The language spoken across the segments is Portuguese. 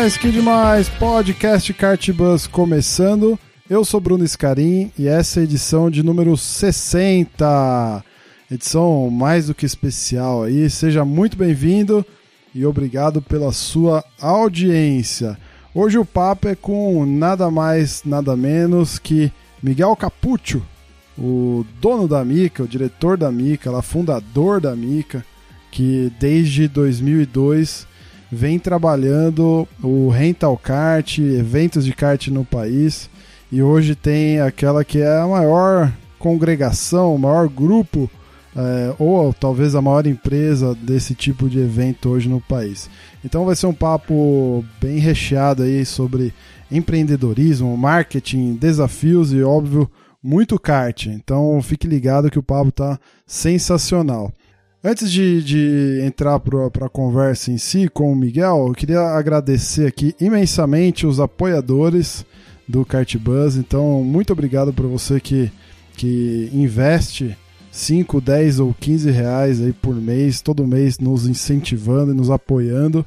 Demais, que demais! Podcast Kartbus começando. Eu sou Bruno Scarim e essa é a edição de número 60. Edição mais do que especial aí. Seja muito bem-vindo e obrigado pela sua audiência. Hoje o papo é com nada mais, nada menos que Miguel Capuccio, o dono da Mica, o diretor da Mica, lá, fundador da Mica, que desde 2002 vem trabalhando o rental kart, eventos de kart no país, e hoje tem aquela que é a maior congregação, o maior grupo é, ou talvez a maior empresa desse tipo de evento hoje no país. Então vai ser um papo bem recheado aí sobre empreendedorismo, marketing, desafios e óbvio muito kart. Então fique ligado que o papo tá sensacional. Antes de, de entrar para a conversa em si com o Miguel, eu queria agradecer aqui imensamente os apoiadores do Kart Buzz. Então, muito obrigado para você que, que investe 5, 10 ou 15 reais aí por mês, todo mês nos incentivando e nos apoiando.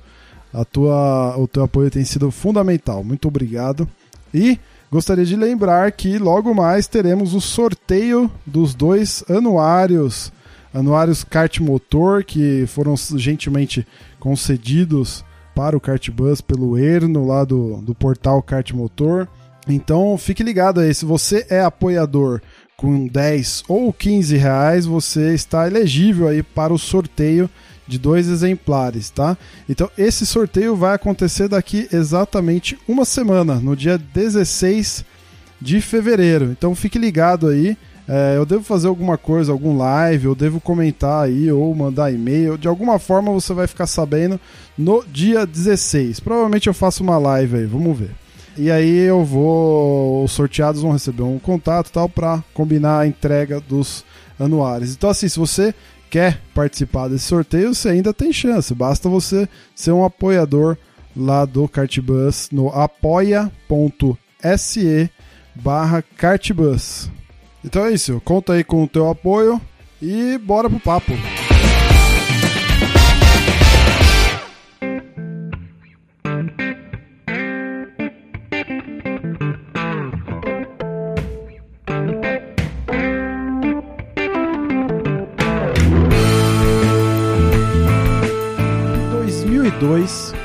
A tua, o teu apoio tem sido fundamental. Muito obrigado. E gostaria de lembrar que logo mais teremos o sorteio dos dois anuários, anuários kart motor que foram gentilmente concedidos para o Kartbus pelo Erno lá do, do portal Kart Motor. Então fique ligado aí, se você é apoiador com 10 ou 15 reais, você está elegível aí para o sorteio de dois exemplares, tá? Então esse sorteio vai acontecer daqui exatamente uma semana, no dia 16 de fevereiro. Então fique ligado aí. É, eu devo fazer alguma coisa, algum live, eu devo comentar aí ou mandar e-mail. De alguma forma você vai ficar sabendo no dia 16. Provavelmente eu faço uma live aí, vamos ver. E aí eu vou. Os sorteados vão receber um contato tal para combinar a entrega dos anuários. Então, assim, se você quer participar desse sorteio, você ainda tem chance. Basta você ser um apoiador lá do Cartbus no apoia.se barra Cartbus. Então é isso, conta aí com o teu apoio e bora pro papo.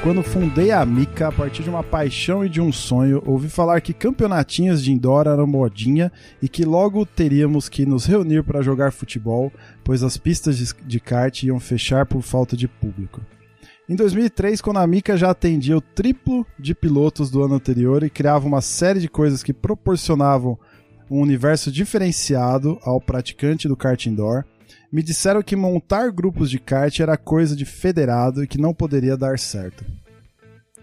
Quando fundei a Mica a partir de uma paixão e de um sonho, ouvi falar que campeonatinhos de indoor eram modinha e que logo teríamos que nos reunir para jogar futebol, pois as pistas de kart iam fechar por falta de público. Em 2003, quando a Mica já atendia o triplo de pilotos do ano anterior e criava uma série de coisas que proporcionavam um universo diferenciado ao praticante do kart indoor, me disseram que montar grupos de kart era coisa de federado e que não poderia dar certo.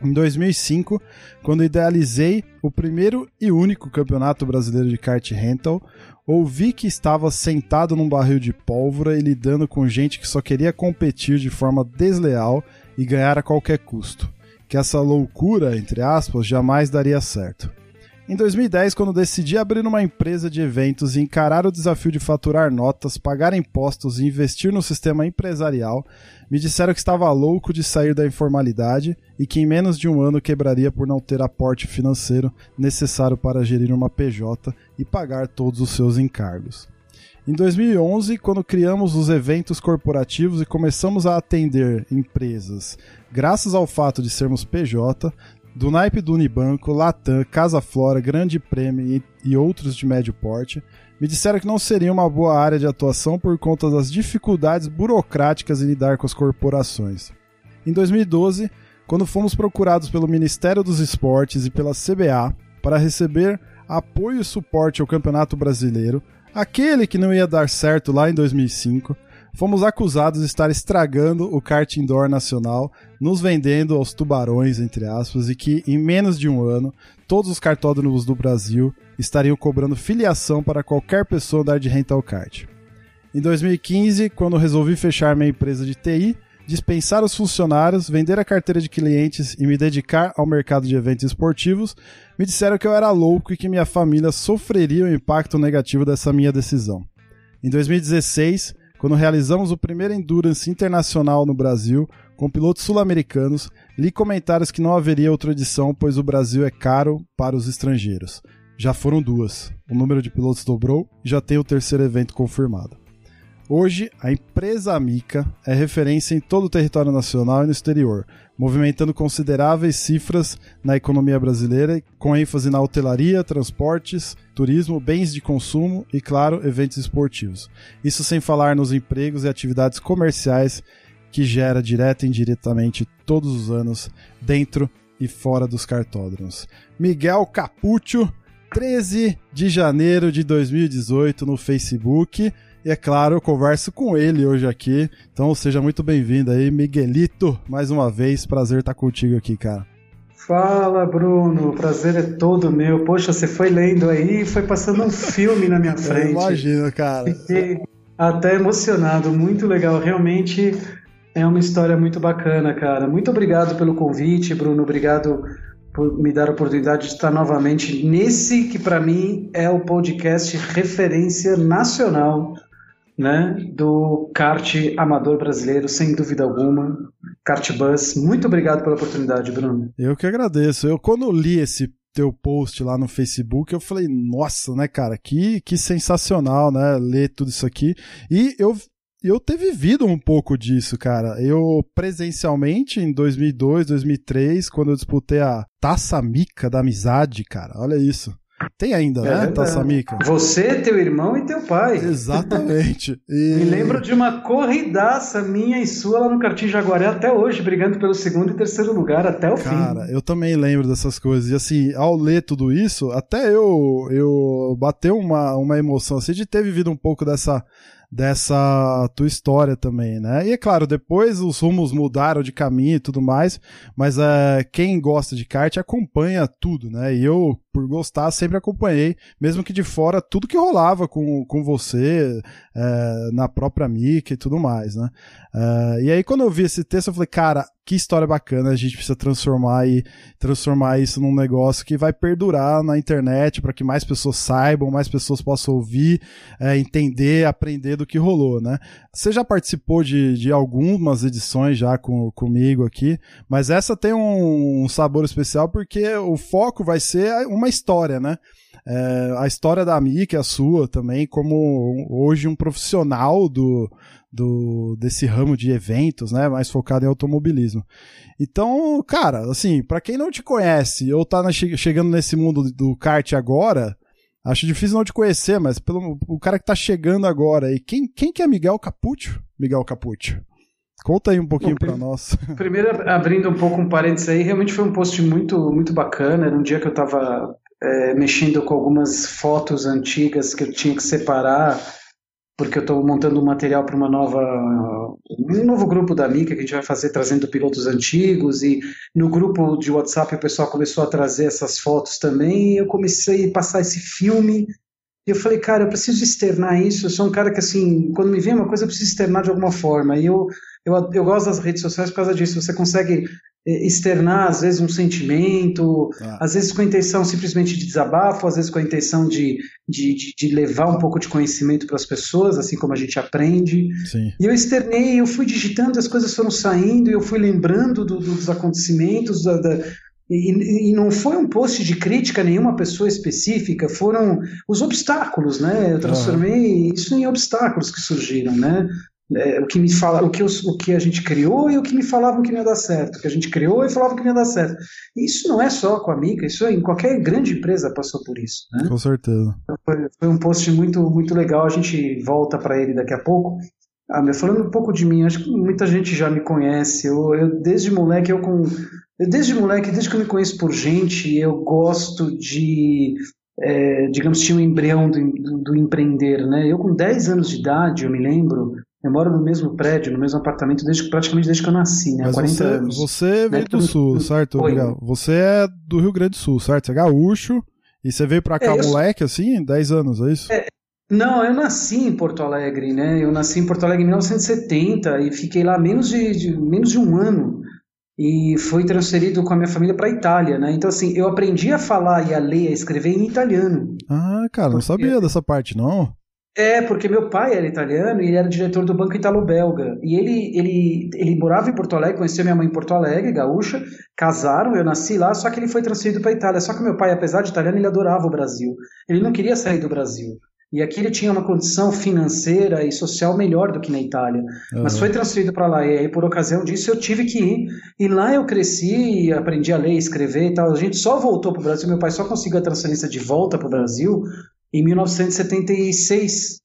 Em 2005, quando idealizei o primeiro e único campeonato brasileiro de kart rental, ouvi que estava sentado num barril de pólvora e lidando com gente que só queria competir de forma desleal e ganhar a qualquer custo. Que essa loucura, entre aspas, jamais daria certo. Em 2010, quando decidi abrir uma empresa de eventos e encarar o desafio de faturar notas, pagar impostos e investir no sistema empresarial, me disseram que estava louco de sair da informalidade e que em menos de um ano quebraria por não ter aporte financeiro necessário para gerir uma PJ e pagar todos os seus encargos. Em 2011, quando criamos os eventos corporativos e começamos a atender empresas, graças ao fato de sermos PJ, do naipe do Unibanco, Latam, Casa Flora, Grande Prêmio e, e outros de médio porte, me disseram que não seria uma boa área de atuação por conta das dificuldades burocráticas em lidar com as corporações. Em 2012, quando fomos procurados pelo Ministério dos Esportes e pela CBA para receber apoio e suporte ao Campeonato Brasileiro, aquele que não ia dar certo lá em 2005, fomos acusados de estar estragando o kart indoor nacional, nos vendendo aos tubarões, entre aspas, e que em menos de um ano, todos os cartódromos do Brasil estariam cobrando filiação para qualquer pessoa andar de rental kart. Em 2015, quando resolvi fechar minha empresa de TI, dispensar os funcionários, vender a carteira de clientes e me dedicar ao mercado de eventos esportivos, me disseram que eu era louco e que minha família sofreria o impacto negativo dessa minha decisão. Em 2016, quando realizamos o primeiro Endurance internacional no Brasil, com pilotos sul-americanos, li comentários que não haveria outra edição, pois o Brasil é caro para os estrangeiros. Já foram duas. O número de pilotos dobrou e já tem o terceiro evento confirmado. Hoje, a empresa Amica é referência em todo o território nacional e no exterior, movimentando consideráveis cifras na economia brasileira, com ênfase na hotelaria, transportes, turismo, bens de consumo e, claro, eventos esportivos. Isso sem falar nos empregos e atividades comerciais que gera direta e indiretamente todos os anos dentro e fora dos cartódromos. Miguel Capuccio, 13 de janeiro de 2018 no Facebook. E é claro, eu converso com ele hoje aqui. Então seja muito bem-vindo aí, Miguelito. Mais uma vez, prazer estar contigo aqui, cara. Fala, Bruno. O prazer é todo meu. Poxa, você foi lendo aí e foi passando um filme na minha frente. Imagina, cara. Fiquei até emocionado. Muito legal. Realmente é uma história muito bacana, cara. Muito obrigado pelo convite, Bruno. Obrigado por me dar a oportunidade de estar novamente nesse que para mim é o podcast referência nacional né, do kart amador brasileiro, sem dúvida alguma. Kart Bus. Muito obrigado pela oportunidade, Bruno. Eu que agradeço. Eu, quando li esse teu post lá no Facebook, eu falei, nossa, né, cara, que, que sensacional, né, ler tudo isso aqui. E eu, eu ter vivido um pouco disso, cara. Eu presencialmente em 2002, 2003, quando eu disputei a Taça Mica da Amizade, cara, olha isso. Tem ainda, é né, Tassamika? Você, teu irmão e teu pai. Exatamente. E... Me lembro de uma corridaça minha e sua lá no Cartim Jaguaré até hoje, brigando pelo segundo e terceiro lugar até o Cara, fim. Cara, eu também lembro dessas coisas. E assim, ao ler tudo isso, até eu, eu bateu uma, uma emoção assim de ter vivido um pouco dessa dessa tua história também, né? E é claro, depois os rumos mudaram de caminho e tudo mais, mas uh, quem gosta de kart acompanha tudo, né? E eu, por gostar, sempre acompanhei, mesmo que de fora, tudo que rolava com, com você, uh, na própria Mica e tudo mais, né? Uh, e aí, quando eu vi esse texto, eu falei, cara, que história bacana, a gente precisa transformar e transformar isso num negócio que vai perdurar na internet para que mais pessoas saibam, mais pessoas possam ouvir, é, entender, aprender do que rolou, né? Você já participou de, de algumas edições já com, comigo aqui, mas essa tem um, um sabor especial porque o foco vai ser uma história, né? É, a história da Mika, a sua também, como hoje um profissional do, do desse ramo de eventos, né, mais focado em automobilismo. Então, cara, assim, para quem não te conhece ou tá na, chegando nesse mundo do kart agora, acho difícil não te conhecer, mas pelo o cara que tá chegando agora e quem quem que é Miguel Capuccio? Miguel Capuccio. Conta aí um pouquinho para nós. Primeiro, abrindo um pouco um parênteses aí, realmente foi um post muito, muito bacana. Era um dia que eu estava é, mexendo com algumas fotos antigas que eu tinha que separar porque eu estou montando um material para uma nova um novo grupo da Mica que a gente vai fazer trazendo pilotos antigos e no grupo de WhatsApp o pessoal começou a trazer essas fotos também e eu comecei a passar esse filme e eu falei, cara, eu preciso externar isso. Eu sou um cara que, assim, quando me vem uma coisa, eu preciso externar de alguma forma. E eu, eu, eu gosto das redes sociais por causa disso. Você consegue externar, às vezes, um sentimento, ah. às vezes com a intenção simplesmente de desabafo, às vezes com a intenção de, de, de, levar um pouco de conhecimento para as pessoas, assim como a gente aprende. Sim. E eu externei, eu fui digitando, as coisas foram saindo, e eu fui lembrando do, dos acontecimentos, da, da e, e, não foi um post de crítica a nenhuma pessoa específica, foram os obstáculos, né? Eu transformei uhum. isso em obstáculos que surgiram, né? É, o que me fala, o que, os, o que a gente criou e o que me falavam que não ia dar certo, o que a gente criou e falavam que não ia dar certo. E isso não é só com a Mica, isso é, em qualquer grande empresa passou por isso. Né? Com certeza. Então, foi, foi, um post muito, muito legal, a gente volta para ele daqui a pouco. Ah, meu, falando um pouco de mim, acho que muita gente já me conhece. Eu, eu desde moleque, eu com eu, desde moleque, desde que eu me conheço por gente, eu gosto de é, digamos, tinha um embrião do, do, do, empreender, né? Eu com 10 anos de idade, eu me lembro, Eu moro no mesmo prédio, no mesmo apartamento, desde, praticamente desde que eu nasci, né? Mas 40 você, anos. você veio do sul, certo, Oi. Miguel? Você é do Rio Grande do Sul, certo? Você é gaúcho e você veio pra cá É, eu sou- moleque, assim, 10 anos, é isso? Não, eu nasci em Porto Alegre, né? Eu nasci em Porto Alegre em 1970 e fiquei lá menos de, de- menos de um ano e fui transferido com a minha família para Itália, né? Então assim, eu aprendi a falar e a ler e a escrever em italiano. Ah, cara, não sabia dessa parte, não. É, porque meu pai era italiano e ele era diretor do Banco Italo-Belga. E ele, ele, ele morava em Porto Alegre, conheceu minha mãe em Porto Alegre, gaúcha, casaram, eu nasci lá, só que ele foi transferido para a Itália. Só que meu pai, apesar de italiano, ele adorava o Brasil. Ele não queria sair do Brasil. E aqui ele tinha uma condição financeira e social melhor do que na Itália. Mas Aham. foi transferido para lá. E aí, por ocasião disso, eu tive que ir. E lá eu cresci, aprendi a ler, escrever e tal. A gente só voltou para o Brasil. Meu pai só conseguiu a transferência de volta para o Brasil em 1976.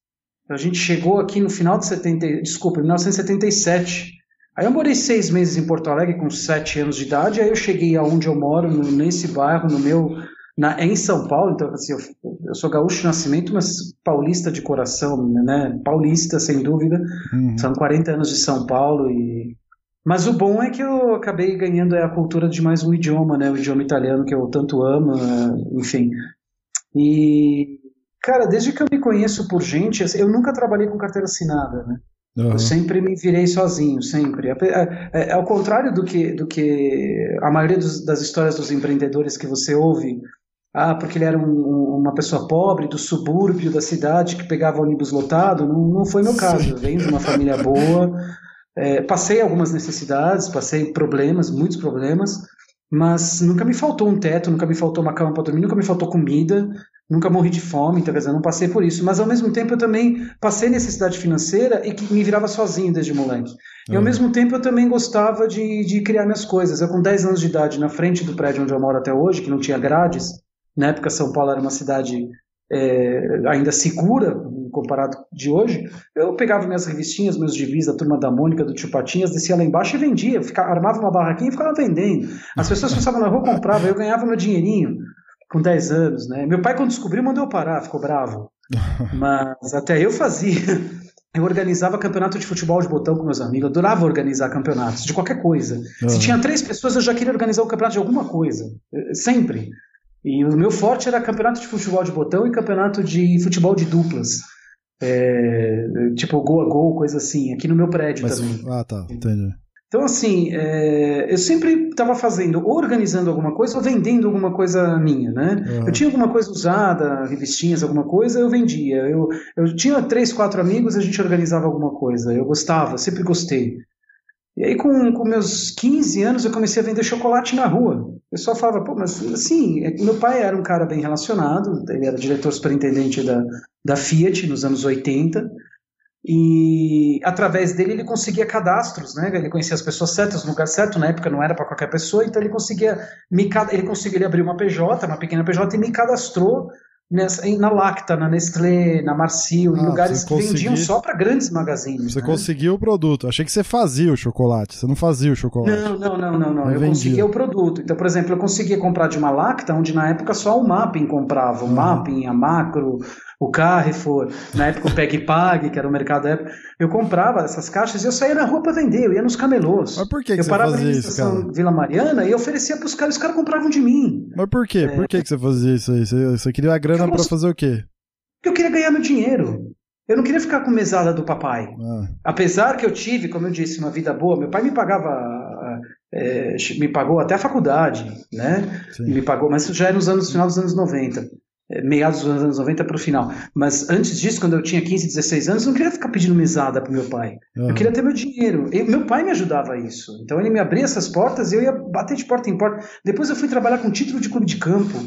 A gente chegou aqui no final de 70, desculpa, em 1977. Aí eu morei seis meses em Porto Alegre com sete anos de idade. Aí eu cheguei aonde eu moro, no- nesse bairro, no meu, na, é em São Paulo. Então assim, eu, eu sou gaúcho de nascimento, mas paulista de coração, né? Paulista sem dúvida. Uhum. São 40 anos de São Paulo e mas o bom é que eu acabei ganhando a cultura de mais um idioma, né? O idioma italiano que eu tanto amo, eh, enfim. E cara, desde que eu me conheço por gente, eu nunca trabalhei com carteira assinada, né? Aham. Eu sempre me virei sozinho, sempre. Ape- é- é- Ao contrário do que, do que a maioria dos- das histórias dos empreendedores que você ouve, ah, porque ele era um- um- uma pessoa pobre do subúrbio da cidade que pegava ônibus lotado, não, não foi meu caso. Eu venho de uma família boa, é, passei algumas necessidades, passei problemas, muitos problemas, mas nunca me faltou um teto, nunca me faltou uma cama para dormir, nunca me faltou comida, nunca morri de fome, então quer dizer, eu não passei por isso. Mas ao mesmo tempo eu também passei necessidade financeira e que me virava sozinho desde moleque. E ao Uhum. mesmo tempo eu também gostava de, de criar minhas coisas. Eu com 10 anos de idade, na frente do prédio onde eu moro até hoje, que não tinha grades, na época São Paulo era uma cidade é, ainda segura, comparado de hoje, eu pegava minhas revistinhas, meus gibis da Turma da Mônica, do Tio Patinhas, descia lá embaixo e vendia, ficava, armava uma barraquinha e ficava vendendo. As pessoas passavam na rua, compravam, eu ganhava meu dinheirinho com 10 anos, né? Meu pai quando descobriu mandou eu parar, ficou bravo. Mas até eu fazia. Eu organizava campeonato de futebol de botão com meus amigos, eu adorava organizar campeonatos de qualquer coisa. Aham. Se tinha três pessoas, eu já queria organizar o campeonato de alguma coisa, eh, sempre. E o meu forte era campeonato de futebol de botão e campeonato de futebol de duplas. É, tipo gol a gol, coisa assim, aqui no meu prédio Mas- também. Ah, tá, entendi. Então, assim, é, eu sempre estava fazendo, ou organizando alguma coisa, ou vendendo alguma coisa minha, né? Uhum. Eu tinha alguma coisa usada, revistinhas, alguma coisa, eu vendia. Eu, eu tinha três, quatro amigos, a gente organizava alguma coisa. Eu gostava, sempre gostei. E aí, com, com meus 15 anos, eu comecei a vender chocolate na rua. O pessoal falava, pô, mas assim, é meu pai era um cara bem relacionado, ele era diretor superintendente da, da Fiat nos anos 80, e através dele ele conseguia cadastros, né? Ele conhecia as pessoas certas no lugar certo, na época não era para qualquer pessoa, então ele conseguia me ele conseguiu abrir uma PJ, uma pequena PJ e me cadastrou nessa, em- na Lacta, na Nestlé, na Marsil, em Ah, lugares você que vendiam só para grandes magazines. Você né? conseguiu o produto. Achei que você fazia o chocolate. Você não fazia o chocolate. Não, não, não, não, não. Eu Eu vendia. conseguia o produto. Então, por exemplo, eu conseguia comprar de uma Lacta, onde na época só o Mapping comprava. O Uhum. Mapping, a Macro, o Carrefour, na época o Peg Pag, que era o mercado da época. Eu comprava essas caixas e eu saía na rua para vender, eu ia nos camelôs. Mas por que, que eu você fazia isso, cara? Vila Mariana e oferecia para os caras, os caras compravam de mim. Mas por quê? Por que, que você fazia isso aí? Você, você queria a grana gosto- fazer o quê? Porque eu queria ganhar meu dinheiro. Eu não queria ficar com mesada do papai. Ah, Apesar que eu tive, como eu disse, uma vida boa, meu pai me pagava, eh, me pagou até a faculdade, né? sim. me pagou, mas isso já é nos anos final dos anos 90, eh, meados dos anos 90 para o final. Mas antes disso, quando eu tinha 15, 16 anos, eu não queria ficar pedindo mesada para meu pai. Aham. Eu queria ter meu dinheiro. E meu pai me ajudava a isso. Então ele me abria essas portas e eu ia bater de porta em porta. Depois eu fui trabalhar com título de clube de campo.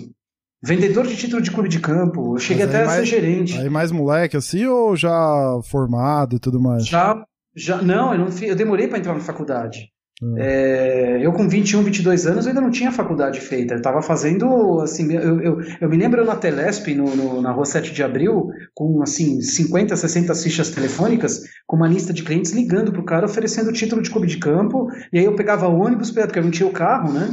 Vendedor de título de clube de campo. Eu cheguei até a ser mais- gerente. Aí mais moleque assim ou já formado e tudo mais? Já, já, não, eu, não eu demorei para entrar na faculdade. Hum. É, eu com 21, 22 anos eu ainda não tinha faculdade feita. Eu estava fazendo, assim, eu, eu, eu me lembro na Telesp, no, no- na rua 7 de abril, com, assim, 50, 60 fichas telefônicas, com uma lista de clientes ligando pro cara, oferecendo título de clube de campo, e aí eu pegava ônibus, porque eu não tinha o carro, né?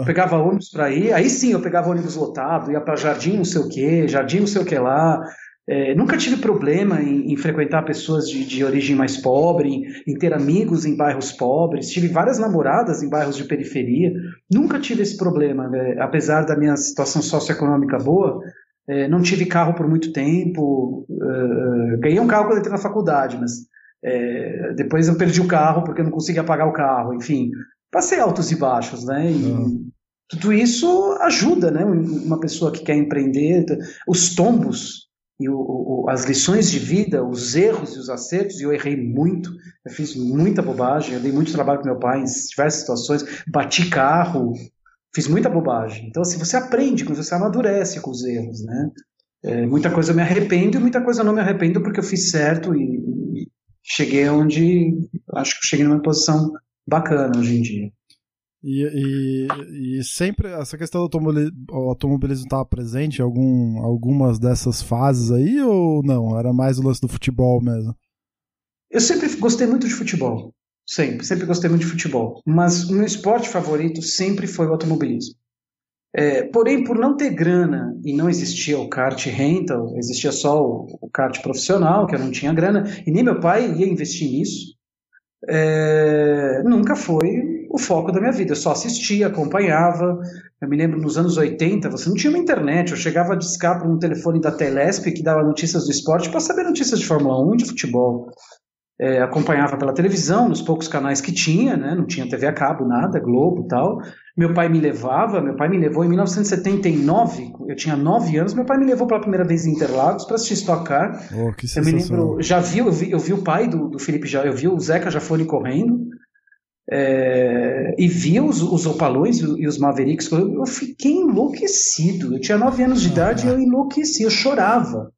Ah, Pegava ônibus para ir, aí sim eu pegava ônibus lotado, ia para Jardim não sei o que, Jardim não sei o que lá, É, nunca tive problema em, em frequentar pessoas de, de, origem mais pobre, em, em, ter amigos em bairros pobres. Tive várias namoradas em bairros de periferia. Nunca tive esse problema, né? apesar da minha situação socioeconômica boa. É, não tive carro por muito tempo. Uh, ganhei um carro quando entrei na faculdade, mas é, depois eu perdi o carro porque eu não conseguia pagar o carro. Enfim, passei altos e baixos, né? E, uhum. Tudo isso ajuda, né? Uma pessoa que quer empreender, os tombos e o, o, as lições de vida, os erros e os acertos, e eu errei muito, eu fiz muita bobagem, eu dei muito trabalho com meu pai em diversas situações, bati carro, fiz muita bobagem. Então, assim, você aprende, você amadurece com os erros, né? É, muita coisa eu me arrependo e muita coisa eu não me arrependo porque eu fiz certo e, e cheguei onde acho que cheguei numa posição bacana hoje em dia. E, e, e, sempre essa questão do automobilismo estava presente em algum, algumas dessas fases aí ou não? Era mais o lance do futebol mesmo? Eu sempre gostei muito de futebol. Sempre, sempre gostei muito de futebol. Mas o meu esporte favorito sempre foi o automobilismo. É, porém, por não ter grana e não existia o kart rental, existia só o, o kart profissional, que eu não tinha grana, e nem meu pai ia investir nisso, é, nunca foi o foco da minha vida. Eu só assistia, acompanhava. Eu me lembro nos anos 80, você não tinha uma internet. Eu chegava a discar para um telefone da Telesp que dava notícias do esporte para saber notícias de Fórmula 1 e de futebol. É, acompanhava pela televisão, nos poucos canais que tinha, né? não tinha TV a cabo, nada, Globo tal. Meu pai me levava, meu pai me levou em 1979, eu tinha 9 anos, meu pai me levou pela primeira vez em Interlagos para assistir Stock Car. Oh, que eu me lembro, já vi, eu vi, eu vi o pai do, do Felipe, já, eu vi o Zeca Jafone correndo, é, e via os, os Opalões e os Mavericks, eu fiquei enlouquecido. Eu tinha nove anos de idade e eu enlouqueci, eu chorava.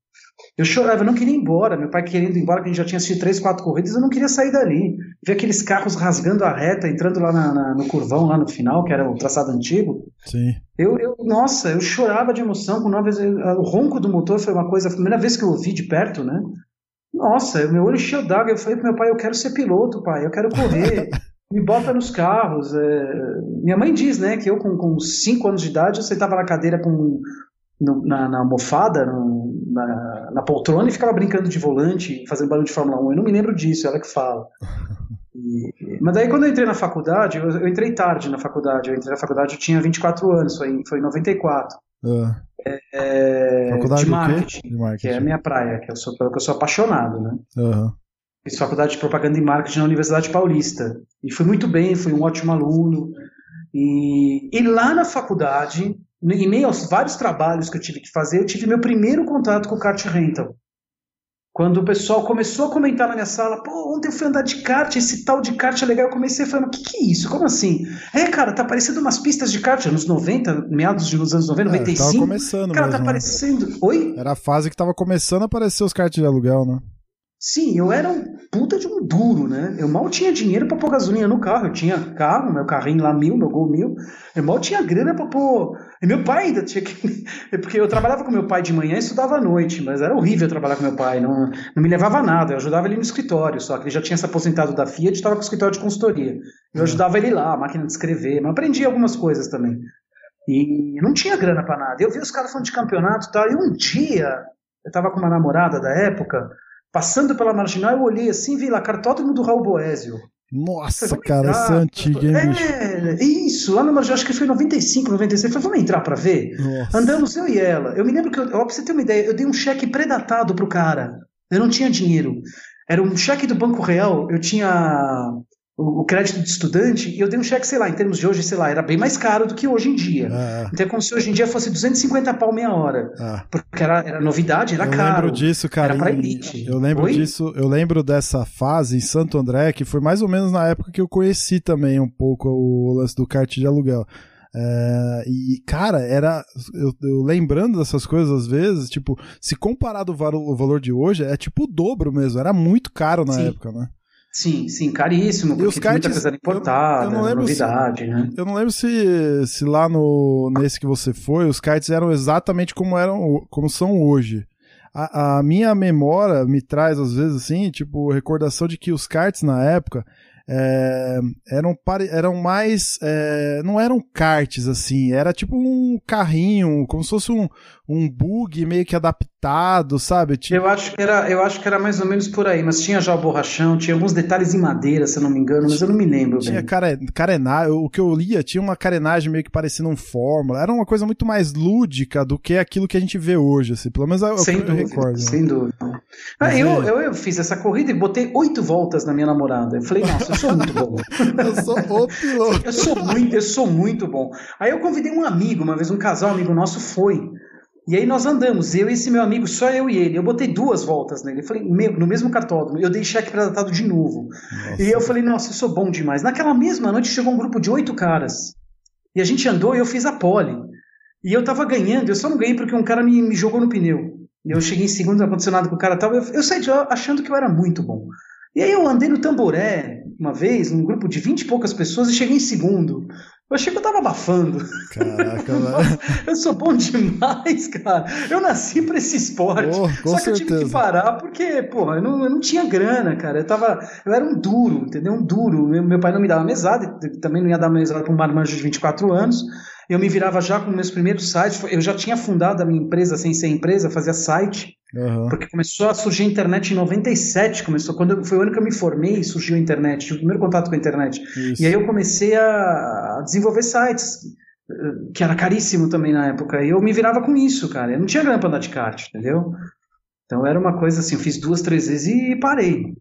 Eu chorava, eu não queria ir embora. Meu pai querendo ir embora, que a gente já tinha assistido três, quatro corridas, eu não queria sair dali. Ver aqueles carros rasgando a reta, entrando lá na, na, no curvão, lá no final, que era o traçado antigo. Sim. Eu, eu, nossa, eu chorava de emoção com nove O ronco do motor foi uma coisa, a primeira vez que eu ouvi de perto, né? Nossa, meu olho encheu d'água. Eu falei pro meu pai, eu quero ser piloto, pai, eu quero correr. me bota nos carros. É... Minha mãe diz, né, que eu com, com cinco anos de idade eu sentava na cadeira com no, na, na, almofada, no, na, na, poltrona e ficava brincando de volante, fazendo barulho de Fórmula 1. Eu não me lembro disso, ela que fala. E, mas daí quando eu entrei na faculdade, eu, eu, entrei tarde na faculdade. Eu entrei na faculdade, eu tinha 24 anos, foi, foi em 94. Uh. É, faculdade de marketing, de marketing, que é a minha praia, que eu sou, que eu sou apaixonado, né? Uhum. Fiz faculdade de propaganda e marketing na Universidade Paulista. E fui muito bem, fui um ótimo aluno. E, e lá na faculdade, em meio aos vários trabalhos que eu tive que fazer, eu tive meu primeiro contato com o kart rental. Quando o pessoal começou a comentar na minha sala, pô, ontem eu fui andar de kart, esse tal de kart é legal, eu comecei a falar, o que, que é isso? Como assim? É, cara, tá parecendo umas pistas de kart, anos 90, meados dos anos 90, é, 95. Tava começando Cara, tá mesmo, tá parecendo... Oi? Era a fase que tava começando a aparecer os karts de aluguel, né? Sim, eu era um puta de um duro, né? Eu mal tinha dinheiro para pôr gasolina no carro. Eu tinha carro, meu carrinho lá mil, meu gol mil. Eu mal tinha grana para pôr. E meu pai ainda tinha que. Porque eu trabalhava com meu pai de manhã e estudava à noite, mas era horrível trabalhar com meu pai. Não, não me levava nada. Eu ajudava ele no escritório, só que ele já tinha se aposentado da Fiat e estava com o escritório de consultoria. Eu ajudava ele lá, a máquina de escrever, mas aprendi algumas coisas também. E não tinha grana para nada. Eu vi os caras falando de campeonato e tal. E um dia, eu tava com uma namorada da época. Passando pela marginal, eu olhei assim vi lá cartódromo do Raul Boésio. Nossa, cara, essa é antiga, hein, É, isso, lá no Marginal, acho que foi em 95, 96. Eu falei, vamos entrar pra ver? Nossa. Andamos eu e ela. Eu me lembro que, eu, ó, pra você ter uma ideia, eu dei um cheque predatado pro cara. Eu não tinha dinheiro. Era um cheque do Banco Real, eu tinha o, crédito de estudante, e eu dei um cheque, sei lá, em termos de hoje, sei lá, era bem mais caro do que hoje em dia. Ah. Então é como se hoje em dia fosse 250 pau meia hora. Ah. Porque era, era novidade, era eu caro. Eu lembro disso, cara. Era pra elite. Eu lembro Oi? disso, eu lembro dessa fase em Santo André, que foi mais ou menos na época que eu conheci também um pouco o lance do kart de aluguel. É, e, cara, era. Eu, eu, lembrando dessas coisas às vezes, tipo, se comparado o, valor, o valor de hoje, é tipo o dobro mesmo. Era muito caro na Sim. época, né? Sim, sim, caríssimo, porque e os karts, muita coisa importada, eu, eu não lembro novidade, se, né? Eu não lembro se, se lá no nesse que você foi, os karts eram exatamente como eram, como são hoje. A, a minha memória me traz às vezes assim, tipo, recordação de que os karts na época é, eram, eram mais. É, não eram karts assim, era tipo um carrinho, como se fosse um, um bug meio que adaptado, sabe? Tipo... Eu, acho que era, eu acho que era mais ou menos por aí, mas tinha já o borrachão, tinha alguns detalhes em madeira, se eu não me engano, mas eu não me lembro. Tinha carenagem, o que eu lia tinha uma carenagem meio que parecendo um Fórmula, era uma coisa muito mais lúdica do que aquilo que a gente vê hoje, assim, pelo menos é sem eu, dúvida, recordo. Né? Sem dúvida. Ah, eu, é... eu, eu, fiz essa corrida e botei oito voltas na minha namorada. Eu falei, nossa, eu sou muito bom. eu sou o piloto. eu sou muito, eu sou muito bom. Aí eu convidei um amigo, uma vez um casal amigo nosso foi. E aí nós andamos, eu e esse meu amigo, só eu e ele. Eu botei duas voltas nele. Eu falei, no mesmo cartódromo. Eu dei cheque pré-datado de novo. Nossa. E eu falei, nossa, eu sou bom demais. Naquela mesma noite chegou um grupo de oito caras. E a gente andou e eu fiz a pole. E eu tava ganhando, eu só não ganhei porque um cara me, me jogou no pneu. E eu cheguei em segundo, não aconteceu nada com o cara tal. Eu, eu saí de lá achando que eu era muito bom. E aí eu andei no Tamboré uma vez, num grupo de vinte e poucas pessoas, e cheguei em segundo. Eu achei que eu tava abafando. Caraca, mano. eu sou bom demais, cara. Eu nasci pra esse esporte. Oh, Só que certeza. eu tive que parar porque, porra, eu não, eu não tinha grana, cara. Eu tava. Eu era um duro, entendeu? Um duro. Meu, meu pai não me dava mesada, também não ia dar mesada pra um marmanjo de 24 anos eu me virava já com meus primeiros sites. Eu já tinha fundado a minha empresa sem ser empresa, fazia site. Uhum. Porque começou a surgir a internet em 97, começou quando foi o ano que eu me formei e surgiu a internet, tive o primeiro contato com a internet. Isso. E aí eu comecei a desenvolver sites, que era caríssimo também na época. E eu me virava com isso, cara. Eu não tinha grana para andar de kart, entendeu? Então era uma coisa assim, eu fiz duas, três vezes e parei.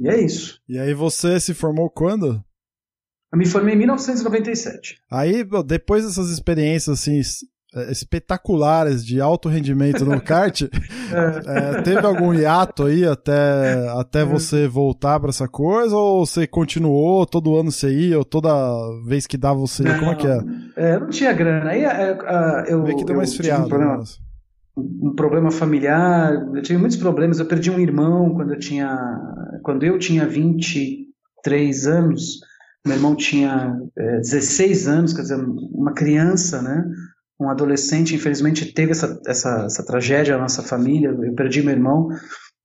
E é isso. E aí você se formou quando? Eu me formei em 1997. Aí, depois dessas experiências assim é, espetaculares de alto rendimento no kart, é. É, teve algum hiato aí até, até é. você voltar para essa coisa? Ou você continuou, todo ano você ia, ou toda vez que dava você ia? Como é que é? é não tinha grana. Aí eu. Meio que deu uma esfriada. Um problema, um problema familiar, eu tive muitos problemas. Eu perdi um irmão quando eu tinha, quando eu tinha 23 anos. Meu irmão tinha é, 16 anos, quer dizer, uma criança, né? Um adolescente, infelizmente, teve essa, essa, essa tragédia na nossa família. Eu perdi meu irmão,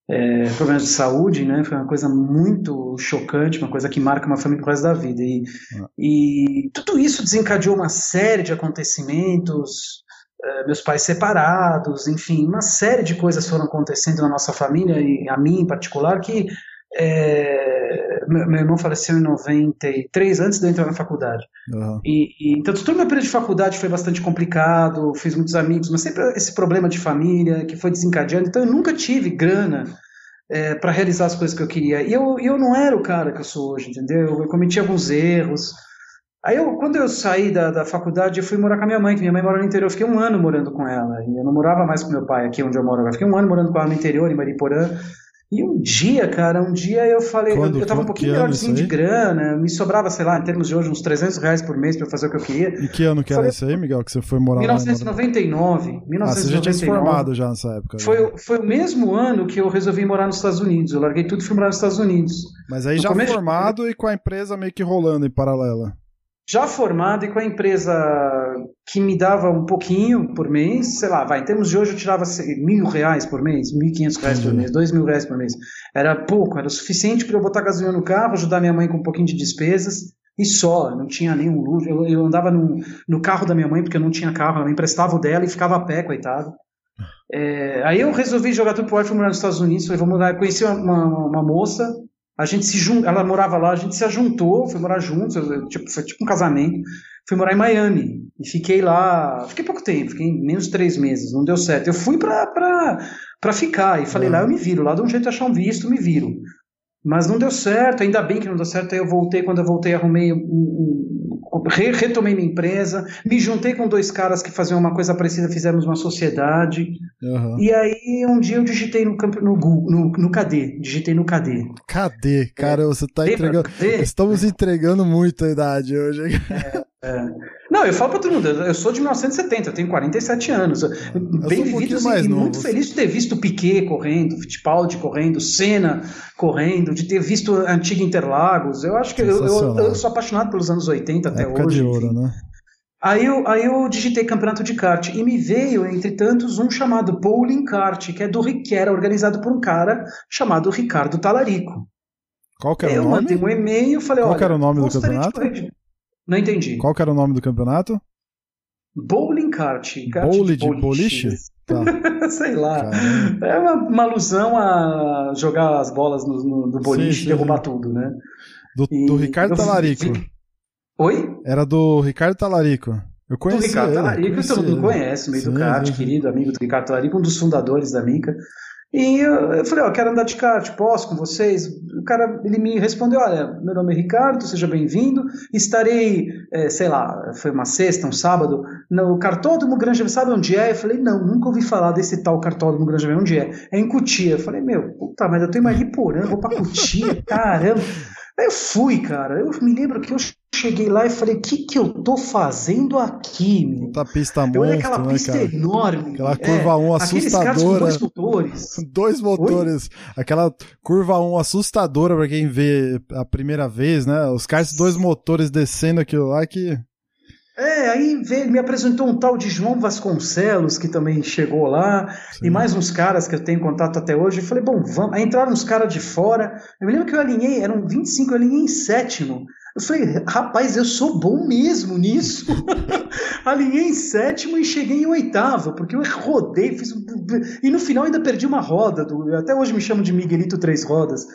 é, problemas de saúde, né? Foi uma coisa muito chocante, uma coisa que marca uma família pro resto da vida. E, ah. e tudo isso desencadeou uma série de acontecimentos, é, meus pais separados, enfim, uma série de coisas foram acontecendo na nossa família, e a mim em particular, que é, meu, irmão faleceu em 93, antes de eu entrar na faculdade. Uhum. E, e, então, todo meu período de faculdade foi bastante complicado, fiz muitos amigos, mas sempre esse problema de família que foi desencadeando. Então, eu nunca tive grana é, para realizar as coisas que eu queria. E eu, eu não era o cara que eu sou hoje, entendeu? Eu cometi alguns erros. Aí, eu, quando eu saí da, da faculdade, eu fui morar com a minha mãe, que minha mãe mora no interior. Eu fiquei um ano morando com ela. E eu não morava mais com meu pai aqui onde eu moro agora. Fiquei um ano morando com ela no interior, em Mariporã. E um dia, cara, um dia eu falei, Quando, eu, eu tava um pouquinho melhorzinho de grana, me sobrava, sei lá, em termos de hoje, uns 300 reais por mês para fazer o que eu queria. E que ano que era isso aí, Miguel, que você foi morar 1999, lá? 1999. Ah, você já tinha se formado já nessa época. Foi, foi o mesmo ano que eu resolvi morar nos Estados Unidos. Eu larguei tudo e fui morar nos Estados Unidos. Mas aí no já formado de... e com a empresa meio que rolando em paralela já formado e com a empresa que me dava um pouquinho por mês, sei lá, vai, em termos de hoje eu tirava mil reais por mês, mil e quinhentos reais por mês, dois mil reais por mês. Era pouco, era suficiente para eu botar gasolina no carro, ajudar minha mãe com um pouquinho de despesas e só, não tinha nenhum luxo. Eu, eu andava no, no, carro da minha mãe porque eu não tinha carro, ela me emprestava o dela e ficava a pé, coitado. É, aí eu resolvi jogar tudo pro ar fui morar nos Estados Unidos, falei, vou morar, conheci uma, uma, uma moça, a gente se jun... ela morava lá, a gente se ajuntou, foi morar juntos, tipo, foi tipo um casamento. Fui morar em Miami e fiquei lá, fiquei pouco tempo, fiquei menos de três meses, não deu certo. Eu fui pra, pra, pra ficar e falei, lá eu me viro, lá de um jeito de achar um visto, me viro. Mas não deu certo, ainda bem que não deu certo. Aí eu voltei, quando eu voltei, arrumei um, um, re, retomei minha empresa, me juntei com dois caras que faziam uma coisa parecida, fizemos uma sociedade. Uhum. E aí um dia eu digitei no, no, no, no KD, digitei no KD. KD, cara, é. você tá entregando. Estamos entregando muito a idade hoje. É. É. Não, eu falo pra todo mundo, eu sou de 1970, eu tenho 47 anos. Eu bem um assim, e muito feliz de ter visto Piquet correndo, Fittipaldi correndo, Senna correndo, de ter visto a antiga Interlagos. Eu acho que eu, eu, eu, sou apaixonado pelos anos 80 até Época hoje. De ouro, né? Aí eu, aí eu digitei campeonato de kart e me veio, entre tantos, um chamado Bowling Kart, que é do que era organizado por um cara chamado Ricardo Talarico. Qual que era eu o nome? mandei um e-mail, falei, Qual olha, que era o nome do campeonato? de- Não entendi. Qual que era o nome do campeonato? Bowling kart. kart Bowling de boliche? Tá. Sei lá. Caramba. É uma, uma alusão a jogar as bolas no, no, do boliche Sim, sim, e derrubar sim. tudo, né? Do, E do Ricardo eu Talarico. Oi? Era do Ricardo Talarico. Eu Do conheci Ricardo ele, Talarico, conheci todo mundo ele. conhece, no meio do kart, querido amigo do Ricardo Talarico, um dos fundadores da Mica. E eu, falei, ó, quero andar de kart, posso com vocês? O cara, ele me respondeu, olha, meu nome é Ricardo, seja bem-vindo, estarei, eh, sei lá, foi uma sexta, um sábado, no Cartódromo Granja, sabe onde é? Eu falei, não, nunca ouvi falar desse tal Cartódromo Granja, onde é? É em Cutia. Eu falei, meu, puta, mas eu tô em Mariporã, vou pra Cutia, caramba. Aí eu fui, cara, eu me lembro que eu cheguei lá e falei, o que que eu tô fazendo aqui, meu? Puta pista Eu olhei aquela monstro, né, pista cara? enorme. Aquela é, curva 1 Aqueles caras com assustadora. dois motores. Dois motores, aquela curva 1 assustadora pra quem vê a primeira vez, né? Os caras, dois motores descendo aquilo lá que. É, aí veio, me apresentou um tal de João Vasconcelos, que também chegou lá, Sim. e mais uns caras que eu tenho contato até hoje. Eu falei, bom, vamos. Aí entraram uns caras de fora. Eu me lembro que eu alinhei, eram 25, eu alinhei em sétimo. Eu falei, rapaz, eu sou bom mesmo nisso. alinhei em sétimo e cheguei em oitavo, porque eu rodei, fiz. E no final ainda perdi uma roda. Do... Até hoje me chamam de Miguelito Três Rodas.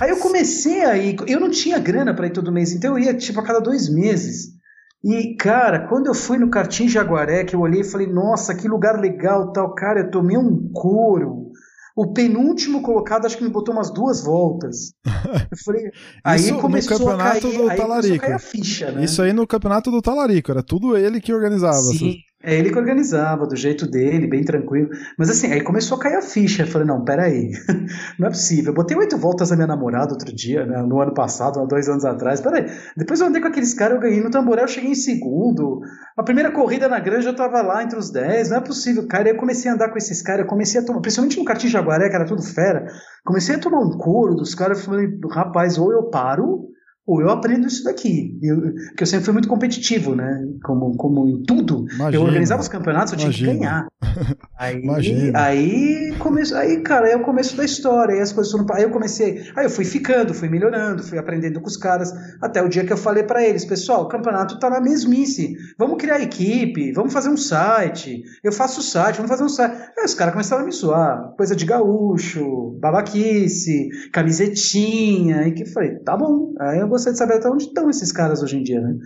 Aí eu comecei aí, eu não tinha grana para ir todo mês, então eu ia tipo a cada dois meses. E, cara, quando eu fui no Cartim Jaguaré, que eu olhei e falei, nossa, que lugar legal, tal, cara, eu tomei um couro. O penúltimo colocado acho que me botou umas duas voltas. Eu falei, aí Isso no começou a campeonato cair, do aí começou a Talarico. cair a ficha, né? Isso aí no campeonato do Talarico, era tudo ele que organizava. Sim, é ele que organizava, do jeito dele, bem tranquilo. Mas assim, aí começou a cair a ficha. Eu falei, não, peraí, não é possível. Eu botei oito voltas na minha namorada outro dia, né, no ano passado, há dois anos atrás. Peraí, depois eu andei com aqueles caras, eu ganhei no tamboré, eu cheguei em segundo. A primeira corrida na granja eu tava lá entre os dez, não é possível, cara. Aí eu comecei a andar com esses caras, eu comecei a tomar, principalmente no Cartim Jaguaré, que era tudo fera, comecei a tomar um couro dos caras, eu falei, rapaz, ou eu paro ou eu aprendo isso daqui. Eu, que eu sempre fui muito competitivo, né? Como, como em tudo. Imagina. Eu organizava os campeonatos, eu tinha que Imagina. ganhar. Aí, Imagina. aí, come... aí, cara, é o começo da história. Aí as coisas foram. Aí eu comecei. Aí eu fui ficando, fui melhorando, fui aprendendo com os caras. Até o dia que eu falei pra eles, pessoal, o campeonato tá na mesmice. Vamos criar equipe, vamos fazer um site. Eu faço o site, vamos fazer um site. Aí os caras começaram a me zoar. Coisa de gaúcho, babaquice, camisetinha. E que eu falei, tá bom. Aí eu gostaria de saber até onde estão esses caras hoje em dia, né?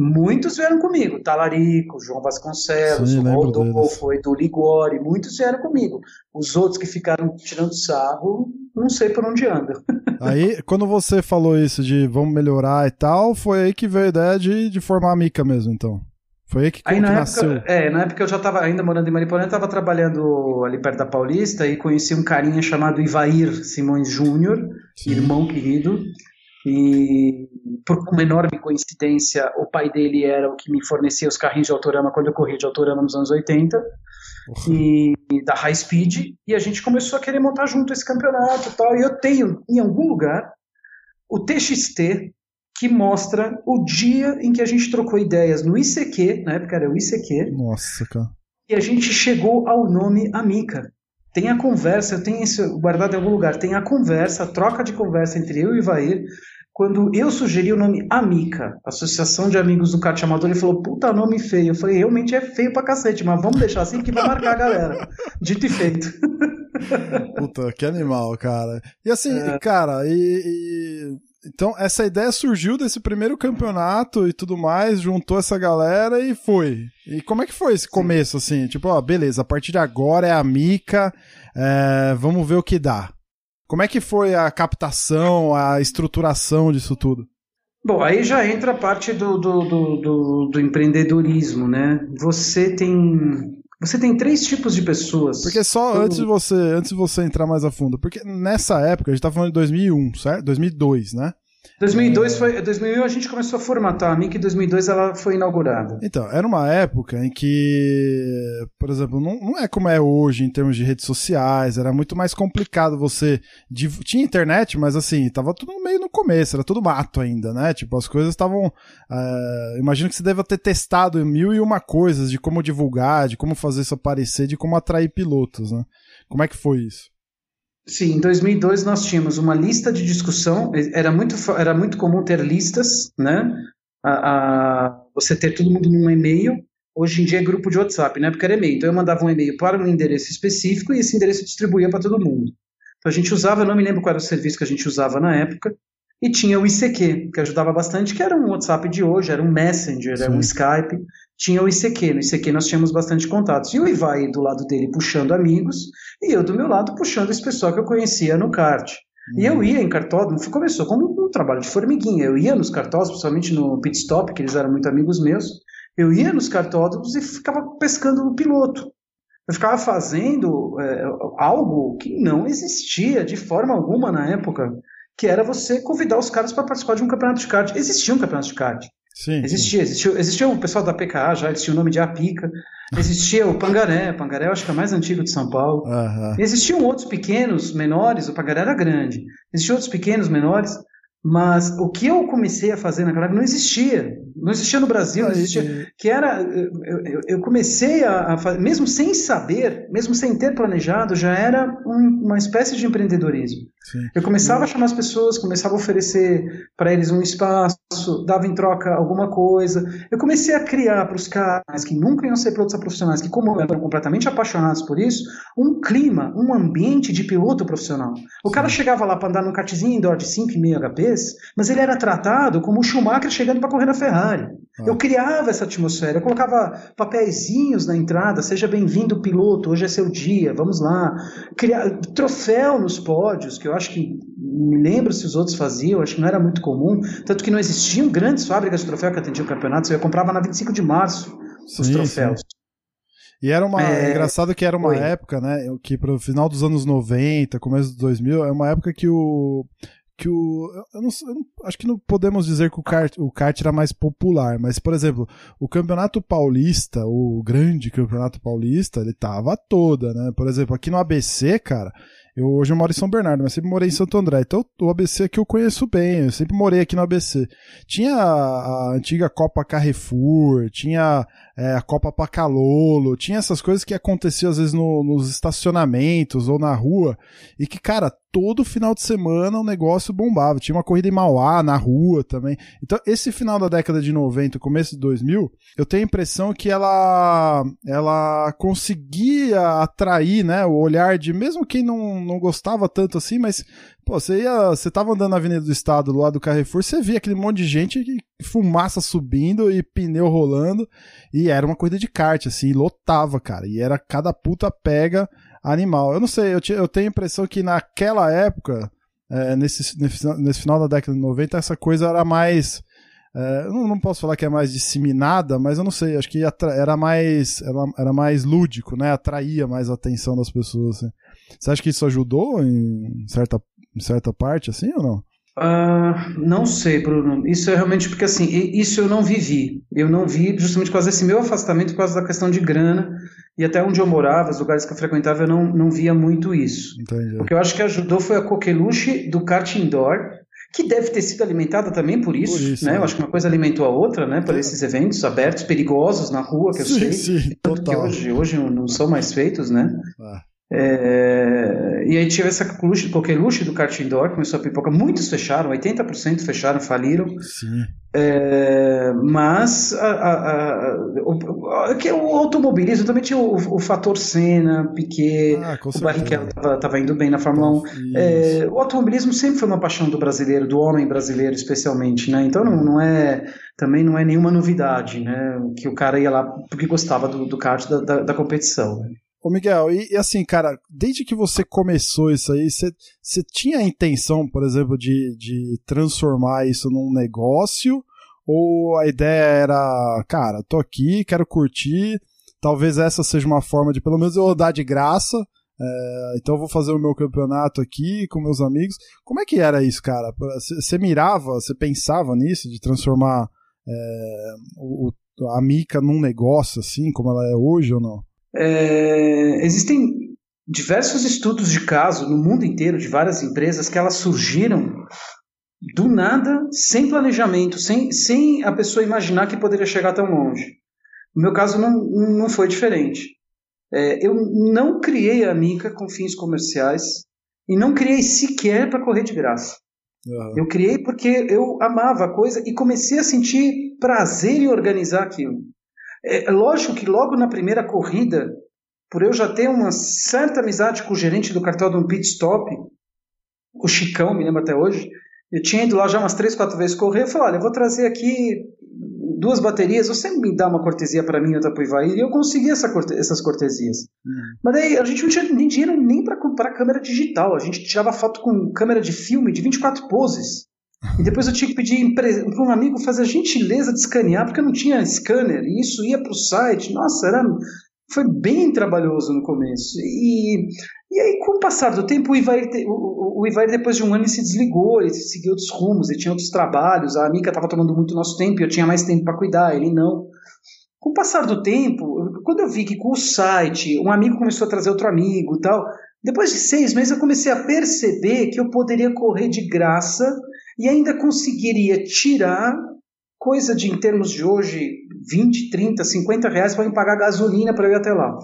Muitos vieram comigo, Talarico, João Vasconcelos, Sim, Rodolfo, Edu Ligori, muitos vieram comigo. Os outros que ficaram tirando sarro, não sei por onde andam. Aí, quando você falou isso de vamos melhorar e tal, foi aí que veio a ideia de, de formar a Mica mesmo, então. Foi aí que, Aí na nasceu. época, é, na época eu já estava ainda morando em Mariporã, estava trabalhando ali perto da Paulista e conheci um carinha chamado Ivair Simões Júnior, irmão querido, e por uma enorme coincidência, o pai dele era o que me fornecia os carrinhos de autorama quando eu corria de autorama nos anos 80, e, e da High Speed, e a gente começou a querer montar junto esse campeonato e tal, e eu tenho em algum lugar o TXT que mostra o dia em que a gente trocou ideias no ICQ, na época era o ICQ, Nossa, cara. e a gente chegou ao nome Amica. Tem a conversa, eu tenho isso guardado em algum lugar, tem a conversa, a troca de conversa entre eu e o Ivair, quando eu sugeri o nome Amica, Associação de Amigos do Kart Amador, ele falou, puta nome feio. Eu falei, realmente é feio pra cacete, mas vamos deixar assim que vai marcar a galera. Dito e feito. Puta, que animal, cara. E assim, É. cara, e, e- Então, essa ideia surgiu desse primeiro campeonato e tudo mais, juntou essa galera e foi. E como é que foi esse começo, assim? Tipo, ó, beleza, a partir de agora é a Mica, é, vamos ver o que dá. Como é que foi a captação, a estruturação disso tudo? Bom, aí já entra a parte do, do, do, do, do empreendedorismo, né? Você tem. Você tem três tipos de pessoas. Porque só Todo- antes de você, antes de você entrar mais a fundo, porque nessa época, a gente tá falando de 2001, certo? 2002, né? 2002 foi, 2001 a gente começou a formatar a MIC e 2002 ela foi inaugurada. Então, era uma época em que, por exemplo, não, não é como é hoje em termos de redes sociais, era muito mais complicado você. Tinha internet, mas assim, tava tudo meio no começo, era tudo mato ainda, né? Tipo, as coisas estavam. eh, imagino que você deva ter testado mil e uma coisas de como divulgar, de como fazer isso aparecer, de como atrair pilotos, né? Como é que foi isso? Sim, em 2002 nós tínhamos uma lista de discussão, era muito, era muito comum ter listas, né? A, a, você ter todo mundo num e-mail, hoje em dia é grupo de WhatsApp, né? Porque era e-mail. Então eu mandava um e-mail para um endereço específico e esse endereço distribuía para todo mundo. Então a gente usava, eu não me lembro qual era o serviço que a gente usava na época, e tinha o ICQ, que ajudava bastante, que era um WhatsApp de hoje, era um Messenger, Sim. era um Skype. Tinha o ICQ, no ICQ nós tínhamos bastante contatos. E o Ivai do lado dele puxando amigos, e eu do meu lado puxando esse pessoal que eu conhecia no kart. E eu uhum. ia em cartódromo, começou como um trabalho de formiguinha. Eu ia nos cartódromos, principalmente no pit stop, que eles eram muito amigos meus. Eu ia nos cartódromos e ficava pescando o piloto. Eu ficava fazendo é, algo que não existia de forma alguma na época que era você convidar os caras para participar de um campeonato de kart. Existia um campeonato de kart. Sim, existia, existia, existia o pessoal da PKA já, existia o nome de Apica, existia o Pangaré, Pangaré eu acho que é o mais antigo de São Paulo. Uhum. Existiam outros pequenos, menores, o Pangaré era grande. Existiam outros pequenos, menores, mas o que eu comecei a fazer naquela época não existia. Não existia no Brasil, não existia. Que era. Eu, eu comecei a, a fazer, mesmo sem saber, mesmo sem ter planejado, já era um, uma espécie de empreendedorismo. Sim. Eu começava a chamar as pessoas, começava a oferecer para eles um espaço, dava em troca alguma coisa. Eu comecei a criar para os caras que nunca iam ser pilotos profissionais, que como eram completamente apaixonados por isso, um clima, um ambiente de piloto profissional. O cara chegava lá para andar num kartzinho indoor de 5,5 HPs, mas ele era tratado como o Schumacher chegando para correr na Ferrari. Ah. Eu criava essa atmosfera, eu colocava papeizinhos na entrada, seja bem-vindo piloto, hoje é seu dia, vamos lá. Criar, troféu nos pódios, que eu acho que me lembro se os outros faziam, acho que não era muito comum, tanto que não existiam grandes fábricas de troféu que atendiam campeonatos, eu comprava na 25 de março os sim, troféus. Sim. E era uma. É... Engraçado que era uma Oi. época, né? Que pro final dos anos 90, começo dos 2000, é uma época que o que o. Eu não, eu não, acho que não podemos dizer que o kart, o kart era mais popular, mas, por exemplo, o Campeonato Paulista, o grande Campeonato Paulista, ele tava toda, né? Por exemplo, aqui no ABC, cara, eu hoje eu moro em São Bernardo, mas sempre morei em Santo André. Então o ABC aqui eu conheço bem, eu sempre morei aqui no ABC. Tinha a, a antiga Copa Carrefour, tinha é, a Copa Pacalolo, tinha essas coisas que aconteciam às vezes no, nos estacionamentos ou na rua, e que, cara, todo final de semana o negócio bombava. Tinha uma corrida em Mauá, na rua também. Então, esse final da década de 90, começo de 2000, eu tenho a impressão que ela, ela conseguia atrair, né, o olhar de mesmo quem não, não gostava tanto assim, mas, pô, você ia, você tava andando na Avenida do Estado, do lado do Carrefour, você via aquele monte de gente, fumaça subindo e pneu rolando, e era uma corrida de kart, assim, lotava, cara, e era cada puta pega animal. Eu não sei, eu, eu tenho a impressão que naquela época, é, nesse, nesse final da década de 90, essa coisa era mais. É, não, não, posso falar que é mais disseminada, mas eu não sei, acho que era mais, era, era mais lúdico, né? Atraía mais a atenção das pessoas. Assim. Você acha que isso ajudou em certa, em certa parte, assim, ou não? Uh, não sei, Bruno. Isso é realmente porque assim, isso eu não vivi. Eu não vi justamente por causa desse meu afastamento, por causa da questão de grana. E até onde eu morava, os lugares que eu frequentava, eu não, não via muito isso. Entendi. O que eu acho que ajudou foi a coqueluche do kart indoor, que deve ter sido alimentada também por isso, por isso né? É. Eu acho que uma coisa alimentou a outra, né? Por é. esses eventos abertos, perigosos na rua, que eu sim, sei. Sim, total. Que hoje, hoje não são mais feitos, né? Ah. É, e aí tive essa coqueluche do kart indoor, começou a pipoca, muitos fecharam, 80% fecharam, faliram. É, mas a, a, a, o, o, automobilismo também tinha o, o fator Senna, Piquet, ah, o Barrichello estava indo bem na Fórmula 1. É, o automobilismo sempre foi uma paixão do brasileiro, do homem brasileiro especialmente, né? Então não, não é também não é nenhuma novidade, né? Que o cara ia lá porque gostava do, do kart da, da, da competição. Ô Miguel, e, e, assim, cara, desde que você começou isso aí, você tinha a intenção, por exemplo, de, de transformar isso num negócio? Ou a ideia era, cara, tô aqui, quero curtir, talvez essa seja uma forma de pelo menos eu rodar de graça, é, então eu vou fazer o meu campeonato aqui com meus amigos. Como é que era isso, cara? Você mirava, você pensava nisso, de transformar é, o, a Mica num negócio assim, como ela é hoje ou não? É, existem diversos estudos de caso no mundo inteiro de várias empresas que elas surgiram do nada, sem planejamento, sem, sem a pessoa imaginar que poderia chegar tão longe. No meu caso não, não foi diferente. É, eu não criei a Mica com fins comerciais, E não criei sequer para correr de graça. Uhum. Eu criei porque eu amava a coisa e comecei a sentir prazer em organizar aquilo. É, é lógico que logo na primeira corrida, por eu já ter uma certa amizade com o gerente do cartel do pit stop, o Chicão, me lembro até hoje, eu tinha ido lá já umas três, quatro vezes correr, eu falei, olha, eu vou trazer aqui duas baterias, você me dá uma cortesia para mim outra para o Ivair, e eu consegui essa corte essas cortesias. Uhum. Mas daí a gente não tinha nem dinheiro nem para comprar câmera digital, a gente tirava foto com câmera de filme de 24 poses. E depois eu tinha que pedir para um amigo fazer a gentileza de escanear, porque eu não tinha scanner, e isso ia para o site. Nossa, era, foi bem trabalhoso no começo. E, e aí, com o passar do tempo, o Ivair, o, o Ivair, depois de um ano, se desligou, ele seguiu outros rumos, ele tinha outros trabalhos, a Mica estava tomando muito nosso tempo, eu tinha mais tempo para cuidar, ele não. Com o passar do tempo, quando eu vi que com o site, um amigo começou a trazer outro amigo e tal, depois de seis meses eu comecei a perceber que eu poderia correr de graça e ainda conseguiria tirar coisa de, em termos de hoje, 20, 30, 50 reais para me pagar gasolina para eu ir até lá.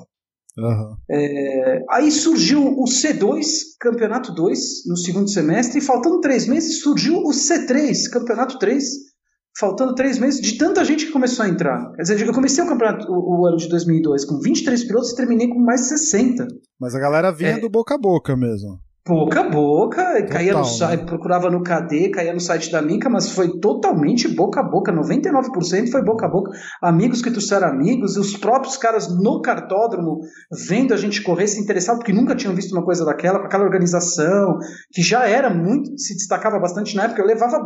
Uhum. É, aí surgiu o C2, Campeonato 2, no segundo semestre, e faltando três meses surgiu o C3, Campeonato 3, faltando três meses, de tanta gente que começou a entrar. Quer dizer, eu comecei o campeonato o, o ano de 2002 com 23 pilotos e terminei com mais de 60. Mas a galera vinha é, do boca a boca mesmo. Boca a boca, Total, caía no site, né? procurava no KD, caía no site da Mica, mas foi totalmente boca a boca, 99% foi boca a boca. Amigos que trouxeram amigos, e os próprios caras no cartódromo vendo a gente correr, se interessavam, porque nunca tinham visto uma coisa daquela, com aquela organização, que já era muito, se destacava bastante na época. Eu levava,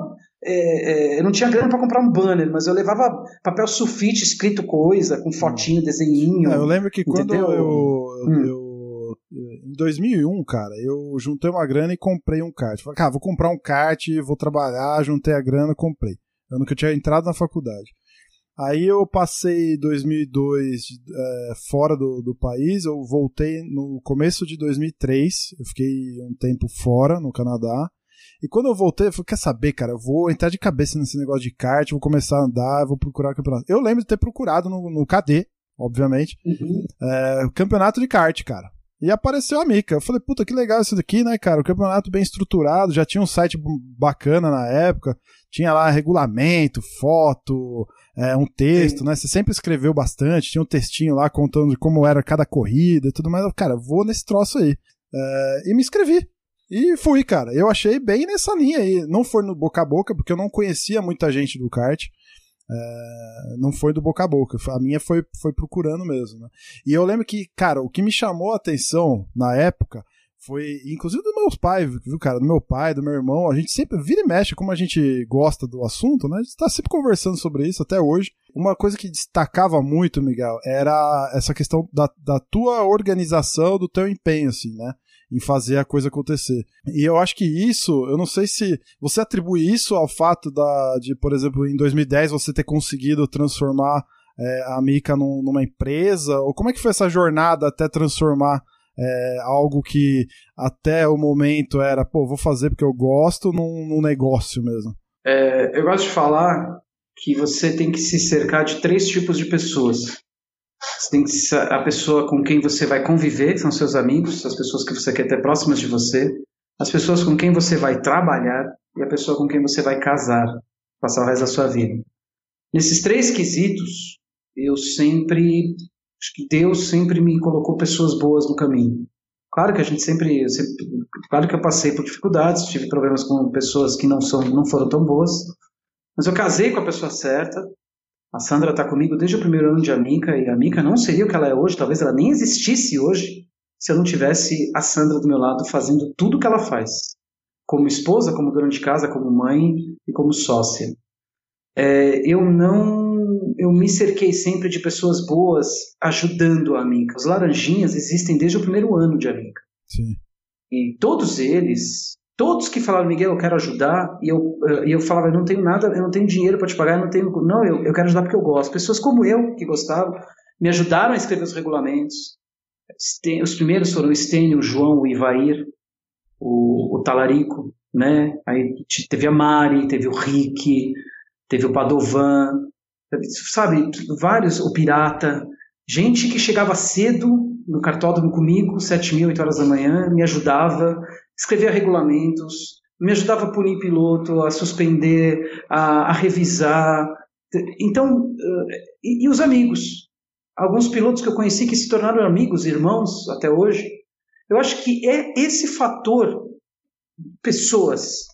é, é, eu não tinha grana para comprar um banner, mas eu levava papel sulfite escrito coisa, com fotinho, desenhinho. É, eu lembro que quando eu, hum. eu 2001, cara, eu juntei uma grana e comprei um kart. Falei, cara, vou comprar um kart, vou trabalhar, juntei a grana, comprei. Ano que eu tinha entrado na faculdade. Aí eu passei 2002 é, fora do, do país, eu voltei no começo de 2003, eu fiquei um tempo fora, no Canadá. E quando eu voltei, eu falei, quer saber, cara, eu vou entrar de cabeça nesse negócio de kart, vou começar a andar, vou procurar campeonato. Eu lembro de ter procurado no, no KD, obviamente, uhum. é, campeonato de kart, cara. E apareceu a Mica. Eu falei, puta, que legal isso daqui, né, cara? O campeonato bem estruturado, já tinha um site bacana na época, tinha lá regulamento, foto, é, um texto, Sim. né? Você sempre escreveu bastante, tinha um textinho lá contando de como era cada corrida e tudo mais. Eu, cara, vou nesse troço aí. É, e me inscrevi. E fui, cara. Eu achei bem nessa linha aí. Não foi no boca a boca, porque eu não conhecia muita gente do kart. É, não foi do boca a boca, a minha foi, foi procurando mesmo. Né? E eu lembro que, cara, o que me chamou a atenção na época foi, inclusive do meus pais, viu, cara? Do meu pai, do meu irmão, a gente sempre vira e mexe, como a gente gosta do assunto, né? A gente tá sempre conversando sobre isso até hoje. Uma coisa que destacava muito, Miguel, era essa questão da, da tua organização, do teu empenho, assim, né? Em fazer a coisa acontecer. E eu acho que isso, eu não sei se você atribui isso ao fato da, de, por exemplo, em 2010 você ter conseguido transformar é, a Mica num, numa empresa, ou como é que foi essa jornada até transformar é, algo que até o momento era, pô, vou fazer porque eu gosto, num, num negócio mesmo? É, eu gosto de falar que você tem que se cercar de três tipos de pessoas. Você tem que a pessoa com quem você vai conviver, que são seus amigos, as pessoas que você quer ter próximas de você, as pessoas com quem você vai trabalhar e a pessoa com quem você vai casar, passar o resto da sua vida. Nesses três quesitos, eu sempre, acho que Deus sempre me colocou pessoas boas no caminho. Claro que a gente sempre, sempre claro que eu passei por dificuldades, tive problemas com pessoas que não são, não foram tão boas, mas eu casei com a pessoa certa, a Sandra está comigo desde o primeiro ano de Amica e a Amica não seria o que ela é hoje, talvez ela nem existisse hoje se eu não tivesse a Sandra do meu lado fazendo tudo o que ela faz, como esposa, como dona de casa, como mãe e como sócia. É, eu não, eu me cerquei sempre de pessoas boas ajudando a Amica. Os laranjinhas existem desde o primeiro ano de Amica. Sim. E todos eles Todos que falaram, Miguel, eu quero ajudar, e eu, e eu falava, eu não tenho nada, eu não tenho dinheiro para te pagar, eu não tenho. Não, eu, eu quero ajudar porque eu gosto. Pessoas como eu, que gostavam, me ajudaram a escrever os regulamentos. Os primeiros foram o Stênio, o João, o Ivair, o, o Talarico, né? Aí teve a Mari, teve o Rick, teve o Padovan, sabe, vários, o Pirata. Gente que chegava cedo no cartódromo comigo, sete mil, oito horas da manhã, me ajudava, escrevia regulamentos, me ajudava a punir piloto, a suspender, a, a revisar. Então, e, e, os amigos. Alguns pilotos que eu conheci que se tornaram amigos, irmãos até hoje. Eu acho que é esse fator, pessoas,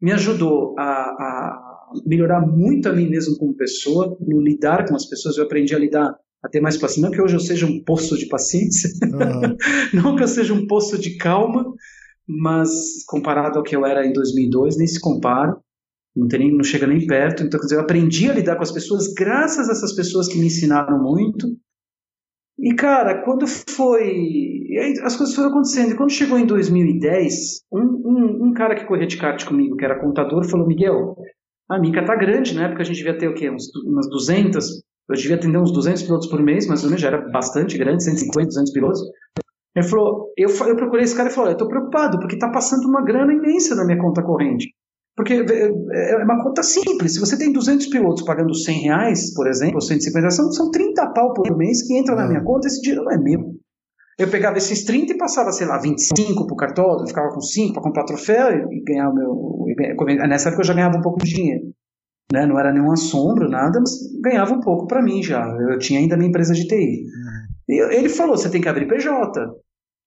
me ajudou a, a melhorar muito a mim mesmo como pessoa, no lidar com as pessoas. Eu aprendi a lidar a ter mais paciência. Não que hoje eu seja um poço de paciência, uhum. não que eu seja um poço de calma, mas comparado ao que eu era em 2002, nem se compara. Não, tem não chega nem perto. Então, quer dizer, eu aprendi a lidar com as pessoas graças a essas pessoas que me ensinaram muito. E, cara, quando foi. as coisas foram acontecendo. E quando chegou em 2010, um, um, um cara que corria de kart comigo, que era contador, falou: Miguel, a Mica tá grande, né? Porque a gente devia ter o quê? Uns, umas 200. Eu devia atender uns 200 pilotos por mês, mas já era bastante grande, 150, 200 pilotos. Ele falou, eu, eu procurei esse cara e falou, eu estou preocupado, porque está passando uma grana imensa na minha conta corrente. Porque é, é, uma conta simples. Se você tem 200 pilotos pagando 100 reais, por exemplo, ou 150, são, são 30 pau por mês que entra na minha conta, esse dinheiro não é meu. Eu pegava esses 30 e passava, sei lá, 25 pro cartódromo, ficava com 5 para comprar troféu e ganhar o meu. Nessa época eu já ganhava um pouco de dinheiro. Né? Não era nenhum assombro, nada, mas ganhava um pouco para mim já. Eu tinha ainda minha empresa de TI. Uhum. E ele falou: você tem que abrir PJ.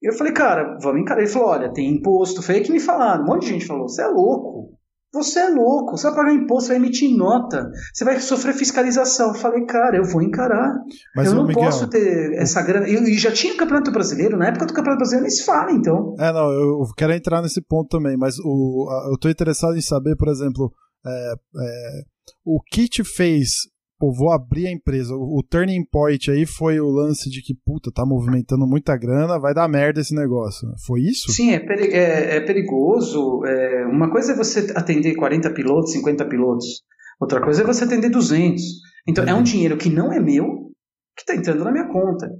Eu falei, cara, vamos encarar. Ele falou: olha, tem imposto, foi aí que me falaram. Um monte de gente falou: você é louco. Você é louco, você vai pagar imposto, vai emitir nota, você vai sofrer fiscalização. Eu falei, cara, eu vou encarar. Mas, eu não Miguel, posso ter essa grana. E já tinha Campeonato Brasileiro, na época do Campeonato Brasileiro nem se fala, então. É, não, eu quero entrar nesse ponto também, mas o, eu estou interessado em saber, por exemplo, é, é, o que te fez pô, vou abrir a empresa. O, o, turning point aí foi o lance de que, puta, tá movimentando muita grana, vai dar merda esse negócio. Foi isso? Sim, é, peri é, é perigoso. É, uma coisa é você atender 40 pilotos, 50 pilotos. Outra coisa é você atender 200. Então, é um dinheiro que não é meu, que está entrando na minha conta.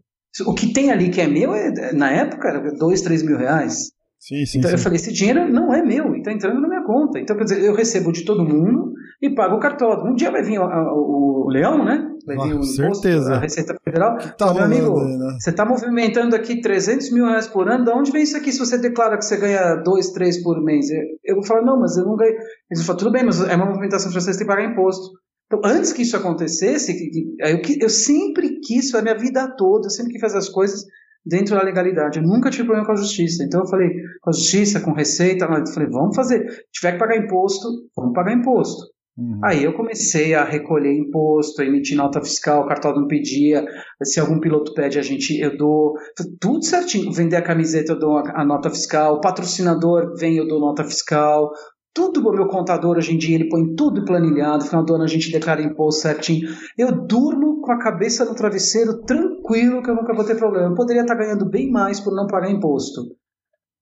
O que tem ali que é meu, é, na época, era 2, 3 mil reais. Sim, sim, então sim. eu falei, esse dinheiro não é meu, está entrando na minha conta. Então, quer dizer, eu recebo de todo mundo e pago o cartódromo. Um dia vai vir o, o, o leão, né? Vai vir o certeza. a Receita Federal. Tá meu amigo, aí, né? você está movimentando aqui 300 mil reais por ano, de onde vem isso aqui se você declara que você ganha 2, 3 por mês? Eu vou falar, não, mas eu não ganho. Eles falam, tudo bem, mas é uma movimentação francesa, você tem que pagar imposto. Então, antes que isso acontecesse, eu, eu sempre quis, a minha vida toda, eu sempre quis fazer as coisas dentro da legalidade. Eu nunca tive problema com a justiça. Então eu falei, com a justiça, com receita, eu falei, vamos fazer. Se tiver que pagar imposto, vamos pagar imposto. Uhum. Aí eu comecei a recolher imposto, a emitir nota fiscal, o cartódromo pedia, se algum piloto pede, a gente, eu dou tudo certinho. Vender a camiseta, eu dou a, a nota fiscal, o patrocinador vem, eu dou nota fiscal, tudo o meu contador hoje em dia, ele põe tudo planilhado, final do ano a gente declara imposto certinho. Eu durmo com a cabeça no travesseiro tranquilo que eu nunca vou ter problema. Eu poderia estar ganhando bem mais por não pagar imposto.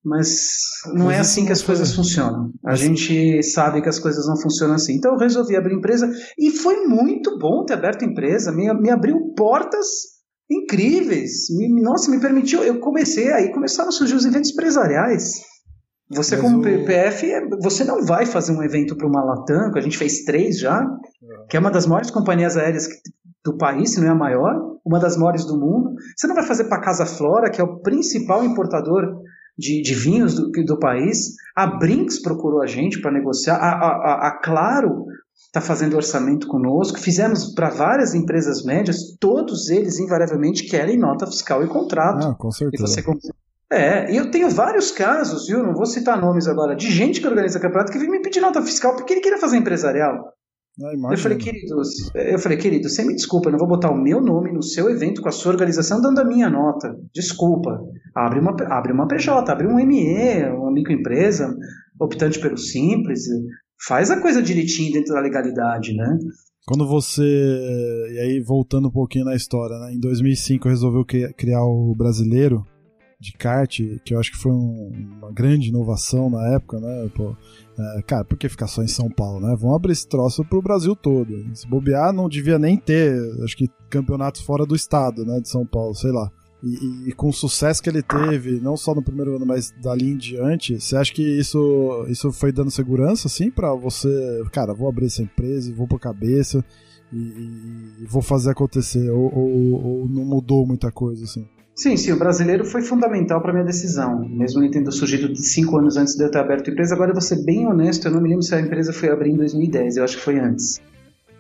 Mas não é assim que as coisas funcionam. A gente sabe que as coisas não funcionam assim. Então eu resolvi abrir empresa e foi muito bom ter aberto empresa. Me, me abriu portas incríveis. Me, nossa, me permitiu. Eu comecei aí, começaram a surgir os eventos empresariais. Você, Mas como o... PPF, é, você não vai fazer um evento para uma Latam, que a gente fez três já, é. que é uma das maiores companhias aéreas do país, se não é a maior, uma das maiores do mundo. Você não vai fazer para Casa Flora, que é o principal importador de, de vinhos do, do, país. A Brinks procurou a gente para negociar. A, a, a Claro está fazendo orçamento conosco. Fizemos para várias empresas médias, todos eles invariavelmente querem nota fiscal e contrato. Ah, com certeza. E você é, e eu tenho vários casos, viu? Não vou citar nomes agora, de gente que organiza campeonato que vem me pedir nota fiscal porque ele queria fazer empresarial. Ah, eu falei, querido, eu falei, querido, você me desculpa, eu não vou botar o meu nome no seu evento com a sua organização dando a minha nota. Desculpa. Abre uma, abre uma PJ, abre um ME, uma microempresa, optante pelo simples. Faz a coisa direitinho dentro da legalidade, né? Quando você. E aí, voltando um pouquinho na história, né? Em 2005 resolveu criar o brasileiro de kart, que eu acho que foi um, uma grande inovação na época, né? Pô, é, cara, por que ficar só em São Paulo, né? Vamos abrir esse troço pro Brasil todo. Se bobear, não devia nem ter, acho que, campeonatos fora do estado, né? De São Paulo, sei lá. E, e, com o sucesso que ele teve, não só no primeiro ano, mas dali em diante, você acha que isso, isso foi dando segurança, assim, para você, cara, vou abrir essa empresa, vou por cabeça e, e, vou fazer acontecer, ou, ou, ou não mudou muita coisa, assim? Sim, sim, o brasileiro foi fundamental para minha decisão, mesmo ele tendo surgido de cinco anos antes de eu ter aberto a empresa. Agora, eu vou ser bem honesto, eu não me lembro se a empresa foi abrir em 2010, eu acho que foi antes.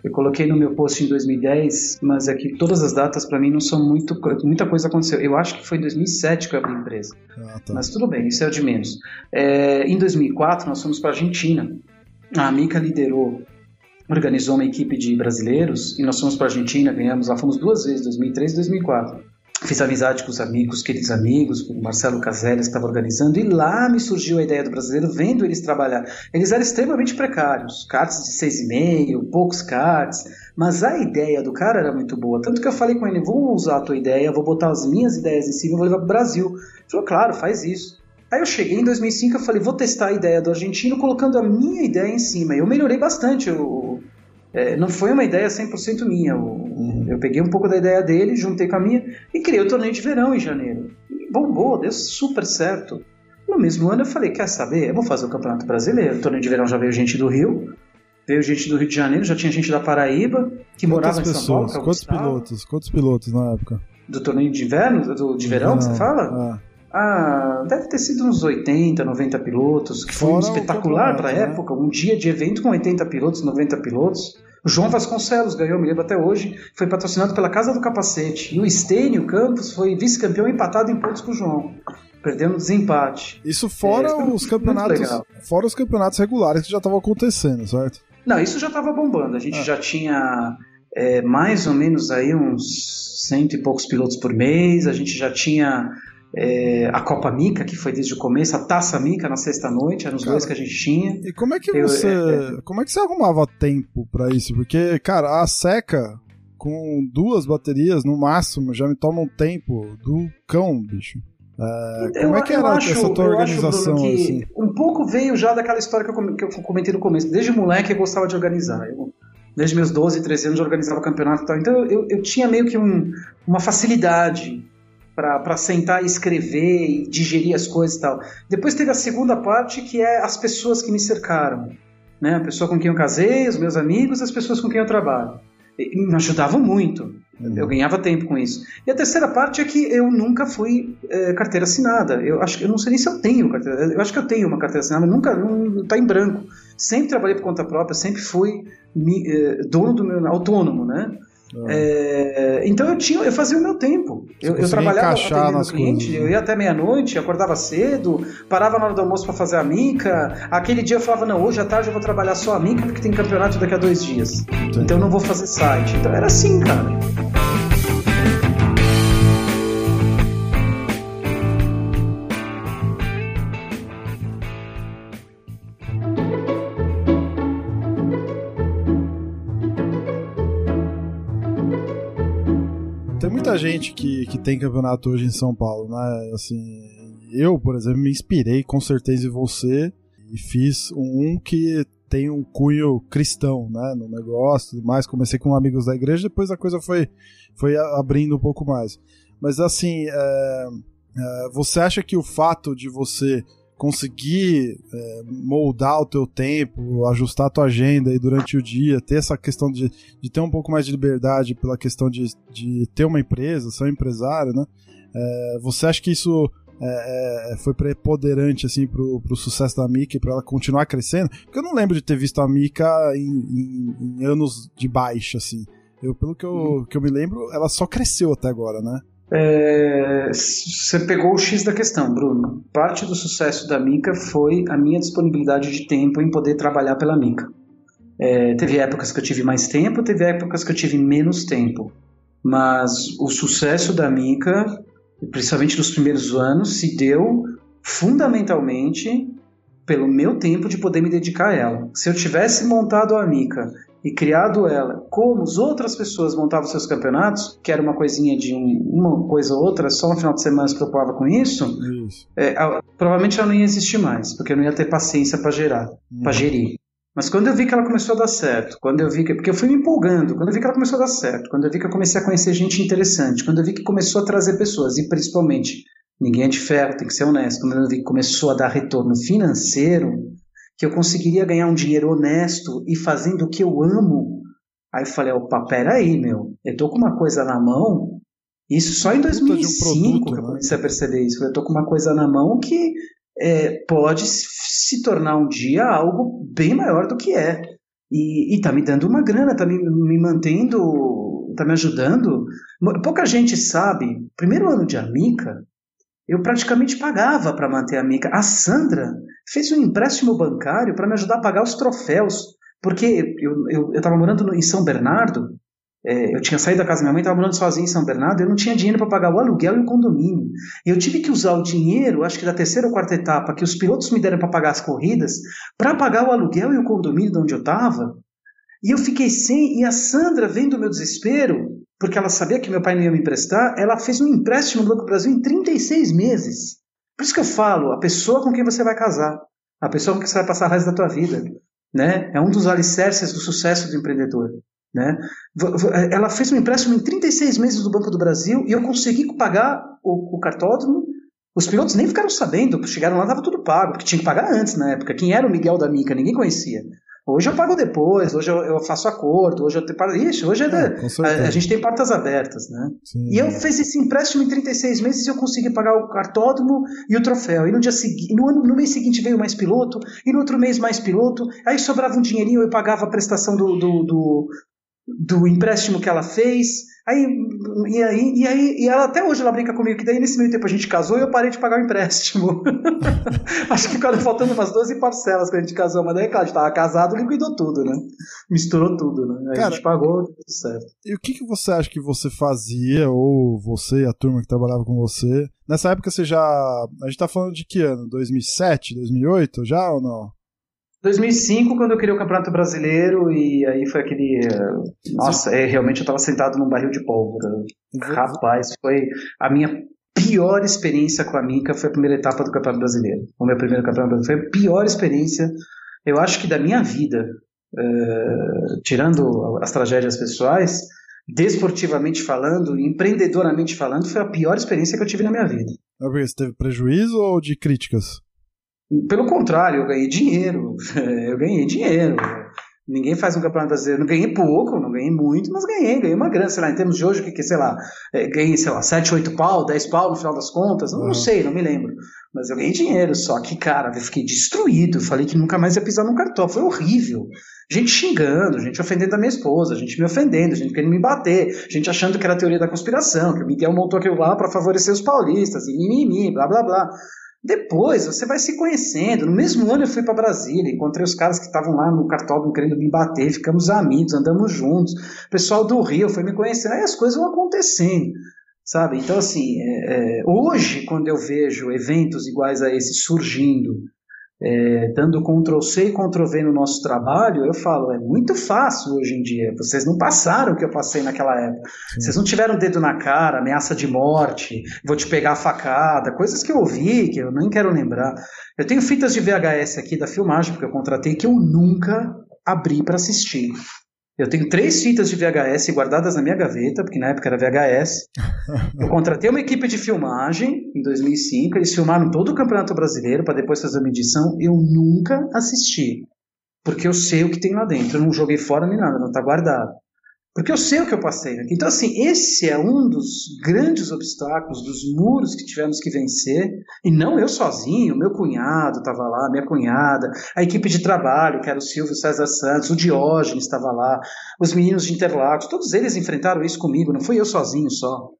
Eu coloquei no meu post em 2010, mas é que todas as datas para mim não são muito. Muita coisa aconteceu. Eu acho que foi em 2007 que eu abri a empresa. Ah, tá. Mas tudo bem, isso é o de menos. É, em 2004, nós fomos para a Argentina. A Mica liderou, organizou uma equipe de brasileiros e nós fomos para a Argentina, ganhamos lá, fomos duas vezes, 2003 e 2004. Fiz amizade com os amigos, queridos amigos, com o Marcelo Caselli estava organizando, e lá me surgiu a ideia do brasileiro, vendo eles trabalhar. Eles eram extremamente precários, cards de seis e meio, poucos cards, mas a ideia do cara era muito boa. Tanto que eu falei com ele: vou usar a tua ideia, vou botar as minhas ideias em cima e vou levar para o Brasil. Ele falou: claro, faz isso. Aí eu cheguei em 2005 e falei: vou testar a ideia do argentino colocando a minha ideia em cima. E eu melhorei bastante o, é, não foi uma ideia 100% minha. Eu, uhum. eu, peguei um pouco da ideia dele, juntei com a minha e criei o torneio de verão em janeiro. E bombou, deu super certo. No mesmo ano eu falei, quer saber? Eu vou fazer o Campeonato Brasileiro. O torneio de verão já veio gente do Rio, veio gente do Rio de Janeiro, já tinha gente da Paraíba, que Quantas morava em São pessoas? Paulo. Quantos pilotos? Quantos pilotos na época? Do torneio de inverno? Do, de verão, você fala? Ah. Ah, deve ter sido uns 80, 90 pilotos, que foi um espetacular para a né? época. Um dia de evento com 80 pilotos, 90 pilotos. João Vasconcelos ganhou, me lembro até hoje, foi patrocinado pela Casa do Capacete. E o Estênio Campos foi vice-campeão empatado em pontos com o João. Perdendo desempate. Isso fora é, os campeonatos. Fora os campeonatos regulares que já estavam acontecendo, certo? Não, isso já estava bombando. A gente é. já tinha é, mais ou menos aí uns cento e poucos pilotos por mês, a gente já tinha é, a Copa Mica, que foi desde o começo, a Taça Mica na sexta-noite, eram os cara, dois que a gente tinha. E como é que você. Eu, é, como é que você arrumava tempo para isso? Porque, cara, a seca com duas baterias no máximo já me toma um tempo do cão, bicho. É, como é que era acho, essa tua organização? Acho, assim? Um pouco veio já daquela história que eu, que eu comentei no começo. Desde moleque eu gostava de organizar. Eu, desde meus 12, 13 anos eu organizava campeonato e tal. Então eu, eu tinha meio que um, uma facilidade para sentar e escrever e digerir as coisas e tal. Depois teve a segunda parte que é as pessoas que me cercaram, né? A pessoa com quem eu casei, os meus amigos, as pessoas com quem eu trabalho. E me ajudavam muito. Uhum. Eu ganhava tempo com isso. E a terceira parte é que eu nunca fui é, carteira assinada. Eu acho eu não sei nem se eu tenho carteira. Eu acho que eu tenho uma carteira assinada, nunca não está em branco. Sempre trabalhei por conta própria, sempre fui me, é, dono do meu autônomo, né? É, então eu tinha, eu fazia o meu tempo. Eu, eu trabalhava atendendo cliente, coisas, né? eu ia até meia-noite, acordava cedo, parava na hora do almoço para fazer a mica. Aquele dia eu falava, não, hoje à tarde eu vou trabalhar só a mica porque tem campeonato daqui a dois dias. Entendi. Então eu não vou fazer site. Então era assim, cara. Gente que, que tem campeonato hoje em São Paulo, né? Assim, eu, por exemplo, me inspirei com certeza em você e fiz um que tem um cunho cristão, né, no negócio, tudo mais. Comecei com amigos da igreja, depois a coisa foi, foi abrindo um pouco mais. Mas assim, é, é, você acha que o fato de você conseguir é, moldar o teu tempo, ajustar a tua agenda aí durante o dia, ter essa questão de, de ter um pouco mais de liberdade pela questão de, de ter uma empresa, ser um empresário, né? É, você acha que isso é, é foi preponderante assim pro, pro sucesso da Mika e para ela continuar crescendo? Porque eu não lembro de ter visto a Mika em, em, em anos de baixa, assim. Eu, pelo que eu, uhum. que eu me lembro, ela só cresceu até agora, né? É, você pegou o X da questão, Bruno. Parte do sucesso da Mica foi a minha disponibilidade de tempo em poder trabalhar pela Mica. É, teve épocas que eu tive mais tempo, teve épocas que eu tive menos tempo. Mas o sucesso da Mica, principalmente nos primeiros anos, se deu fundamentalmente pelo meu tempo de poder me dedicar a ela. Se eu tivesse montado a Mica e criado ela como as outras pessoas montavam seus campeonatos, que era uma coisinha de um, uma coisa ou outra, só no final de semana se preocupava com isso, isso. É, provavelmente ela não ia existir mais, porque eu não ia ter paciência para gerar, hum. para gerir. Mas quando eu vi que ela começou a dar certo, quando eu vi que. Porque eu fui me empolgando, quando eu vi que ela começou a dar certo, quando eu vi que eu comecei a conhecer gente interessante, quando eu vi que começou a trazer pessoas, e principalmente, ninguém é de ferro, tem que ser honesto, quando eu vi que começou a dar retorno financeiro, que eu conseguiria ganhar um dinheiro honesto e fazendo o que eu amo. Aí eu falei, opa, peraí, meu, eu tô com uma coisa na mão Isso só em 2005 um produto, que eu né? comecei né? a perceber isso. Eu tô com uma coisa na mão que é, pode se tornar um dia algo bem maior do que é. E, e tá me dando uma grana, tá me, me mantendo, tá me ajudando. Pouca gente sabe, primeiro ano de Amica, eu praticamente pagava para manter a Mica. A Sandra fez um empréstimo bancário para me ajudar a pagar os troféus, porque eu estava morando em São Bernardo, é, eu tinha saído da casa da minha mãe, estava morando sozinho em São Bernardo, eu não tinha dinheiro para pagar o aluguel e o condomínio. Eu tive que usar o dinheiro, acho que da terceira ou quarta etapa, que os pilotos me deram para pagar as corridas, para pagar o aluguel e o condomínio de onde eu estava. E eu fiquei sem, e a Sandra, vendo o meu desespero, porque ela sabia que meu pai não ia me emprestar, ela fez um empréstimo no Banco do Brasil em 36 meses. Por isso que eu falo, a pessoa com quem você vai casar, a pessoa com quem você vai passar o resto da tua vida, né? É um dos alicerces do sucesso do empreendedor, né? Ela fez um empréstimo em 36 meses do Banco do Brasil e eu consegui pagar o, o cartódromo. Os pilotos nem ficaram sabendo, chegaram lá, estava tudo pago, porque tinha que pagar antes na época. Quem era o Miguel da Mica, ninguém conhecia. Hoje eu pago depois, hoje eu, eu faço acordo, hoje eu tenho. Ixi, hoje é, é a, a, gente tem portas abertas, né? Sim. E eu fiz esse empréstimo em 36 meses e eu consegui pagar o cartódromo e o troféu. E no dia seguinte, no, no mês seguinte veio mais piloto, e no outro mês mais piloto. Aí sobrava um dinheirinho, eu pagava a prestação do, do, do, do empréstimo que ela fez. Aí, e, aí, e aí, e ela até hoje ela brinca comigo que daí nesse meio tempo a gente casou e eu parei de pagar o empréstimo. Acho que ficaram faltando umas 12 parcelas quando a gente casou, mas daí, claro, a gente tava casado e liquidou tudo, né? Misturou tudo, né? Aí Cara, a gente pagou, tudo certo. E o que, que você acha que você fazia, ou você e a turma que trabalhava com você? Nessa época você já. A gente tá falando de que ano? 2007, 2008 já ou não? 2005, quando eu criei o Campeonato Brasileiro, e aí foi aquele. Eh, nossa, é, realmente eu estava sentado num barril de pólvora. Rapaz, foi a minha pior experiência com a Mica foi a primeira etapa do Campeonato Brasileiro. O meu primeiro Campeonato Brasileiro. Foi a pior experiência, eu acho que da minha vida. Uh, tirando as tragédias pessoais, desportivamente falando, empreendedoramente falando, foi a pior experiência que eu tive na minha vida. Você teve prejuízo ou de críticas? Pelo contrário, eu ganhei dinheiro. Eu ganhei dinheiro. Ninguém faz um campeonato brasileiro. Não ganhei pouco, não ganhei muito, mas ganhei, ganhei uma grana. Sei lá, em termos de hoje, o que, que sei lá, é, ganhei, sei lá, 7, 8 pau, 10 pau no final das contas. Não, uhum. não sei, não me lembro. Mas eu ganhei dinheiro. Só que, cara, eu fiquei destruído. Falei que nunca mais ia pisar num cartão. Foi horrível. Gente xingando, gente ofendendo a minha esposa, gente me ofendendo, gente querendo me bater, gente achando que era a teoria da conspiração, que o Miguel montou aquilo lá para favorecer os paulistas, e mimimi, blá blá blá. Depois você vai se conhecendo. No mesmo ano eu fui para Brasília, encontrei os caras que estavam lá no cartódromo querendo me bater, ficamos amigos, andamos juntos. O pessoal do Rio foi me conhecendo, aí as coisas vão acontecendo, sabe? Então, assim, é, é, hoje, quando eu vejo eventos iguais a esse surgindo, é, dando Ctrl C e Ctrl V no nosso trabalho, eu falo, é muito fácil hoje em dia. Vocês não passaram o que eu passei naquela época. Sim. Vocês não tiveram dedo na cara, ameaça de morte, vou te pegar a facada, coisas que eu ouvi, que eu nem quero lembrar. Eu tenho fitas de VHS aqui da filmagem, porque eu contratei, que eu nunca abri para assistir. Eu tenho três fitas de VHS guardadas na minha gaveta, porque na época era VHS. Eu contratei uma equipe de filmagem em 2005, eles filmaram todo o Campeonato Brasileiro para depois fazer uma edição. Eu nunca assisti, porque eu sei o que tem lá dentro. Eu não joguei fora nem nada, não está guardado. Porque eu sei o que eu passei aqui. Então, assim, esse é um dos grandes obstáculos, dos muros que tivemos que vencer. E não eu sozinho, meu cunhado estava lá, minha cunhada, a equipe de trabalho, que era o Silvio César Santos, o Diógenes estava lá, os meninos de Interlagos, todos eles enfrentaram isso comigo, não fui eu sozinho só.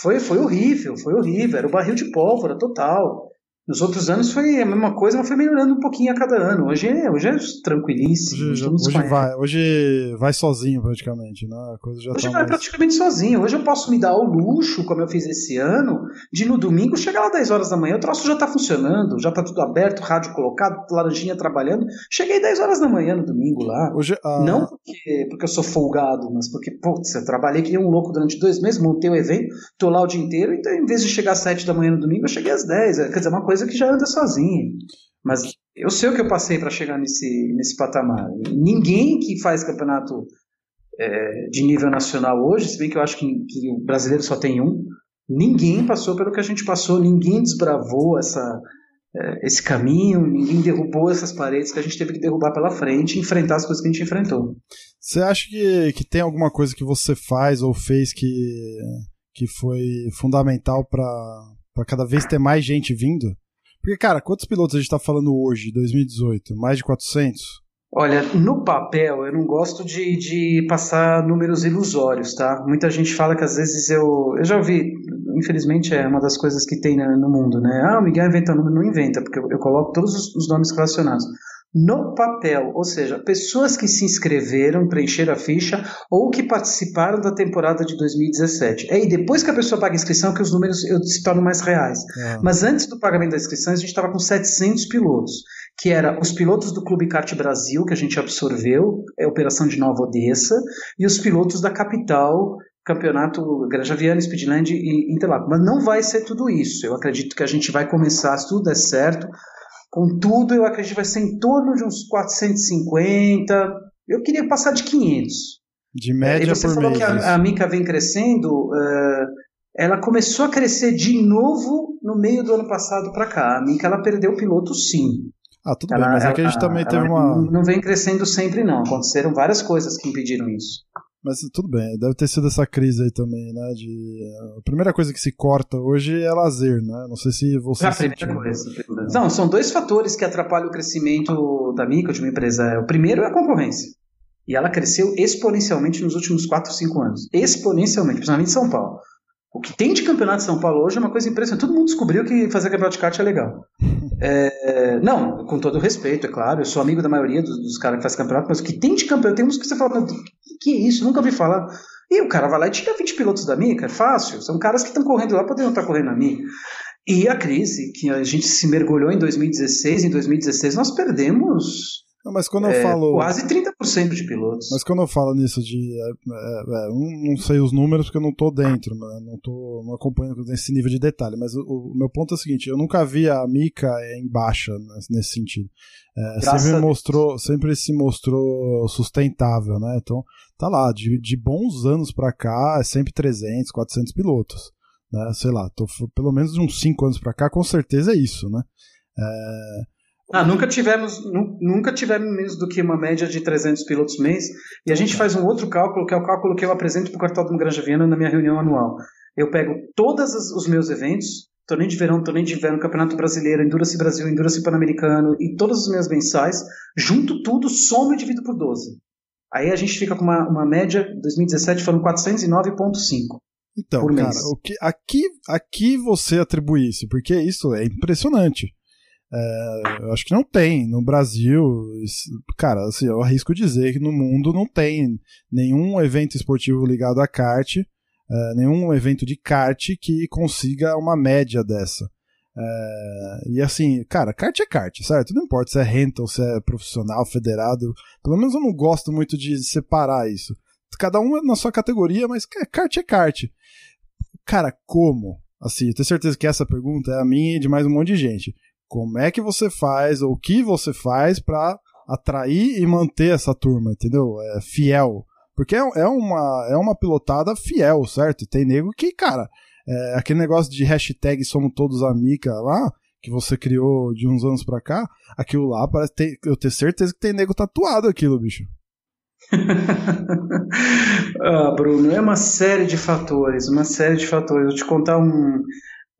Foi, foi horrível, foi horrível. Era o barril de pólvora total. Nos outros anos foi a mesma coisa, mas foi melhorando um pouquinho a cada ano. Hoje é, hoje é tranquilíssimo. Hoje, hoje vai, hoje vai sozinho praticamente, né? A coisa já hoje tá vai mais... praticamente sozinho. Hoje eu posso me dar ao luxo, como eu fiz esse ano, de no domingo chegar lá 10 horas da manhã, o troço já tá funcionando, já tá tudo aberto, rádio colocado, laranjinha trabalhando. Cheguei 10 horas da manhã no domingo lá. Hoje, ah... Não porque, porque eu sou folgado, mas porque, putz, eu trabalhei que um louco durante dois meses, montei o um evento, tô lá o dia inteiro, então em vez de chegar às 7 da manhã no domingo, eu cheguei às 10. Quer dizer, uma coisa coisa que já anda sozinha. Mas eu sei o que eu passei para chegar nesse, nesse patamar. Ninguém que faz campeonato é, de nível nacional hoje, se bem que eu acho que, que, o brasileiro só tem um, ninguém passou pelo que a gente passou, ninguém desbravou essa, é, esse caminho, ninguém derrubou essas paredes que a gente teve que derrubar pela frente e enfrentar as coisas que a gente enfrentou. Você acha que, que tem alguma coisa que você faz ou fez que que foi fundamental para cada vez ter mais gente vindo? Porque, cara, quantos pilotos a gente está falando hoje, 2018? Mais de 400? Olha, no papel eu não gosto de, de passar números ilusórios, tá? Muita gente fala que às vezes eu. Eu já ouvi, infelizmente é uma das coisas que tem no mundo, né? Ah, o Miguel inventa número, não inventa, porque eu, eu coloco todos os, os nomes relacionados no papel, ou seja, pessoas que se inscreveram, preencheram a ficha ou que participaram da temporada de 2017. É, e depois que a pessoa paga a inscrição que os números se tornam mais reais. É. Mas antes do pagamento da inscrição, a gente estava com 700 pilotos, que era os pilotos do Clube Kart Brasil, que a gente absorveu, é a operação de Nova Odessa, e os pilotos da capital, campeonato Grajaviano, Speedland e Interlagos. Mas não vai ser tudo isso. Eu acredito que a gente vai começar, se tudo der certo, Contudo, eu acredito que vai ser em torno de uns 450. Eu queria passar de 500. De média você por falou mês. que a, a Mica vem crescendo. Uh, ela começou a crescer de novo no meio do ano passado para cá. A Mica ela perdeu o piloto, sim. Ah, tudo ela, bem, mas é que a gente também teve uma. Não vem crescendo sempre, não. Aconteceram várias coisas que impediram isso. Mas tudo bem, deve ter sido essa crise aí também, né? De... A primeira coisa que se corta hoje é lazer, né? Não sei se você. É a primeira sentiu. coisa. Não, são dois fatores que atrapalham o crescimento da micro, de uma empresa. O primeiro é a concorrência. E ela cresceu exponencialmente nos últimos 4, 5 anos. Exponencialmente, principalmente em São Paulo. O que tem de campeonato de São Paulo hoje é uma coisa impressionante. Todo mundo descobriu que fazer campeonato de kart é legal. É, não, com todo respeito, é claro. Eu sou amigo da maioria dos, dos caras que fazem campeonato, mas o que tem de campeonato, tem uns que você fala, que é isso? Nunca ouvi falar. E o cara vai lá e tira 20 pilotos da Mica, é fácil. São caras que estão correndo lá, poderiam estar correndo na Mica. E a crise, que a gente se mergulhou em 2016, em 2016 nós perdemos não, mas quando eu é, falo. Quase 30% de pilotos. Mas quando eu falo nisso de. É, é, é não sei os números porque eu não tô dentro, né? não tô não acompanhando nesse nível de detalhe. Mas o, o, meu ponto é o seguinte: eu nunca vi a Mika em baixa nesse sentido. É, sempre mostrou, sempre se mostrou sustentável, né? Então, tá lá, de, de bons anos para cá, é sempre 300, 400 pilotos. Né? Sei lá, tô, pelo menos de uns 5 anos para cá, com certeza é isso, né? É, ah, nunca tivemos, nunca tivemos menos do que uma média de 300 pilotos mês. E a gente faz um outro cálculo, que é o cálculo que eu apresento para o Cartódromo Granja Viana na minha reunião anual. Eu pego todos os meus eventos, torneio de verão, torneio de inverno, Campeonato Brasileiro, Endurance Brasil, Endurance Pan-Americano e todos os meus mensais, junto tudo, soma e divido por 12. Aí a gente fica com uma, uma média, 2017 foram 409,5. Então, cara, o que, aqui, aqui você atribui isso, porque isso é impressionante. É, eu acho que não tem. No Brasil, cara, assim, eu arrisco dizer que no mundo não tem nenhum evento esportivo ligado a kart, é, nenhum evento de kart que consiga uma média dessa. É, e assim, cara, kart é kart, certo? Não importa se é rental, se é profissional, federado. Pelo menos eu não gosto muito de separar isso. Cada um é na sua categoria, mas kart é kart. Cara, como? Assim, eu tenho certeza que essa pergunta é a minha e de mais um monte de gente como é que você faz, ou o que você faz para atrair e manter essa turma, entendeu? É fiel. Porque é, é, uma, é uma pilotada fiel, certo? Tem nego que, cara, é, aquele negócio de hashtag somos todos amiga lá, que você criou de uns anos pra cá, aquilo lá parece ter, eu tenho certeza que tem nego tatuado aquilo, bicho. ah, Bruno, é uma série de fatores, uma série de fatores. Vou te contar um,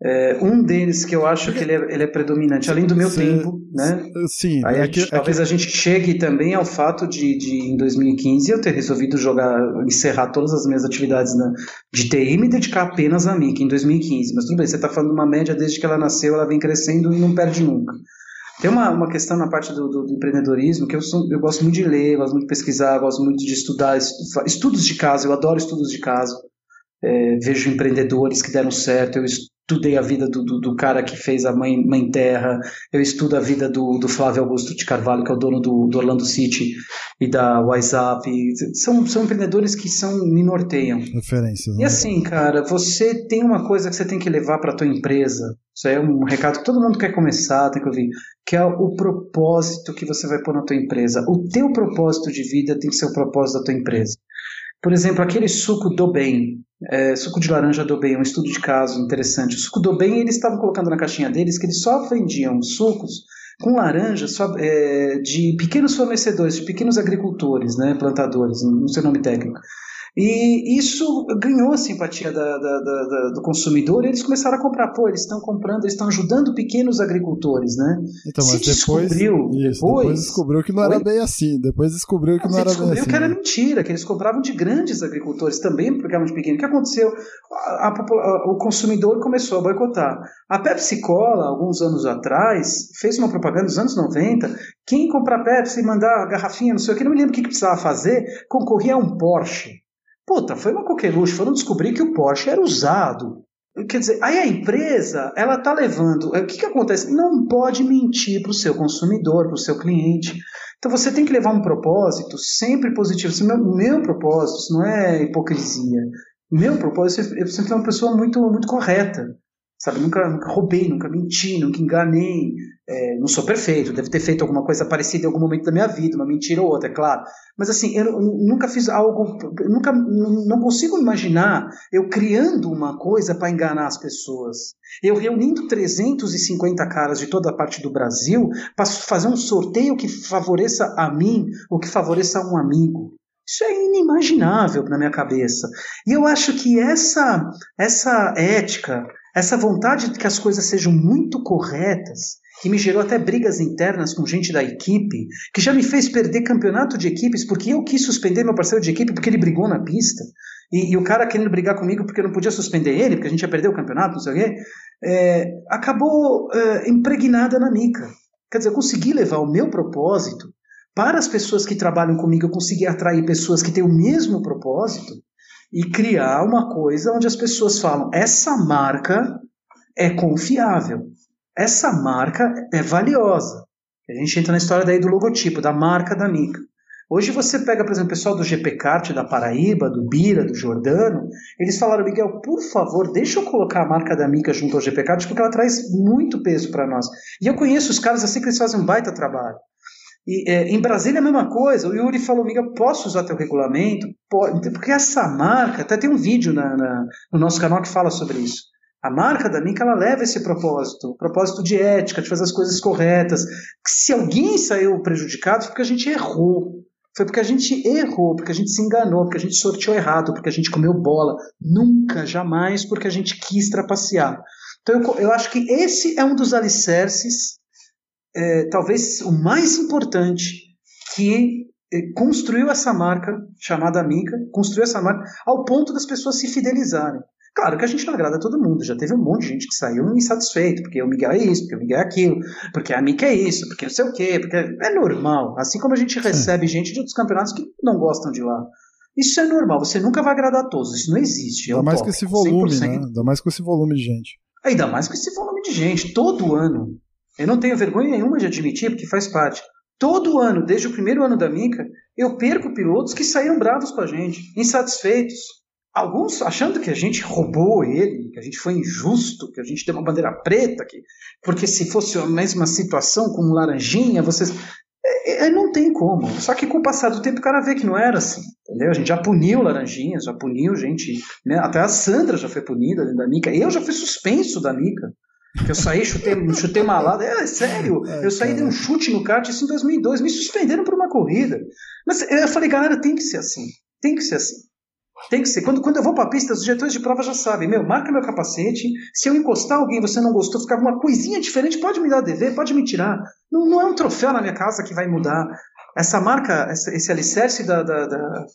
é, um deles que eu acho que ele é, ele é predominante, além do meu tempo, né? Sim. Aí é que, talvez é que... a gente chegue também ao fato de, de, em 2015, eu ter resolvido jogar, encerrar todas as minhas atividades na, de TI e me dedicar apenas a MIC em 2015. Mas tudo bem, você está falando de uma média desde que ela nasceu, ela vem crescendo e não perde nunca. Tem uma, uma questão na parte do, do, do empreendedorismo que eu, sou, eu gosto muito de ler, gosto muito de pesquisar, gosto muito de estudar, estudos de caso, eu adoro estudos de caso. É, vejo empreendedores que deram certo, eu estudei a vida do, do, do, cara que fez a Mãe, Mãe Terra, eu estudo a vida do, do Flávio Augusto de Carvalho, que é o dono do, do Orlando City e da WhatsApp. São, são empreendedores que são, me norteiam. Referências. Né? E assim, cara, você tem uma coisa que você tem que levar para tua empresa. Isso aí é um recado que todo mundo quer começar, tem que ouvir, que é o propósito que você vai pôr na tua empresa. O teu propósito de vida tem que ser o propósito da tua empresa. Por exemplo, aquele suco do bem, é, suco de laranja do bem, um estudo de caso interessante. O suco do bem, eles estavam colocando na caixinha deles que eles só vendiam sucos com laranja só, é, de pequenos fornecedores, de pequenos agricultores, né, plantadores, não sei o nome técnico. E isso ganhou a simpatia da, da, da, do consumidor e eles começaram a comprar. Pô, eles estão comprando, eles estão ajudando pequenos agricultores, né? Então, mas Se depois, descobriu, isso, depois, depois, descobriu que não era bem assim. Depois descobriu que não era bem assim. descobriu que era mentira, que eles compravam de grandes agricultores, também pegavam de pequenos. O que aconteceu? A, a, a, o consumidor começou a boicotar. A Pepsi Cola, alguns anos atrás, fez uma propaganda nos anos 90. Quem comprar Pepsi e mandar garrafinha, não sei o que, não me lembro o que, que precisava fazer, concorria a um Porsche. Puta, foi uma coqueluche, foram descobrir que o Porsche era usado. Quer dizer, aí a empresa, ela tá levando. O que, que acontece? Não pode mentir para o seu consumidor, para o seu cliente. Então você tem que levar um propósito sempre positivo. O meu, meu propósito, isso não é hipocrisia. Meu propósito é sempre uma pessoa muito, muito correta. Sabe, nunca, nunca roubei, nunca menti, nunca enganei. É, não sou perfeito, devo ter feito alguma coisa parecida em algum momento da minha vida, uma mentira ou outra, é claro. Mas assim, eu nunca fiz algo, nunca, não consigo imaginar eu criando uma coisa para enganar as pessoas. Eu reunindo 350 caras de toda a parte do Brasil para fazer um sorteio que favoreça a mim ou que favoreça a um amigo. Isso é inimaginável na minha cabeça. E eu acho que essa, essa ética, essa vontade de que as coisas sejam muito corretas, que me gerou até brigas internas com gente da equipe, que já me fez perder campeonato de equipes porque eu quis suspender meu parceiro de equipe porque ele brigou na pista. E, e o cara querendo brigar comigo porque eu não podia suspender ele, porque a gente ia perder o campeonato, não sei o quê, é, acabou é, impregnada na mica. Quer dizer, eu consegui levar o meu propósito para as pessoas que trabalham comigo, eu consegui atrair pessoas que têm o mesmo propósito e criar uma coisa onde as pessoas falam: essa marca é confiável, essa marca é valiosa. A gente entra na história daí do logotipo, da marca da Mica. Hoje você pega, por exemplo, o pessoal do GP Kart da Paraíba, do Bira, do Jordano, eles falaram, Miguel, por favor, deixa eu colocar a marca da Mica junto ao GP Kart, porque ela traz muito peso para nós. E eu conheço os caras assim que eles fazem um baita trabalho. E, é, em Brasília é a mesma coisa. O Yuri falou, amiga, posso usar teu regulamento? Pode, porque essa marca, até tem um vídeo na, na, no nosso canal que fala sobre isso. A marca da Mica, ela leva esse propósito, propósito de ética, de fazer as coisas corretas. Se alguém saiu prejudicado, foi porque a gente errou. Foi porque a gente errou, porque a gente se enganou, porque a gente sorteou errado, porque a gente comeu bola. Nunca, jamais, porque a gente quis trapacear. Então eu, eu acho que esse é um dos alicerces é, talvez o mais importante que é, construiu essa marca chamada Amiga, construiu essa marca ao ponto das pessoas se fidelizarem. Claro que a gente não agrada a todo mundo, já teve um monte de gente que saiu insatisfeito, porque o Miguel é isso, porque o Miguel é aquilo, porque a Mica é isso, porque não sei o quê, porque é normal. Assim como a gente recebe Sim. gente de outros campeonatos que não gostam de lá. Isso é normal, você nunca vai agradar a todos, isso não existe. Ainda mais com esse volume, 100%. né? Ainda mais com esse volume de gente. Ainda mais com esse volume de gente, todo ano. Eu não tenho vergonha nenhuma de admitir, porque faz parte. Todo ano, desde o primeiro ano da Mica, eu perco pilotos que saíram bravos com a gente, insatisfeitos. Alguns achando que a gente roubou ele, que a gente foi injusto, que a gente deu uma bandeira preta, que, porque se fosse a mesma situação com um laranjinha, vocês. É, é, não tem como. Só que com o passar do tempo o cara vê que não era assim. Entendeu? A gente já puniu laranjinhas, já puniu gente. Né? Até a Sandra já foi punida dentro da Mica. Eu já fui suspenso da Mica. Que eu saí, chutei, chutei malada. É, é sério. É, eu saí, dei um chute no kart, isso em 2002. Me suspenderam por uma corrida. Mas eu falei, galera, tem que ser assim. Tem que ser assim. Tem que ser. Quando, quando eu vou pra pista, os diretores de prova já sabem. Meu, marca meu capacete. Se eu encostar alguém você não gostou, ficar alguma coisinha diferente, pode me dar dever, pode me tirar. Não, não é um troféu na minha casa que vai mudar. Essa marca, essa, esse alicerce da, da, da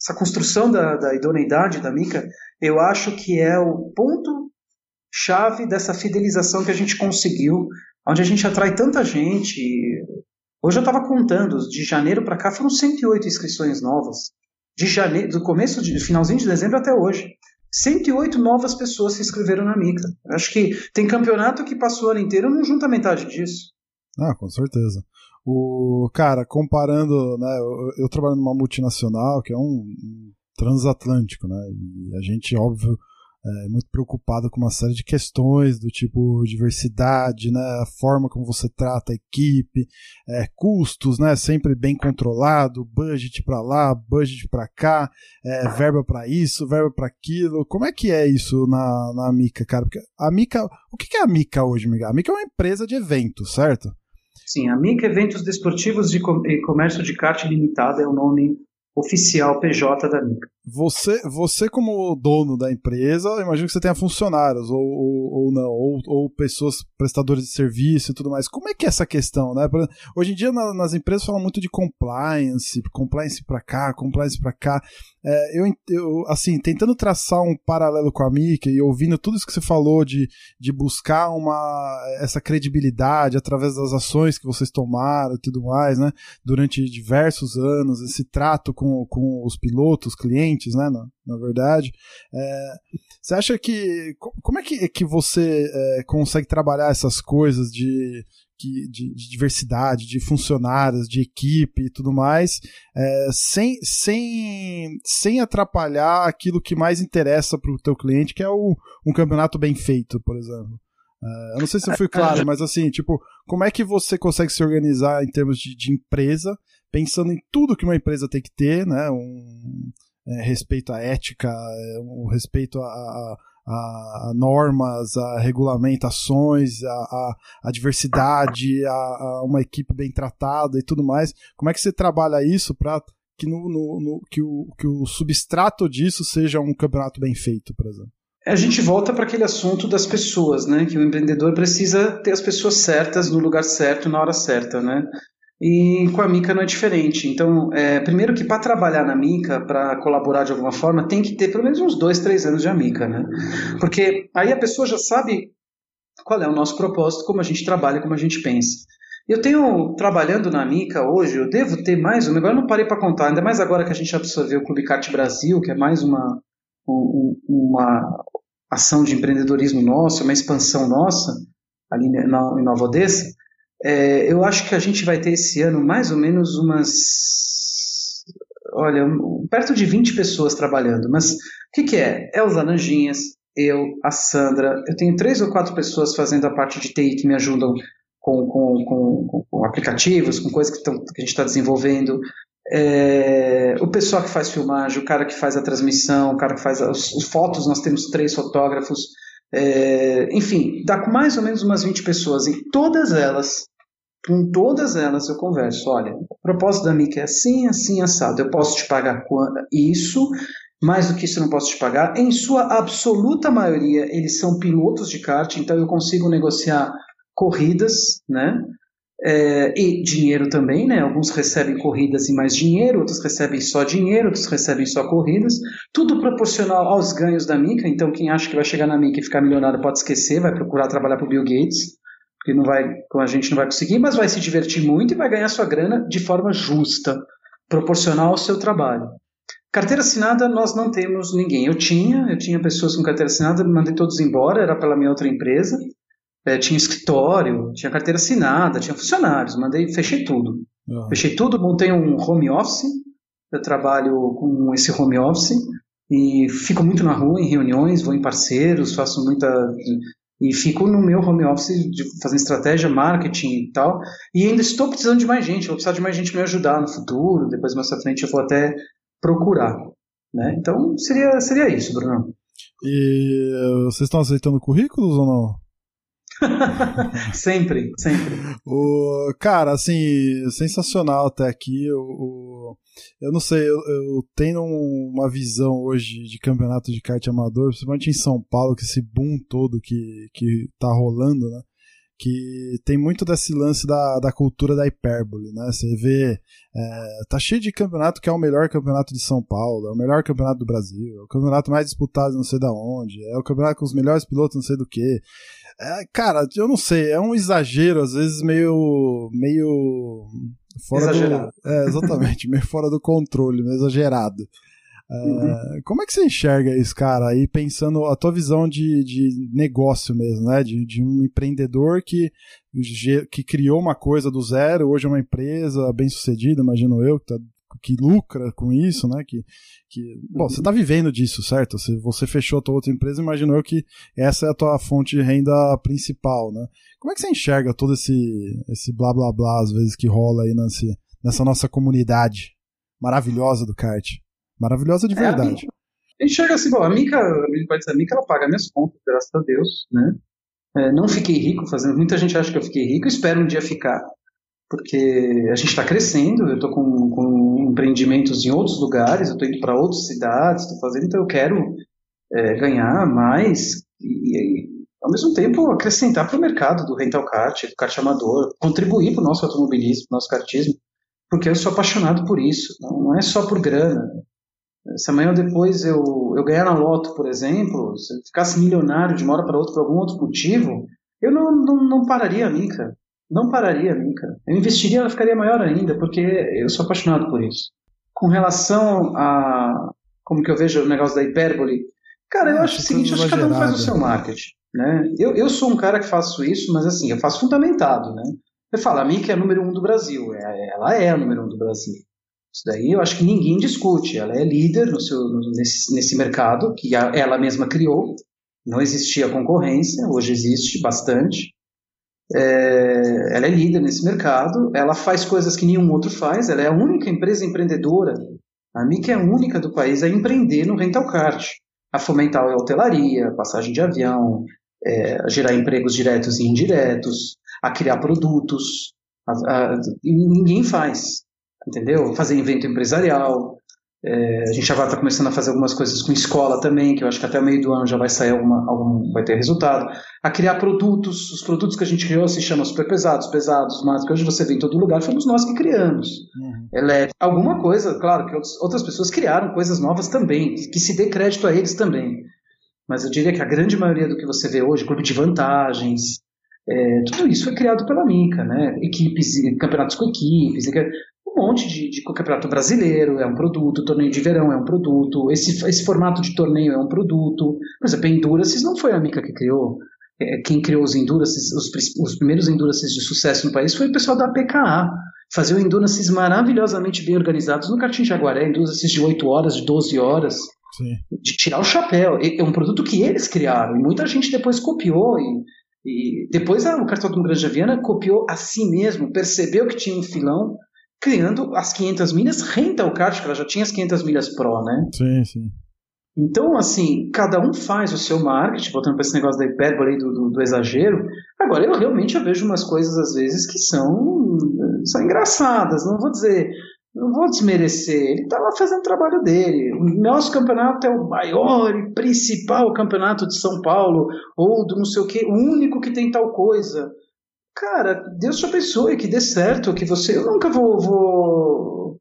essa construção da, da idoneidade da Mica, eu acho que é o ponto chave dessa fidelização que a gente conseguiu, onde a gente atrai tanta gente. Hoje eu estava contando, de janeiro para cá foram 108 inscrições novas. De janeiro, do começo, de finalzinho de dezembro até hoje. 108 novas pessoas se inscreveram na Mica. Acho que tem campeonato que passou o ano inteiro não junta metade disso. Ah, com certeza. O cara, comparando, né, eu, eu trabalho numa multinacional que é um, um transatlântico, né? E a gente, óbvio, é, muito preocupado com uma série de questões do tipo diversidade, né, a forma como você trata a equipe, é, custos, né, sempre bem controlado, budget para lá, budget para cá, é, verba para isso, verba para aquilo. Como é que é isso na, na Mica, cara? Porque a Mica, o que é a Mica hoje, Miguel? A Mica é uma empresa de eventos, certo? Sim, a Mica Eventos Desportivos de e Comércio de Kart Limitada é o nome oficial PJ da Mica. Você, você como dono da empresa, imagino que você tenha funcionários ou, ou, ou não, ou, ou, pessoas prestadores de serviço e tudo mais. Como é que é essa questão, né? Hoje em dia na, nas empresas falam muito de compliance, compliance para cá, compliance para cá. É, eu, eu, assim, tentando traçar um paralelo com a Mika e ouvindo tudo isso que você falou de, de buscar uma, essa credibilidade através das ações que vocês tomaram e tudo mais, né? Durante diversos anos, esse trato com, com os pilotos, clientes, né? Na, na verdade. É, você acha que. Como é que, que você é, consegue trabalhar essas coisas de de, de, de, diversidade, de funcionários, de equipe e tudo mais, é, sem, sem, sem atrapalhar aquilo que mais interessa para o teu cliente, que é o, um campeonato bem feito, por exemplo. É, eu não sei se eu fui claro, mas assim, tipo, como é que você consegue se organizar em termos de, de empresa, pensando em tudo que uma empresa tem que ter, né? Um, é, respeito à ética, é, um respeito a, a a, normas, a regulamentações, a, a, diversidade, a, uma equipe bem tratada e tudo mais. Como é que você trabalha isso para que, no, no, no, que, o, que o substrato disso seja um campeonato bem feito, por exemplo? A gente volta para aquele assunto das pessoas, né? Que o empreendedor precisa ter as pessoas certas no lugar certo, na hora certa, né? E com a Mica não é diferente. Então, é, primeiro que para trabalhar na Mica, para colaborar de alguma forma, tem que ter pelo menos uns dois, três anos de Amica, né? Porque aí a pessoa já sabe qual é o nosso propósito, como a gente trabalha, como a gente pensa. Eu tenho, trabalhando na Mica hoje, eu devo ter mais um, agora não parei para contar, ainda mais agora que a gente absorveu o Clube Kart Brasil, que é mais uma, um, uma ação de empreendedorismo nosso, uma expansão nossa, ali em Nova Odessa, é, eu acho que a gente vai ter esse ano mais ou menos umas. Olha, perto de 20 pessoas trabalhando. Mas o que, que é? É os Laranjinhas, eu, a Sandra. Eu tenho três ou quatro pessoas fazendo a parte de TI que me ajudam com, com, com, com aplicativos, com coisas que, tão, que a gente está desenvolvendo. É, o pessoal que faz filmagem, o cara que faz a transmissão, o cara que faz as, as fotos, nós temos três fotógrafos. É, enfim, dá mais ou menos umas 20 pessoas e todas elas com todas elas eu converso. Olha, o propósito da MIC é assim, assim, assado. Eu posso te pagar isso, mais do que isso não posso te pagar. Em sua absoluta maioria, eles são pilotos de kart, então eu consigo negociar corridas, né? É, e dinheiro também, né? Alguns recebem corridas e mais dinheiro, outros recebem só dinheiro, outros recebem só corridas. Tudo proporcional aos ganhos da Mica. Então, quem acha que vai chegar na Mica e ficar milionário pode esquecer, vai procurar trabalhar para o Bill Gates que não vai, com a gente não vai conseguir, mas vai se divertir muito e vai ganhar sua grana de forma justa, proporcional ao seu trabalho. Carteira assinada nós não temos ninguém. Eu tinha, eu tinha pessoas com carteira assinada, mandei todos embora, era pela minha outra empresa. É, tinha escritório, tinha carteira assinada, tinha funcionários, mandei, fechei tudo. Uhum. Fechei tudo, montei um home office. Eu trabalho com esse home office e fico muito na rua em reuniões, vou em parceiros, faço muita e fico no meu home office fazendo estratégia, marketing e tal. E ainda estou precisando de mais gente, vou precisar de mais gente me ajudar no futuro, depois mais pra frente eu vou até procurar. Né? Então seria, seria isso, Bruno. E vocês estão aceitando currículos ou não? sempre, sempre. O, cara, assim, sensacional até aqui. O, eu não sei, eu, eu, tenho uma visão hoje de campeonato de kart amador, principalmente em São Paulo, que esse boom todo que, que tá rolando, né? Que tem muito desse lance da, da cultura da hipérbole, né? Você vê, é, tá cheio de campeonato que é o melhor campeonato de São Paulo, é o melhor campeonato do Brasil, é o campeonato mais disputado não sei da onde, é o campeonato com os melhores pilotos não sei do que. É, cara, eu não sei, é um exagero, às vezes meio. meio. fora Exagerado. do. É, exatamente, meio fora do controle, meio exagerado. Uhum. como é que você enxerga isso, cara? Aí pensando a tua visão de, de negócio mesmo, né? De, de um empreendedor que, que criou uma coisa do zero, hoje é uma empresa bem sucedida, imagino eu, que, tá, que lucra com isso, né? Que, que, bom, você está vivendo disso, certo? Se você fechou a tua outra empresa, imagino eu que essa é a tua fonte de renda principal, né? Como é que você enxerga todo esse, esse blá blá blá, às vezes, que rola aí nesse, nessa nossa comunidade maravilhosa do kart? Maravilhosa de verdade. É, enxerga assim, bom, a Mica, a Mica, ela paga minhas contas, graças a Deus, né? É, não fiquei rico fazendo, muita gente acha que eu fiquei rico, espero um dia ficar, porque a gente está crescendo, eu estou com, com, empreendimentos em outros lugares, eu estou indo para outras cidades, estou fazendo, então eu quero é, ganhar mais e, e, ao mesmo tempo acrescentar para o mercado do rental kart, do kart amador, contribuir para o nosso automobilismo, para o nosso kartismo, porque eu sou apaixonado por isso, não é só por grana. Se amanhã ou depois eu, eu ganhar na loto, por exemplo, se eu ficasse milionário de uma hora para outra por algum outro motivo, eu não, não, não pararia a Mica. Não pararia a Mica. Eu investiria, ela ficaria maior ainda, porque eu sou apaixonado por isso. Com relação a como que eu vejo o negócio da hipérbole, cara, eu acho o seguinte, acho que cada um faz o seu marketing. Né? Eu, eu sou um cara que faço isso, mas assim, eu faço fundamentado. Né? Eu falo, a Mica é a número um do Brasil. É, ela é a número um do Brasil. Isso daí eu acho que ninguém discute. Ela é líder no seu, nesse, nesse mercado que ela mesma criou. Não existia concorrência, hoje existe bastante. É, ela é líder nesse mercado. Ela faz coisas que nenhum outro faz. Ela é a única empresa empreendedora. A MIC é a única do país a empreender no rental kart, a fomentar a hotelaria, passagem de avião, é, a gerar empregos diretos e indiretos, a criar produtos. A, a, ninguém faz entendeu? Fazer evento empresarial. É, a gente já vai estar tá começando a fazer algumas coisas com escola também, que eu acho que até o meio do ano já vai sair alguma, algum, vai ter resultado. A criar produtos, os produtos que a gente criou se chamam super pesados, pesados, mas que hoje você vê em todo lugar, fomos nós que criamos. Uhum. É, alguma coisa, claro, que outras pessoas criaram coisas novas também, que se dê crédito a eles também. Mas eu diria que a grande maioria do que você vê hoje, clube de vantagens, é, tudo isso foi criado pela Mica, né? Equipes, campeonatos com equipes, monte de, de campeonato brasileiro é um produto, torneio de verão é um produto, esse, esse formato de torneio é um produto. Por exemplo, Enduraces não foi a Mica que criou. É, quem criou os Enduraces, os, os primeiros Enduraces de sucesso no país foi o pessoal da PKA. Faziam Enduraces maravilhosamente bem organizados no Cartim Jaguaré, Enduraces de 8 horas, de 12 horas. Sim. De tirar o chapéu. É um produto que eles criaram e muita gente depois copiou e, e depois o Cartódromo Grande Viana copiou a si mesmo, percebeu que tinha um filão criando as 500 milhas rental kart, que ela já tinha as 500 milhas Pro, né? Sim, sim. Então, assim, cada um faz o seu marketing, voltando para esse negócio da hipérbole do, do, do, exagero. Agora, eu realmente eu vejo umas coisas, às vezes, que são, são engraçadas. Não vou dizer, não vou desmerecer. Ele estava fazendo o trabalho dele. O nosso campeonato é o maior e principal campeonato de São Paulo, ou do não sei o quê, o único que tem tal coisa. Cara, Deus te abençoe, que dê certo, que você. Eu nunca vou, vou.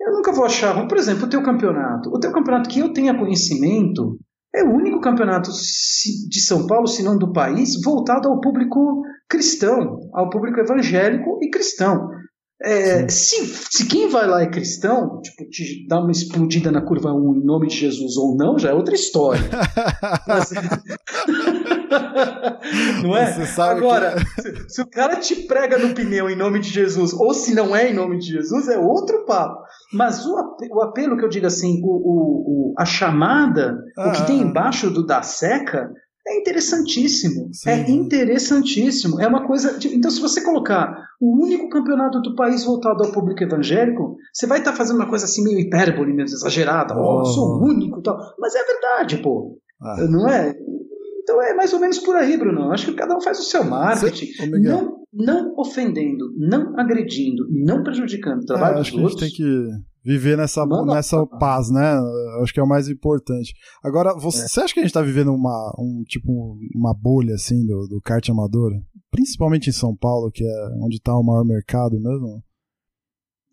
Eu nunca vou achar. Por exemplo, o teu campeonato. O teu campeonato que eu tenha conhecimento é o único campeonato de São Paulo, se não do país, voltado ao público cristão, ao público evangélico e cristão. É, se, se quem vai lá é cristão, tipo, te dá uma explodida na curva 1 em nome de Jesus ou não, já é outra história. Mas, não é? Agora, que... se, se, o cara te prega no pneu em nome de Jesus, ou se não é em nome de Jesus, é outro papo. Mas o, o apelo que eu digo assim, o, o, a chamada, ah, o que tem embaixo do da seca, é interessantíssimo. Sim. É interessantíssimo. É uma coisa. Então, se você colocar o único campeonato do país voltado ao público evangélico, você vai estar tá fazendo uma coisa assim meio hipérbole, meio exagerada. Oh, oh sou o único tal. Mas é verdade, pô. Ah. Não é? Então é mais ou menos por aí, Bruno. Acho que cada um faz o seu marketing, não, não ofendendo, não agredindo, não prejudicando o trabalho é, acho dos que outros. A gente tem que viver nessa, nessa paz, né? Acho que é o mais importante. Agora, você, é. você acha que a gente está vivendo uma, um, tipo, uma bolha assim do, do kart amador? Principalmente em São Paulo, que é onde está o maior mercado mesmo?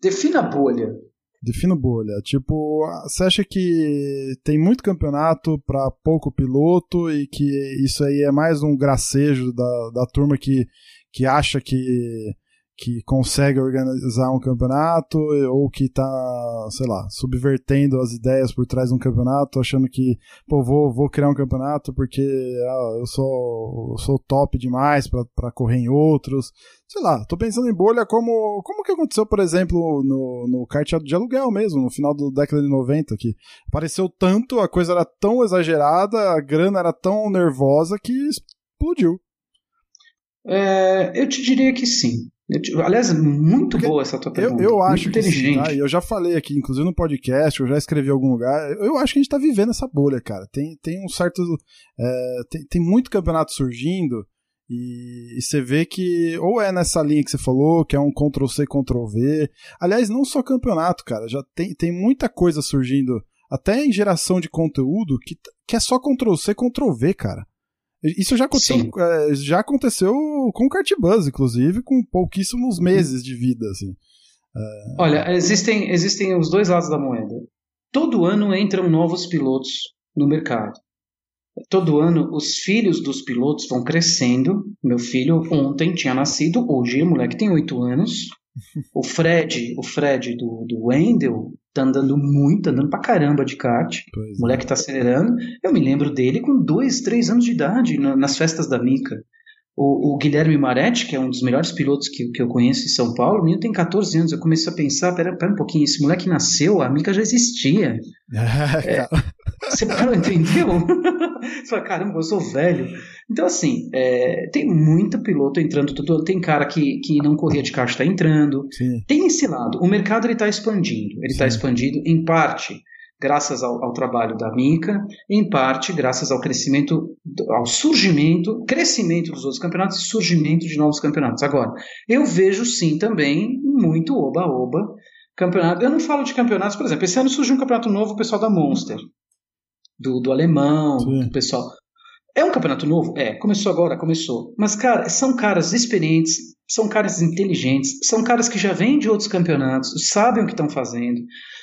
Defina a bolha. Defino bolha. Tipo, você acha que tem muito campeonato para pouco piloto e que isso aí é mais um gracejo da, da turma que, que acha que que consegue organizar um campeonato ou que tá, sei lá, subvertendo as ideias por trás de um campeonato, achando que, pô, vou, vou criar um campeonato porque ah, eu sou, eu sou top demais para correr em outros. Sei lá, tô pensando em bolha como, como que aconteceu, por exemplo, no, no kart de aluguel mesmo, no final da década de 90, que apareceu tanto, a coisa era tão exagerada, a grana era tão nervosa que explodiu. É, eu te diria que sim. Aliás, muito Porque boa essa tua pergunta. Eu, eu acho muito que sim, tá? eu já falei aqui, inclusive no podcast, eu já escrevi em algum lugar. Eu acho que a gente tá vivendo essa bolha, cara. Tem, tem um certo. É, tem, tem muito campeonato surgindo E, e, você vê que ou é nessa linha que você falou, que é um Ctrl-C, Ctrl-V. Aliás, não só campeonato, cara, já tem, tem muita coisa surgindo, até em geração de conteúdo, que, que é só Ctrl-C, Ctrl-V, cara. Isso já aconteceu, é, já aconteceu com o Cartbuzz, inclusive, com pouquíssimos meses de vida, assim. É... Olha, existem, existem os dois lados da moeda. Todo ano entram novos pilotos no mercado. Todo ano os filhos dos pilotos vão crescendo. Meu filho ontem tinha nascido, hoje o moleque tem oito anos. O Fred, o Fred do, do Wendel, tá andando muito, andando pra caramba de kart. Pois o moleque é. tá acelerando. Eu me lembro dele com dois, três anos de idade, na, nas festas da Mica. O, o, Guilherme Maretti, que é um dos melhores pilotos que, que eu conheço em São Paulo, o menino tem 14 anos. Eu comecei a pensar: pera, pera um pouquinho, esse moleque nasceu, a Mica já existia. é, você não entendeu? você fala, caramba, eu sou velho. Então, assim, é, tem muito piloto entrando. Tem cara que, que não corria de caixa está entrando. Sim. Tem esse lado. O mercado está expandindo. Ele está expandindo, em parte, graças ao, ao, trabalho da Mica, em parte graças ao crescimento, ao surgimento, crescimento dos outros campeonatos e surgimento de novos campeonatos. Agora, eu vejo sim também muito oba-oba campeonato. Eu não falo de campeonatos, por exemplo, esse ano surgiu um campeonato novo, o pessoal da Monster, do, do alemão, sim. do pessoal. É um campeonato novo? É, começou agora, começou. Mas, cara, são caras experientes, são caras inteligentes, são caras que já vêm de outros campeonatos, sabem o que estão fazendo.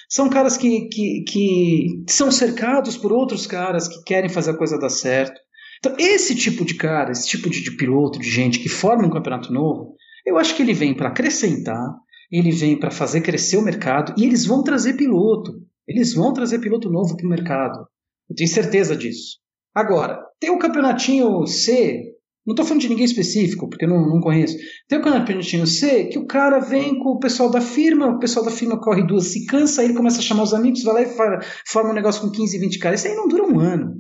São caras que, que, que são cercados por outros caras que querem fazer a coisa dar certo. Então, esse tipo de cara, esse tipo de, de piloto, de gente que forma um campeonato novo, eu acho que ele vem para acrescentar, ele vem para fazer crescer o mercado e eles vão trazer piloto. Eles vão trazer piloto novo para o mercado. Eu tenho certeza disso. Agora, tem o campeonatinho C, não estou falando de ninguém específico, porque não, não conheço. Tem o campeonatinho C que o cara vem com o pessoal da firma, o pessoal da firma corre duas, se cansa, aí ele começa a chamar os amigos, vai lá e forma um negócio com 15, 20 caras. Isso aí não dura um ano.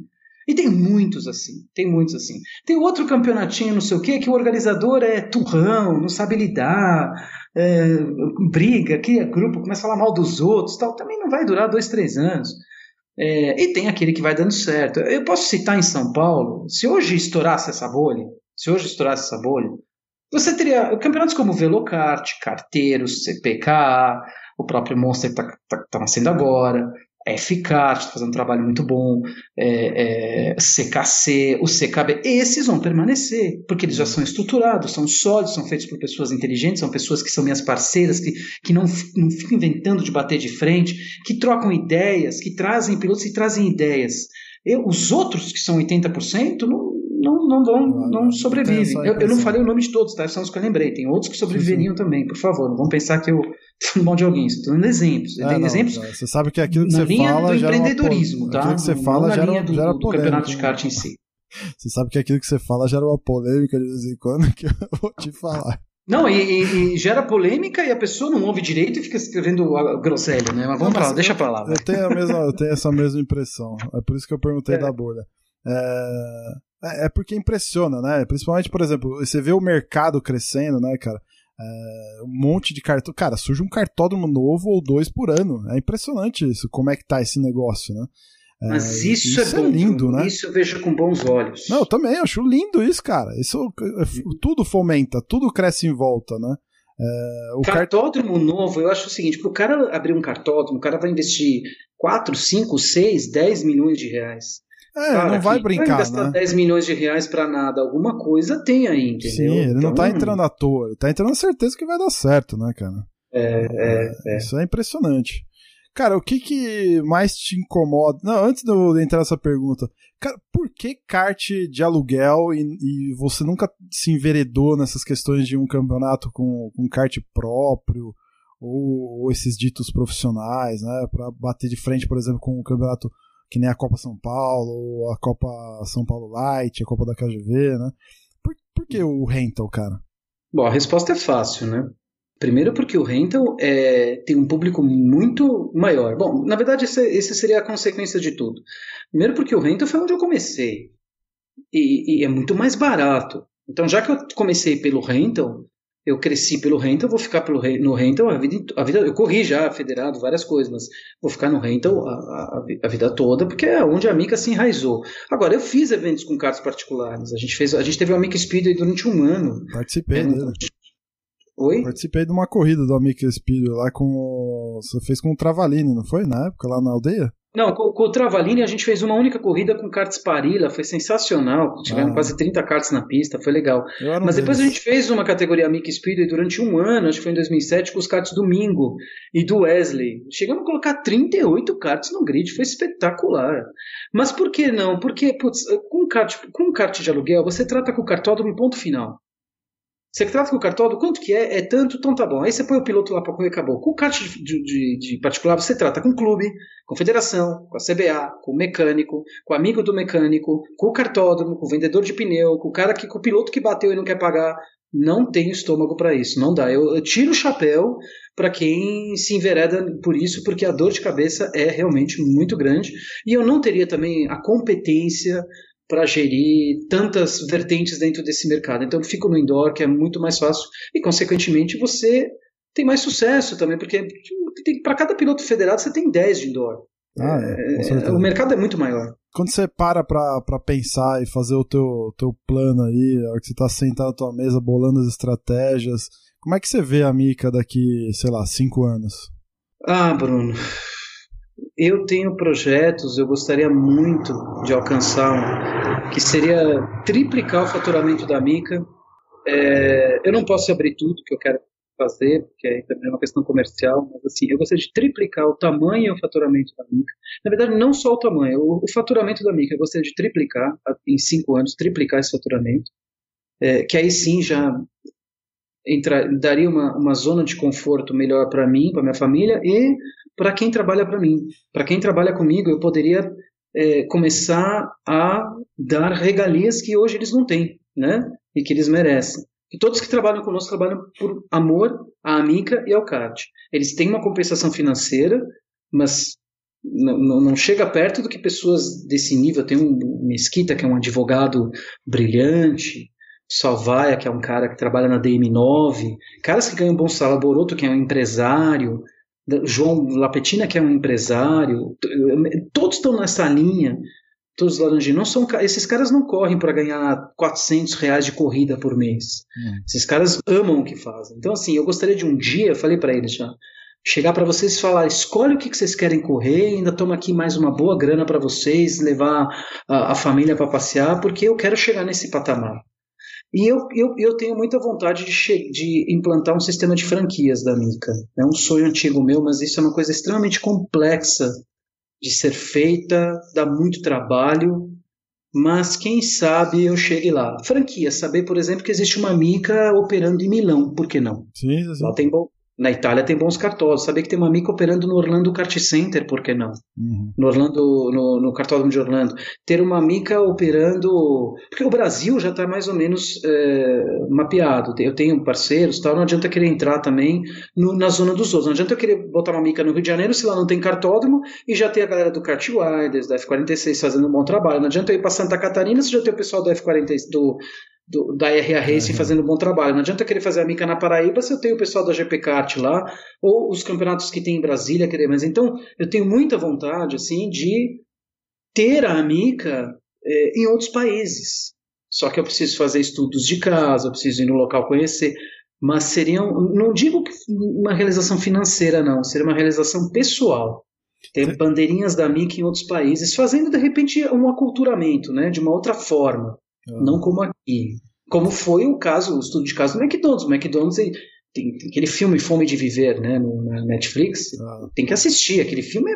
E tem muitos assim, tem muitos assim. Tem outro campeonatinho, não sei o quê, que o organizador é turrão, não sabe lidar, é, briga, cria grupo, começa a falar mal dos outros tal. Também não vai durar dois, três anos. É, e tem aquele que vai dando certo. Eu posso citar em São Paulo, se hoje estourasse essa bolha, se hoje estourasse essa bolha, você teria campeonatos como Velocart, Carteiros, CPK, o próprio Monster está tá, tá nascendo agora, FCAT está fazendo um trabalho muito bom, é, é, CKC, o CKB, esses vão permanecer, porque eles já são estruturados, são sólidos, são feitos por pessoas inteligentes, são pessoas que são minhas parceiras, que, que não, não ficam inventando de bater de frente, que trocam ideias, que trazem pilotos e trazem ideias. Eu, os outros, que são 80%, não, não, não, vão, não sobrevivem. Eu, eu, não falei o nome de todos, tá? São os que eu lembrei. Tem outros que sobreviveriam sim, sim. também, por favor. Não vamos pensar que eu mal de alguém. Estou dando exemplos. É, não, exemplos. Você sabe que aquilo que você fala. do empreendedorismo, tá? Aquilo que você fala gera, do, gera do, do campeonato de kart em si. Você sabe que aquilo que você fala gera uma polêmica de vez em quando que eu vou te falar. Não, e, e, e, gera polêmica e a pessoa não ouve direito e fica escrevendo groselha, né? Mas vamos não, pra lá, deixa pra lá. Eu tenho, a mesma, eu tenho essa mesma impressão. É por isso que eu perguntei é. da bolha. É, é, é porque impressiona, né? Principalmente, por exemplo, você vê o mercado crescendo, né, cara? É, um monte de cartão. Cara, surge um cartódromo novo ou dois por ano. É impressionante isso, como é que tá esse negócio, né? É, Mas isso, isso é, é, bom, lindo, né? Isso eu vejo com bons olhos. Não, eu também acho lindo isso, cara. Isso tudo fomenta, tudo cresce em volta, né? É, o cartódromo cart... novo, eu acho o seguinte: para o cara abrir um cartódromo, o cara vai investir 4, 5, 6, 10 milhões de reais. É, Cara, não vai brincar, vai gastar né? 10 milhões de reais para nada, alguma coisa tem aí, entendeu? Sim, ele então, não tá entrando à toa, ele tá entrando na certeza que vai dar certo, né, cara? É, é, é. Isso é impressionante. Cara, o que que mais te incomoda? Não, antes de eu entrar nessa pergunta, cara, por que kart de aluguel e, e você nunca se enveredou nessas questões de um campeonato com, com kart próprio ou, ou esses ditos profissionais, né, para bater de frente, por exemplo, com um campeonato que nem a Copa São Paulo, a Copa São Paulo Light, a Copa da KGV, né? Por, por que o rental, cara? Bom, a resposta é fácil, né? Primeiro porque o rental é, tem um público muito maior. Bom, na verdade, essa, seria a consequência de tudo. Primeiro porque o rental foi onde eu comecei. E, e, é muito mais barato. Então, já que eu comecei pelo rental, eu cresci pelo rental, vou ficar pelo, no rental a vida, a vida. Eu corri já, federado, várias coisas, mas vou ficar no rental a, a, a vida toda, porque é onde a Mica se enraizou. Agora, eu fiz eventos com cartas particulares. A gente, fez, a gente teve o Amica Speed durante um ano. Participei dele. Oi? Participei de uma corrida do Amica Speed lá com. Você fez com o Travalini, não foi? Na época, lá na aldeia? Não, com, com, o Travalini a gente fez uma única corrida com karts Parilla, foi sensacional. Tiveram ah. quase 30 karts na pista, foi legal. Mas depois a gente fez uma categoria Mickey Speedway durante um ano, acho que foi em 2007, com os karts Domingo e do Wesley. Chegamos a colocar 38 karts no grid, foi espetacular. Mas por que não? Porque, putz, com, kart, com kart de aluguel, você trata com o cartódromo ponto final. Você trata com o cartódromo, quanto que é? É tanto, então tá bom. Aí você põe o piloto lá para correr acabou. Com o kart de, de, de, particular, você trata com o clube, com a federação, com a CBA, com o mecânico, com o amigo do mecânico, com o cartódromo, com o vendedor de pneu, com o cara que, com o piloto que bateu e não quer pagar. Não tenho estômago para isso, não dá. Eu, eu tiro o chapéu para quem se envereda por isso, porque a dor de cabeça é realmente muito grande. E eu não teria também a competência para gerir tantas vertentes dentro desse mercado. Então, eu fico no indoor, que é muito mais fácil, e, consequentemente, você tem mais sucesso também, porque para cada piloto federado você tem 10 de indoor. Ah, é, é, o mercado é muito maior. Quando você para para pensar e fazer o teu, teu plano aí, a hora que você está sentado na tua mesa, bolando as estratégias, como é que você vê a Mica daqui, sei lá, cinco anos? Ah, Bruno, eu tenho projetos, eu gostaria muito de alcançar um, que seria triplicar o faturamento da Mica. É, eu não posso abrir tudo que eu quero fazer, porque aí também é uma questão comercial, mas assim, eu gostaria de triplicar o tamanho e o faturamento da Mica. Na verdade, não só o tamanho, o, o faturamento da Mica, eu gostaria de triplicar, em cinco anos, triplicar esse faturamento, é, que aí sim já entra, daria uma, uma zona de conforto melhor para mim, para minha família e para quem trabalha para mim. Para quem trabalha comigo, eu poderia é, começar a dar regalias que hoje eles não têm, né? E que eles merecem. E todos que trabalham conosco trabalham por amor à Amica e ao CAD. Eles têm uma compensação financeira, mas não, não, chega perto do que pessoas desse nível. Tem um Mesquita, que é um advogado brilhante, Salvaia, que é um cara que trabalha na DM9, caras que ganham bom salário, Boroto, que é um empresário, João Lapetina, que é um empresário, todos estão nessa linha, todos os laranjinhos. Não são, esses caras não correm para ganhar 400 reais de corrida por mês. Hum. Esses caras amam o que fazem. Então, assim, eu gostaria de um dia, falei para eles já, chegar para vocês e falar: escolhe o que, que vocês querem correr, ainda toma aqui mais uma boa grana para vocês, levar a, a família para passear, porque eu quero chegar nesse patamar. E eu, eu, eu tenho muita vontade de, de implantar um sistema de franquias da Mica. É um sonho antigo meu, mas isso é uma coisa extremamente complexa de ser feita, dá muito trabalho, mas quem sabe eu chegue lá. Franquia, saber, por exemplo, que existe uma Mica operando em Milão, por que não? Sim, sim. Lá tem bom, na Itália tem bons cartódromos. Saber que tem uma mica operando no Orlando Kart Center, por que não? Uhum. No Orlando, no, no cartódromo de Orlando. Ter uma mica operando. Porque o Brasil já está mais ou menos é, mapeado. Eu tenho parceiros, tal, não adianta querer entrar também no, na zona dos outros. Não adianta eu querer botar uma mica no Rio de Janeiro se lá não tem cartódromo e já tem a galera do Kart Wilders, da F46 fazendo um bom trabalho. Não adianta eu ir para Santa Catarina se já tem o pessoal do F46 do do, da RA Racing uhum. fazendo um bom trabalho. Não adianta querer fazer a mica na Paraíba se eu tenho o pessoal da GP Kart lá, ou os campeonatos que tem em Brasília, querer. Mas então eu tenho muita vontade assim de ter a mica é, em outros países. Só que eu preciso fazer estudos de casa, eu preciso ir no local conhecer. Mas seria, não digo uma realização financeira, não, seria uma realização pessoal. Ter bandeirinhas da mica em outros países, fazendo de repente um aculturamento, né, de uma outra forma. Não como aqui. Como foi o caso, o estudo de caso do McDonald's. O McDonald's tem, tem, aquele filme Fome de Viver, né, no, na Netflix. Ah. Tem que assistir. Aquele filme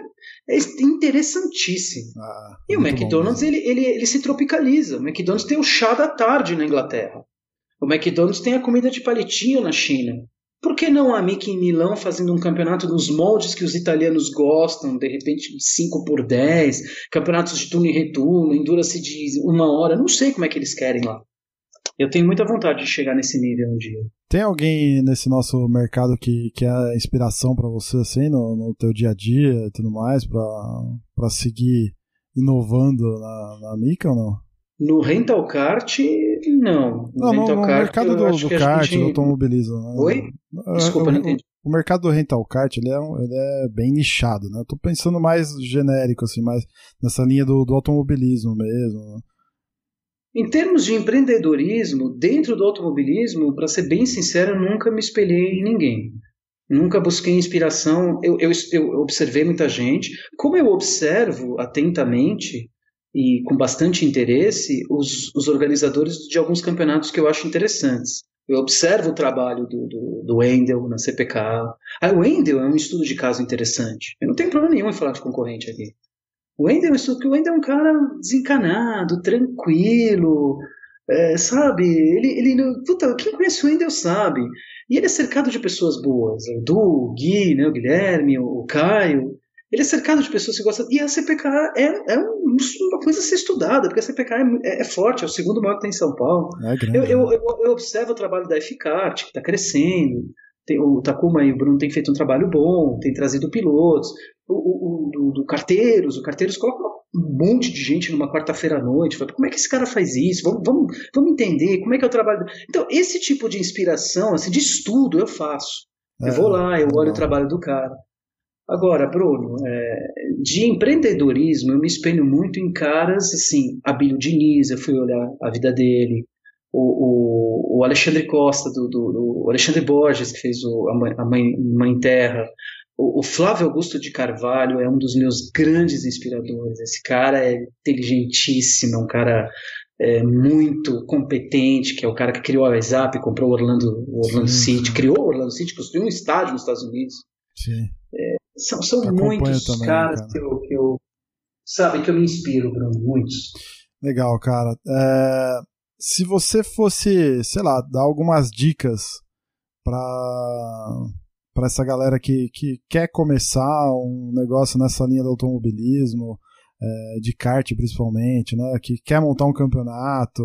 é, é interessantíssimo. Ah, e o McDonald's ele, ele, ele se tropicaliza. O McDonald's tem o chá da tarde na Inglaterra. O McDonald's tem a comida de palitinho na China. Por que não a Mickey em Milão fazendo um campeonato nos moldes que os italianos gostam, de repente 5 por 10, campeonatos de turno e retorno, endurance de uma hora, não sei como é que eles querem lá. Eu tenho muita vontade de chegar nesse nível um dia. Tem alguém nesse nosso mercado que, que é inspiração para você, assim, no, no teu dia a dia e tudo mais, para seguir inovando na, na Mica ou não? No rental kart, não. No, não, no, no kart, mercado do, do kart, gente... do automobilismo. Né? Oi? Desculpa, não entendi. O, mercado do rental kart, ele é, ele é bem nichado, né? Eu tô pensando mais genérico, assim, mais nessa linha do, do automobilismo mesmo. Né? Em termos de empreendedorismo, dentro do automobilismo, para ser bem sincero, eu nunca me espelhei em ninguém. Nunca busquei inspiração. Eu, eu, eu observei muita gente. Como eu observo atentamente e com bastante interesse os, os organizadores de alguns campeonatos que eu acho interessantes. Eu observo o trabalho do, do, do Wendel na CPK. Ah, o Wendel é um estudo de caso interessante. Eu não tenho problema nenhum em falar de concorrente aqui. O Wendel, o Wendel é um cara desencanado, tranquilo, é, sabe? Ele, ele, puta, quem conhece o Wendel sabe. E ele é cercado de pessoas boas. O Du, o Gui, né, o Guilherme, o Caio. Ele é cercado de pessoas que gostam. E a CPK é, é uma coisa a ser estudada, porque a CPK é, é forte, é o segundo maior que tem em São Paulo. É grande, eu, eu, né? eu, eu, observo o trabalho da FCART, que está crescendo. Tem, o Takuma e o Bruno têm feito um trabalho bom, têm trazido pilotos. O, o, o do, do, Carteiros, o Carteiros coloca um monte de gente numa quarta-feira à noite. Fala, como é que esse cara faz isso? Vamos, vamos, vamos entender como é que é o trabalho. Então, esse tipo de inspiração, assim, de estudo, eu faço. Eu é, vou lá, eu olho o trabalho do cara. Agora, Bruno, é, de empreendedorismo, eu me espelho muito em caras assim, Abílio Diniz, eu fui olhar a vida dele, o, o, o Alexandre Costa, do, do, do, Alexandre Borges, que fez o, a, mãe, a mãe, mãe Terra, o, o, Flávio Augusto de Carvalho é um dos meus grandes inspiradores. Esse cara é inteligentíssimo, é um cara é, muito competente, que é o cara que criou a WhatsApp, comprou o Orlando, o Orlando sim, City, criou o Orlando City, construiu um estádio nos Estados Unidos. Sim. São, são muitos também, caras cara. que, eu, que eu. Sabe, que eu me inspiro, Bruno, muitos. Legal, cara. É, se você fosse, sei lá, dar algumas dicas para para essa galera que, que quer começar um negócio nessa linha do automobilismo, é, de kart principalmente, né, que quer montar um campeonato,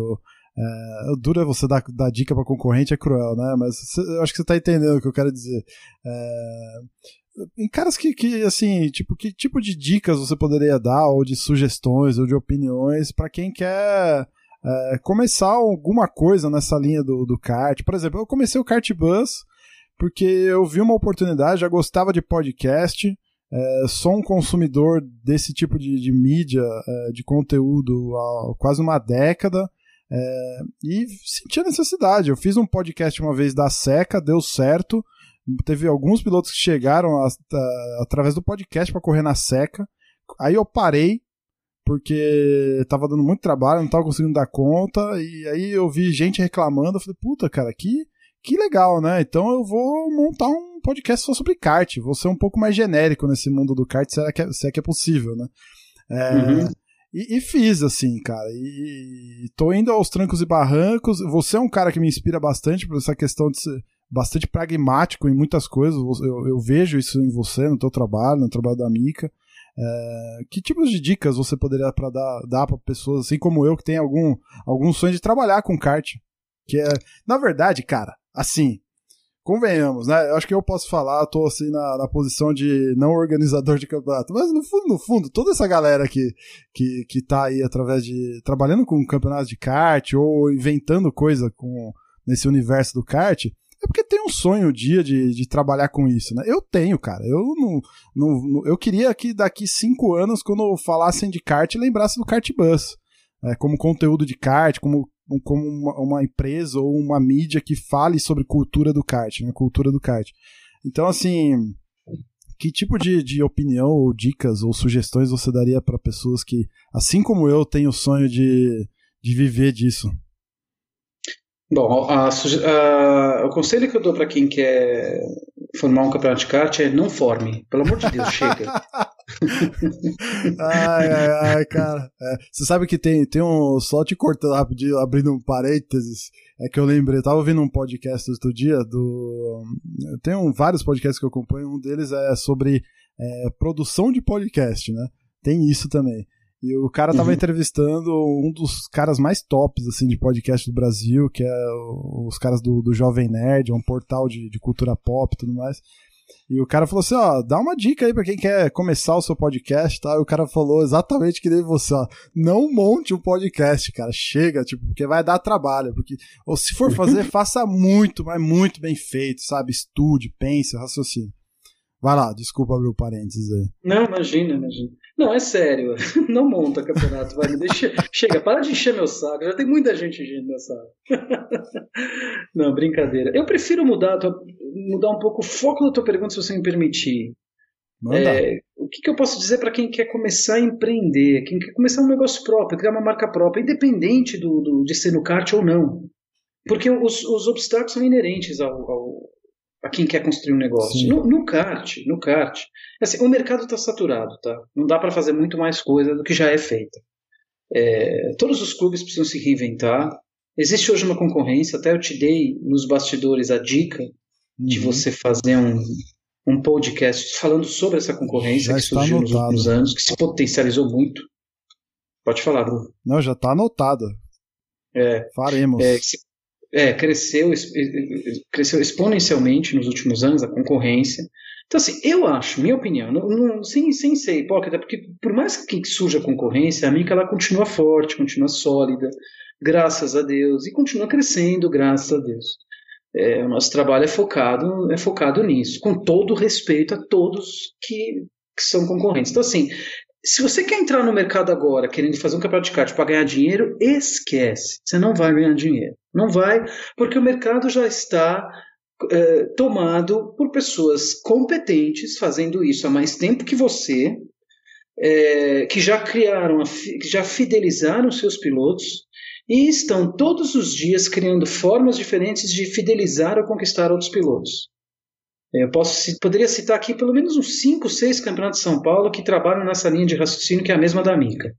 é, duro é você dar, dar dica para concorrente, é cruel, né? Mas eu acho que você tá entendendo o que eu quero dizer. É, em caras que, que, assim, tipo, que tipo de dicas você poderia dar, ou de sugestões, ou de opiniões, para quem quer é, começar alguma coisa nessa linha do, do kart? Por exemplo, eu comecei o Kart Bus porque eu vi uma oportunidade, já gostava de podcast, é, sou um consumidor desse tipo de, de mídia, é, de conteúdo há quase uma década. É, e senti a necessidade. Eu fiz um podcast uma vez da Seca, deu certo. Teve alguns pilotos que chegaram a, a, através do podcast para correr na Seca. Aí eu parei, porque tava dando muito trabalho, não tava conseguindo dar conta. E aí eu vi gente reclamando. Eu falei, puta, cara, que, que legal, né? Então eu vou montar um podcast só sobre kart. Vou ser um pouco mais genérico nesse mundo do kart, se é que é, se é, que é possível, né? É, uhum. E, e, fiz, assim, cara. E, e tô indo aos trancos e barrancos. Você é um cara que me inspira bastante por essa questão de ser bastante pragmático em muitas coisas. Eu, eu vejo isso em você, no teu trabalho, no trabalho da Mica. É, que tipos de dicas você poderia pra dar, dar para pessoas, assim como eu, que tem algum, algum sonho de trabalhar com kart? Que é, na verdade, cara, assim, convenhamos, né? Eu acho que eu posso falar, eu tô assim na, na posição de não organizador de campeonato, mas no fundo, no fundo, toda essa galera que, que, que tá aí através de. trabalhando com campeonatos de kart ou inventando coisa com, nesse universo do kart. É porque tem um sonho um dia de, de trabalhar com isso, né? Eu tenho, cara. Eu não, não, eu queria que daqui cinco anos, quando falassem de kart, lembrasse do Kart Bus. É, como conteúdo de kart, como como uma, uma, empresa ou uma mídia que fale sobre cultura do kart, né? Cultura do kart. Então, assim, que tipo de, de opinião ou dicas ou sugestões você daria para pessoas que, assim como eu, têm o sonho de, de viver disso? Bom, a, a, o conselho que eu dou para quem quer formar um campeonato de kart é não forme. Pelo amor de Deus, chega. ai, ai, ai, cara. É, você sabe que tem, tem um. Só te cortando rapidinho, abrindo um parênteses. É que eu lembrei, eu tava ouvindo um podcast outro dia do. Tem um, vários podcasts que eu acompanho, um deles é sobre é, produção de podcast, né? Tem isso também. E o cara tava uhum. entrevistando um dos caras mais tops, assim, de podcast do Brasil, que é os caras do, do Jovem Nerd, é um portal de, de cultura pop e tudo mais. E o cara falou assim, ó, dá uma dica aí pra quem quer começar o seu podcast, tá? E o cara falou exatamente que nem você, ó, não monte um podcast, cara, chega, tipo, porque vai dar trabalho, porque, ou se for fazer, faça muito, mas muito bem feito, sabe? Estude, pense, raciocine. Vai lá, desculpa abrir o parênteses aí. Não, imagina, imagina. Não, é sério. Não monta campeonato, vai. Deixa... Chega, para de encher meu saco. Já tem muita gente enchendo meu saco. Não, brincadeira. Eu prefiro mudar, mudar um pouco o foco da tua pergunta, se você me permitir. É, o que, que, eu posso dizer para quem quer começar a empreender, quem quer começar um negócio próprio, criar uma marca própria, independente do, do de ser no kart ou não? Porque os, os obstáculos são inerentes ao, ao, a quem quer construir um negócio. No, no, kart, no kart, assim, o mercado está saturado, tá? Não dá para fazer muito mais coisa do que já é feita. É, todos os clubes precisam se reinventar. Existe hoje uma concorrência, até eu te dei nos bastidores a dica uhum. de você fazer um, um podcast falando sobre essa concorrência já que surgiu anotado. nos últimos anos, que se potencializou muito. Pode falar, Bruno. Não, já está anotado. É, Faremos. É, se é, cresceu, cresceu exponencialmente nos últimos anos a concorrência. Então, assim, eu acho, minha opinião, não, não, sem, sem ser hipócrita, porque por mais que surja a concorrência, a Mica ela continua forte, continua sólida, graças a Deus, e continua crescendo, graças a Deus. É, o nosso trabalho é focado, é focado nisso, com todo respeito a todos que, que são concorrentes. Então, assim, se você quer entrar no mercado agora, querendo fazer um campeonato de kart para ganhar dinheiro, esquece. Você não vai ganhar dinheiro. Não vai, porque o mercado já está é, tomado por pessoas competentes fazendo isso há mais tempo que você, é, que já criaram, já fidelizaram seus pilotos e estão todos os dias criando formas diferentes de fidelizar ou conquistar outros pilotos. É, eu posso, poderia citar aqui pelo menos uns 5, 6 campeonatos de São Paulo que trabalham nessa linha de raciocínio que é a mesma da Mica.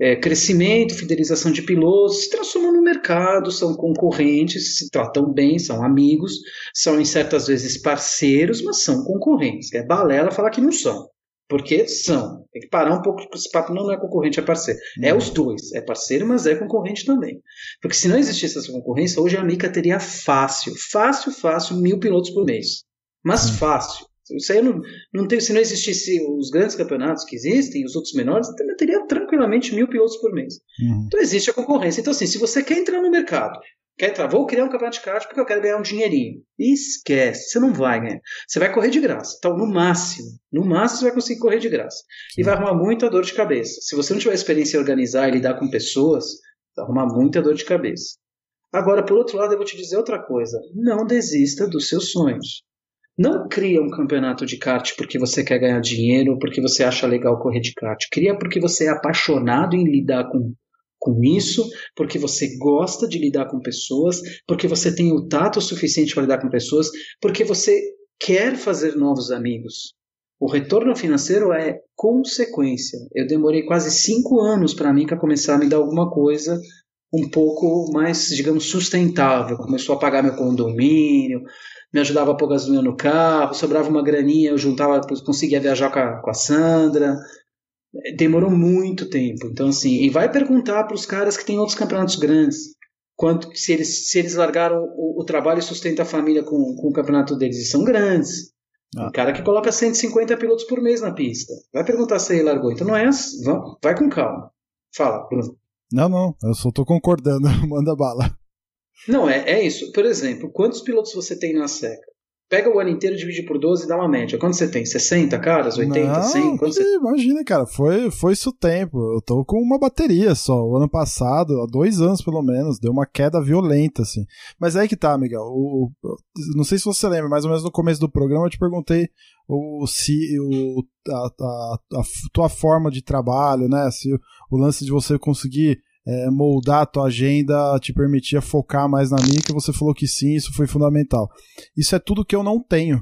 É, crescimento, fidelização de pilotos, se transformam no mercado, são concorrentes, se tratam bem, são amigos, são em certas vezes parceiros, mas são concorrentes. É balela falar que não são. Porque são. Tem que parar um pouco, esse papo não é concorrente, é parceiro. Uhum. É os dois. É parceiro, mas é concorrente também. Porque se não existisse essa concorrência, hoje a Mica teria fácil, fácil, fácil, mil pilotos por mês. Mas hum. fácil. Isso aí não, não tem, se não existisse os grandes campeonatos que existem, os outros menores, também teria tranquilamente mil pilotos por mês. Uhum. Então existe a concorrência. Então, assim, se você quer entrar no mercado, quer entrar, vou criar um campeonato de kart porque eu quero ganhar um dinheirinho. Esquece, você não vai ganhar. Você vai correr de graça. Então, no máximo, no máximo você vai conseguir correr de graça. Sim. E vai arrumar muita dor de cabeça. Se você não tiver experiência em organizar e lidar com pessoas, vai arrumar muita dor de cabeça. Agora, por outro lado, eu vou te dizer outra coisa. Não desista dos seus sonhos. Não cria um campeonato de kart porque você quer ganhar dinheiro, porque você acha legal correr de kart. Cria porque você é apaixonado em lidar com, com isso, porque você gosta de lidar com pessoas, porque você tem o tato suficiente para lidar com pessoas, porque você quer fazer novos amigos. O retorno financeiro é consequência. Eu demorei quase cinco anos para mim começar a me dar alguma coisa um pouco mais, digamos, sustentável. Começou a pagar meu condomínio, me ajudava a pôr gasolina no carro, sobrava uma graninha, eu juntava, conseguia viajar com a, com a Sandra. Demorou muito tempo. Então, assim, e vai perguntar para os caras que têm outros campeonatos grandes quanto se eles, se eles largaram o, o trabalho e sustentam a família com, com o campeonato deles. E são grandes. Ah. Um cara que coloca 150 pilotos por mês na pista. Vai perguntar se ele largou. Então não é assim. Vai com calma. Fala, Bruno. Não, não. Eu só tô concordando. Manda bala. Não, é, é isso. Por exemplo, quantos pilotos você tem na seca? Pega o ano inteiro, divide por 12 e dá uma média. Quanto você tem? 60 caras? 80? Não, 100? Quanto você... Imagina, cara, foi, foi isso o tempo. Eu tô com uma bateria só. O ano passado, há dois anos pelo menos, deu uma queda violenta, assim. Mas é aí que tá, Miguel. O, o, não sei se você lembra, mais ou menos no começo do programa eu te perguntei o, se o, a, a, a tua forma de trabalho, né? Se o, o lance de você conseguir é, moldar a tua agenda te permitia focar mais na mica, você falou que sim, isso foi fundamental. Isso é tudo que eu não tenho.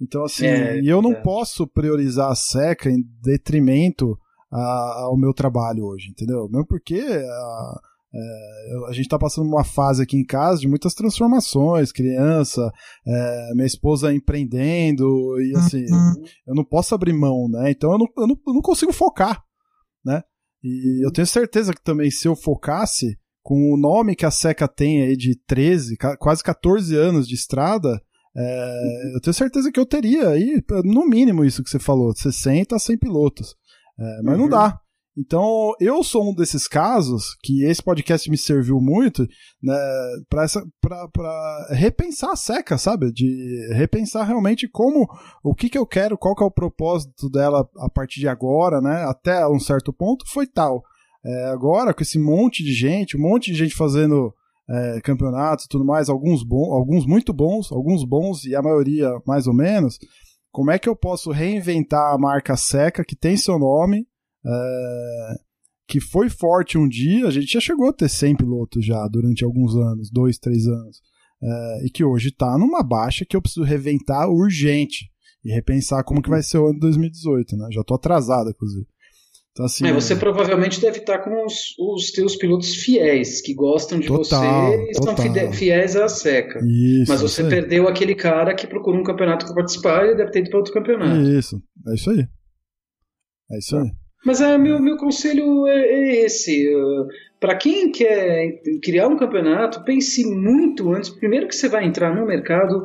Então, assim, é, eu não é. posso priorizar a seca em detrimento a, ao meu trabalho hoje, entendeu? Mesmo porque a, é, a gente está passando uma fase aqui em casa de muitas transformações, criança, é, minha esposa empreendendo, e assim, uhum. eu não posso abrir mão, né? Então eu não, eu não, eu não consigo focar? E eu tenho certeza que também se eu focasse com o nome que a Seca tem aí de 13, quase 14 anos de estrada, É, eu tenho certeza que eu teria aí, no mínimo, isso que você falou, 60 a 100 pilotos. É, mas uhum. não dá. Então, eu sou um desses casos que esse podcast me serviu muito né, para repensar a seca, sabe? De repensar realmente como, o que, que eu quero, qual que é o propósito dela a partir de agora, né? Até um certo ponto foi tal. É, agora, com esse monte de gente, um monte de gente fazendo é, campeonatos e tudo mais, alguns, bons, alguns muito bons, alguns bons e a maioria mais ou menos, como é que eu posso reinventar a marca seca que tem seu nome é, que foi forte um dia, a gente já chegou a ter 100 pilotos já durante alguns anos, dois, três anos, é, e que hoje está numa baixa que eu preciso reventar urgente e repensar como que vai ser o ano 2018, né? Já estou atrasado, inclusive. Então, assim, é, você é... provavelmente deve estar com os, os teus pilotos fiéis, que gostam de total, você e estão fiéis à seca. Isso, Mas você perdeu aquele cara que procurou um campeonato para participar e deve ter ido para outro campeonato. Isso, é isso aí. É isso aí. Mas é, meu, meu conselho é, é esse. Uh, Para quem quer criar um campeonato, pense muito antes. Primeiro que você vai entrar no mercado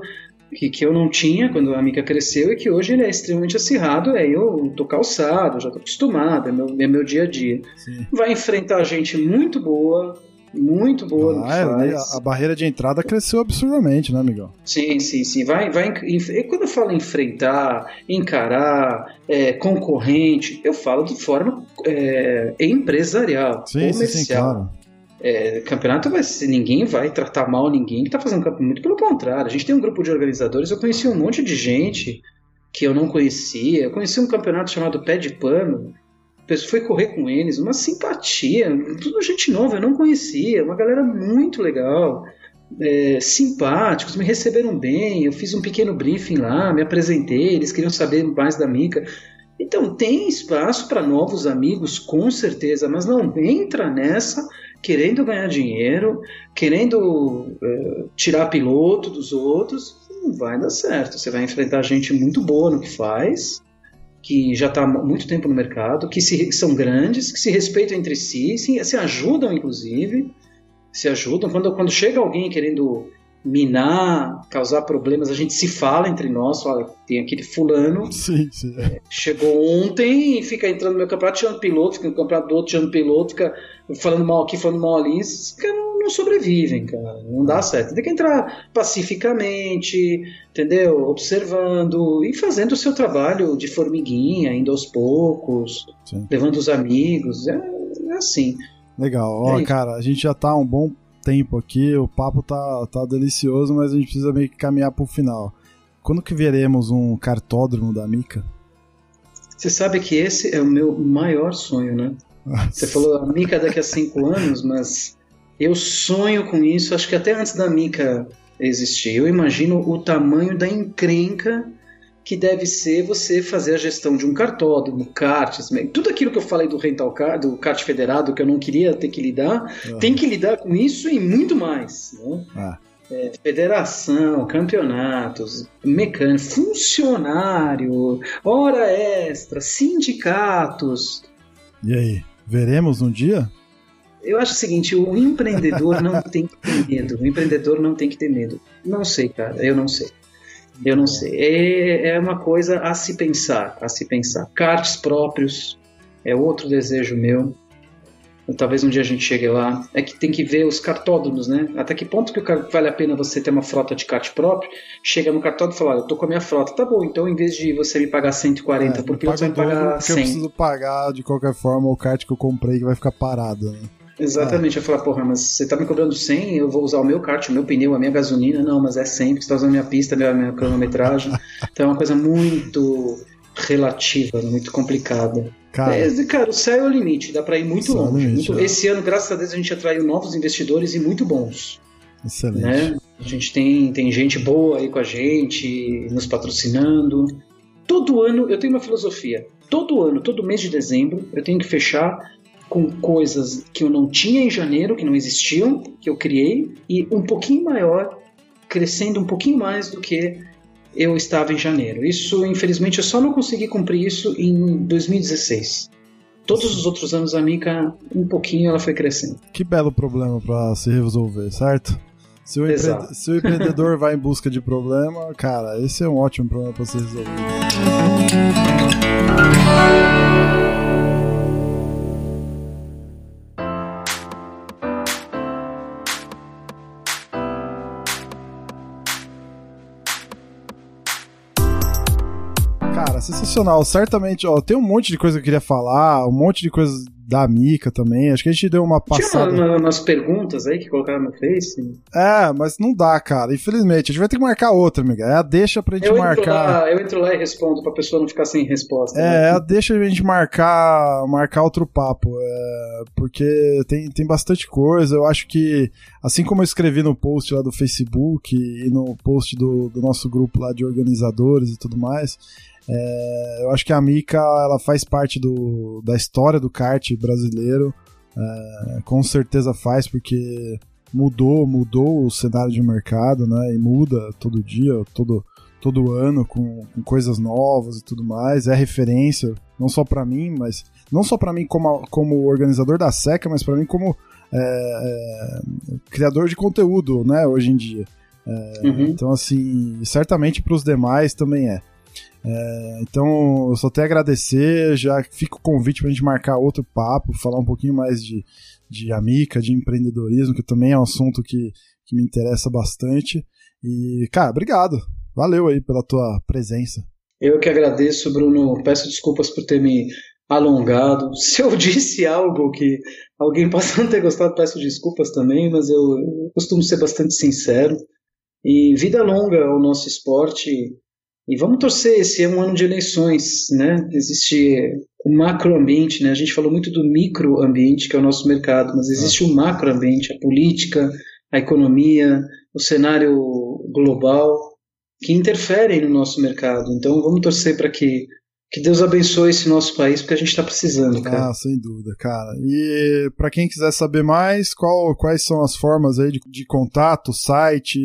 que, que eu não tinha quando a Mica cresceu e que hoje ele é extremamente acirrado. É, eu tô calçado, já tô acostumado, é meu, é meu dia a dia. Sim. Vai enfrentar gente muito boa, muito boa ah, é, a, a, barreira de entrada cresceu absurdamente, né, Miguel? Sim, sim, sim. Vai, vai, quando eu falo enfrentar, encarar, é, concorrente, eu falo de forma é, empresarial, sim, comercial. Sim, sim, claro. É, campeonato vai ser, ninguém vai tratar mal ninguém que está fazendo campeonato, muito pelo contrário. A gente tem um grupo de organizadores, eu conheci um monte de gente que eu não conhecia. Eu conheci um campeonato chamado Pé de Pano, foi correr com eles, uma simpatia, tudo gente nova, eu não conhecia, uma galera muito legal, é, simpáticos, me receberam bem, eu fiz um pequeno briefing lá, me apresentei, eles queriam saber mais da Mica. Então tem espaço para novos amigos, com certeza, mas não entra nessa querendo ganhar dinheiro, querendo é, tirar piloto dos outros, não vai dar certo. Você vai enfrentar gente muito boa no que faz que já está há muito tempo no mercado, que, se, são grandes, que se respeitam entre si, se, se ajudam, inclusive, se ajudam. Quando, quando chega alguém querendo minar, causar problemas, a gente se fala entre nós, fala, tem aquele fulano, sim, sim. É, chegou ontem e fica entrando no meu campeonato tirando piloto, fica no campeonato do outro tirando piloto, fica falando mal aqui, falando mal ali, esses caras não, não sobrevivem, cara, não dá certo. Tem que entrar pacificamente, entendeu? Observando e fazendo o seu trabalho de formiguinha, indo aos poucos, sim. levando os amigos, é, é assim. Legal, ó, é cara, a gente já tá um bom tempo aqui, o papo tá, tá delicioso, mas a gente precisa meio que caminhar pro final. Quando que veremos um cartódromo da Mica? Você sabe que esse é o meu maior sonho, né? Nossa. Você falou a Mica daqui a cinco anos, mas eu sonho com isso, acho que até antes da Mica existir. Eu imagino o tamanho da encrenca que deve ser você fazer a gestão de um cartódromo, karts, tudo aquilo que eu falei do rental car, do kart federado que eu não queria ter que lidar, uhum. tem que lidar com isso e muito mais. Né? Ah. É, federação, campeonatos, mecânico, funcionário, hora extra, sindicatos. E aí, veremos um dia? Eu acho o seguinte, o empreendedor não tem que ter medo. O empreendedor não tem que ter medo. Não sei, cara, eu não sei. Eu não sei. É, é uma coisa a se pensar, a se pensar. Karts próprios é outro desejo meu. Talvez um dia a gente chegue lá. É que tem que ver os cartódromos, né? Até que ponto que vale a pena você ter uma frota de kart próprio? Chega no cartódromo e fala: Eu tô com a minha frota. Tá bom, então em vez de você me pagar 140 é, por piloto, você vai me pagar 100. Eu preciso pagar de qualquer forma o kart que eu comprei que vai ficar parado, né? Exatamente, é. eu falar, porra, mas você tá me cobrando 100, eu vou usar o meu kart, o meu pneu, a minha gasolina, não, mas é 100, porque você tá usando a minha pista, a minha, minha cronometragem. então é uma coisa muito relativa, muito complicada. Cara, é, cara, o céu é o limite, dá para ir muito longe. Muito, é. esse ano, graças a Deus, a gente atraiu novos investidores e muito bons. Excelente. Né? A gente tem, tem gente boa aí com a gente, nos patrocinando. Todo ano eu tenho uma filosofia. Todo ano, todo mês de dezembro, eu tenho que fechar com coisas que eu não tinha em janeiro, que não existiam, que eu criei, e um pouquinho maior, crescendo um pouquinho mais do que eu estava em janeiro. Isso, infelizmente, eu só não consegui cumprir isso em 2016. Todos os outros anos a Mica, um pouquinho, ela foi crescendo. Que belo problema para se resolver, certo? Se o, empre... se o empreendedor vai em busca de problema, cara, esse é um ótimo problema para ser resolvido. Sensacional. Certamente, ó, tem um monte de coisa que eu queria falar, um monte de coisas da Mica também. Acho que a gente deu uma passada. Tinha umas perguntas aí que colocaram no Face. É, mas não dá, cara. Infelizmente. A gente vai ter que marcar outra, amiga. É a deixa pra gente eu marcar. Lá, eu entro lá e respondo pra pessoa não ficar sem resposta. É, né? é a deixa a gente marcar, marcar outro papo. É, porque tem, tem bastante coisa. Eu acho que, assim como eu escrevi no post lá do Facebook e no post do, do nosso grupo lá de organizadores e tudo mais. É, eu acho que a Mika ela faz parte do, da história do kart brasileiro, é, com certeza faz, porque mudou, mudou o cenário de mercado, né? E muda todo dia, todo, todo ano com, com coisas novas e tudo mais. É referência, não só para mim, mas não só para mim como, como organizador da SECA, mas para mim como é, é, criador de conteúdo, né? Hoje em dia. É, uhum. Então, assim, certamente para os demais também é. É, então, eu só tenho a agradecer, já fica o convite para a gente marcar outro papo, falar um pouquinho mais de, de Amica, de empreendedorismo, que também é um assunto que, que me interessa bastante. E, cara, obrigado. Valeu aí pela tua presença. Eu que agradeço, Bruno. Peço desculpas por ter me alongado. Se eu disse algo que alguém possa não ter gostado, peço desculpas também, mas eu, eu costumo ser bastante sincero. E vida longa ao nosso esporte. E vamos torcer, esse é um ano de eleições, né? Existe o macroambiente, né? A gente falou muito do microambiente, que é o nosso mercado, mas existe o macroambiente, a política, a economia, o cenário global, que interferem no nosso mercado. Então vamos torcer para que, que Deus abençoe esse nosso país, porque a gente está precisando, cara. Ah, sem dúvida, cara. E para quem quiser saber mais, qual, quais são as formas aí de, de contato, site?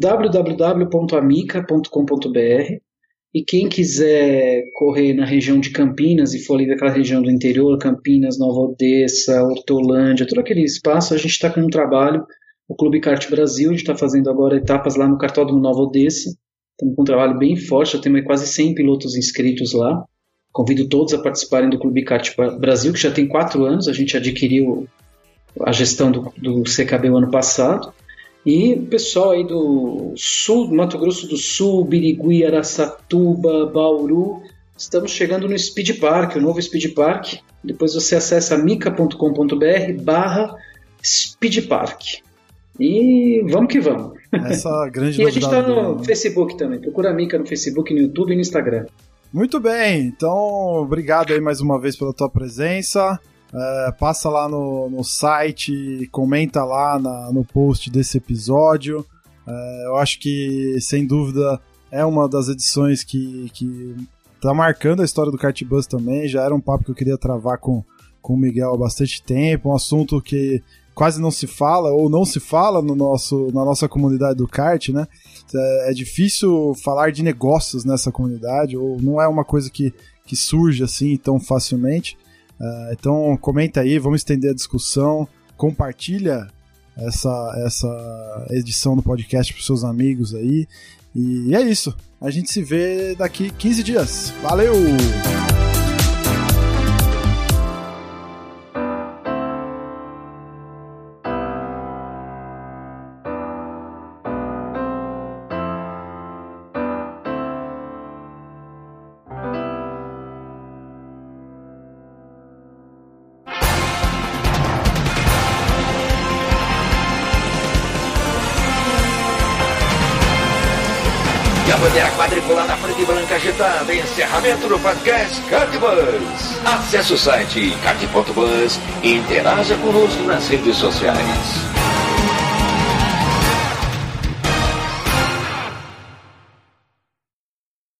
www.amica.com.br e quem quiser correr na região de Campinas e for ali daquela região do interior, Campinas, Nova Odessa, Hortolândia, todo aquele espaço, a gente está com um trabalho, o Clube Kart Brasil, a gente está fazendo agora etapas lá no Cartódromo Nova Odessa, estamos com um trabalho bem forte, já temos quase 100 pilotos inscritos lá, convido todos a participarem do Clube Kart Brasil, que já tem quatro anos, a gente adquiriu a gestão do, do CKB o ano passado, e o pessoal aí do sul, Mato Grosso do Sul, Birigui, Araçatuba, Bauru, estamos chegando no Speed Park, o novo Speed Park. Depois você acessa mica.com.br barra Speed Park. E vamos que vamos. Essa grande E a gente está no Facebook também. Procura a Mica no Facebook, no YouTube e no Instagram. Muito bem, então obrigado aí mais uma vez pela tua presença. É, passa lá no, no site, comenta lá na, no post desse episódio. É, eu acho que, sem dúvida, é uma das edições que, que tá marcando a história do Cartbus também. Já era um papo que eu queria travar com, com o Miguel há bastante tempo. Um assunto que quase não se fala ou não se fala no nosso, na nossa comunidade do kart, né? É, é difícil falar de negócios nessa comunidade, ou não é uma coisa que, que surge assim tão facilmente. Uh, então comenta aí, vamos estender a discussão, compartilha essa, essa edição do podcast para seus amigos aí. E é isso. A gente se vê daqui 15 dias. Valeu! Encerramento do podcast Cardbus. Acesse o site card.bus e interaja conosco nas redes sociais.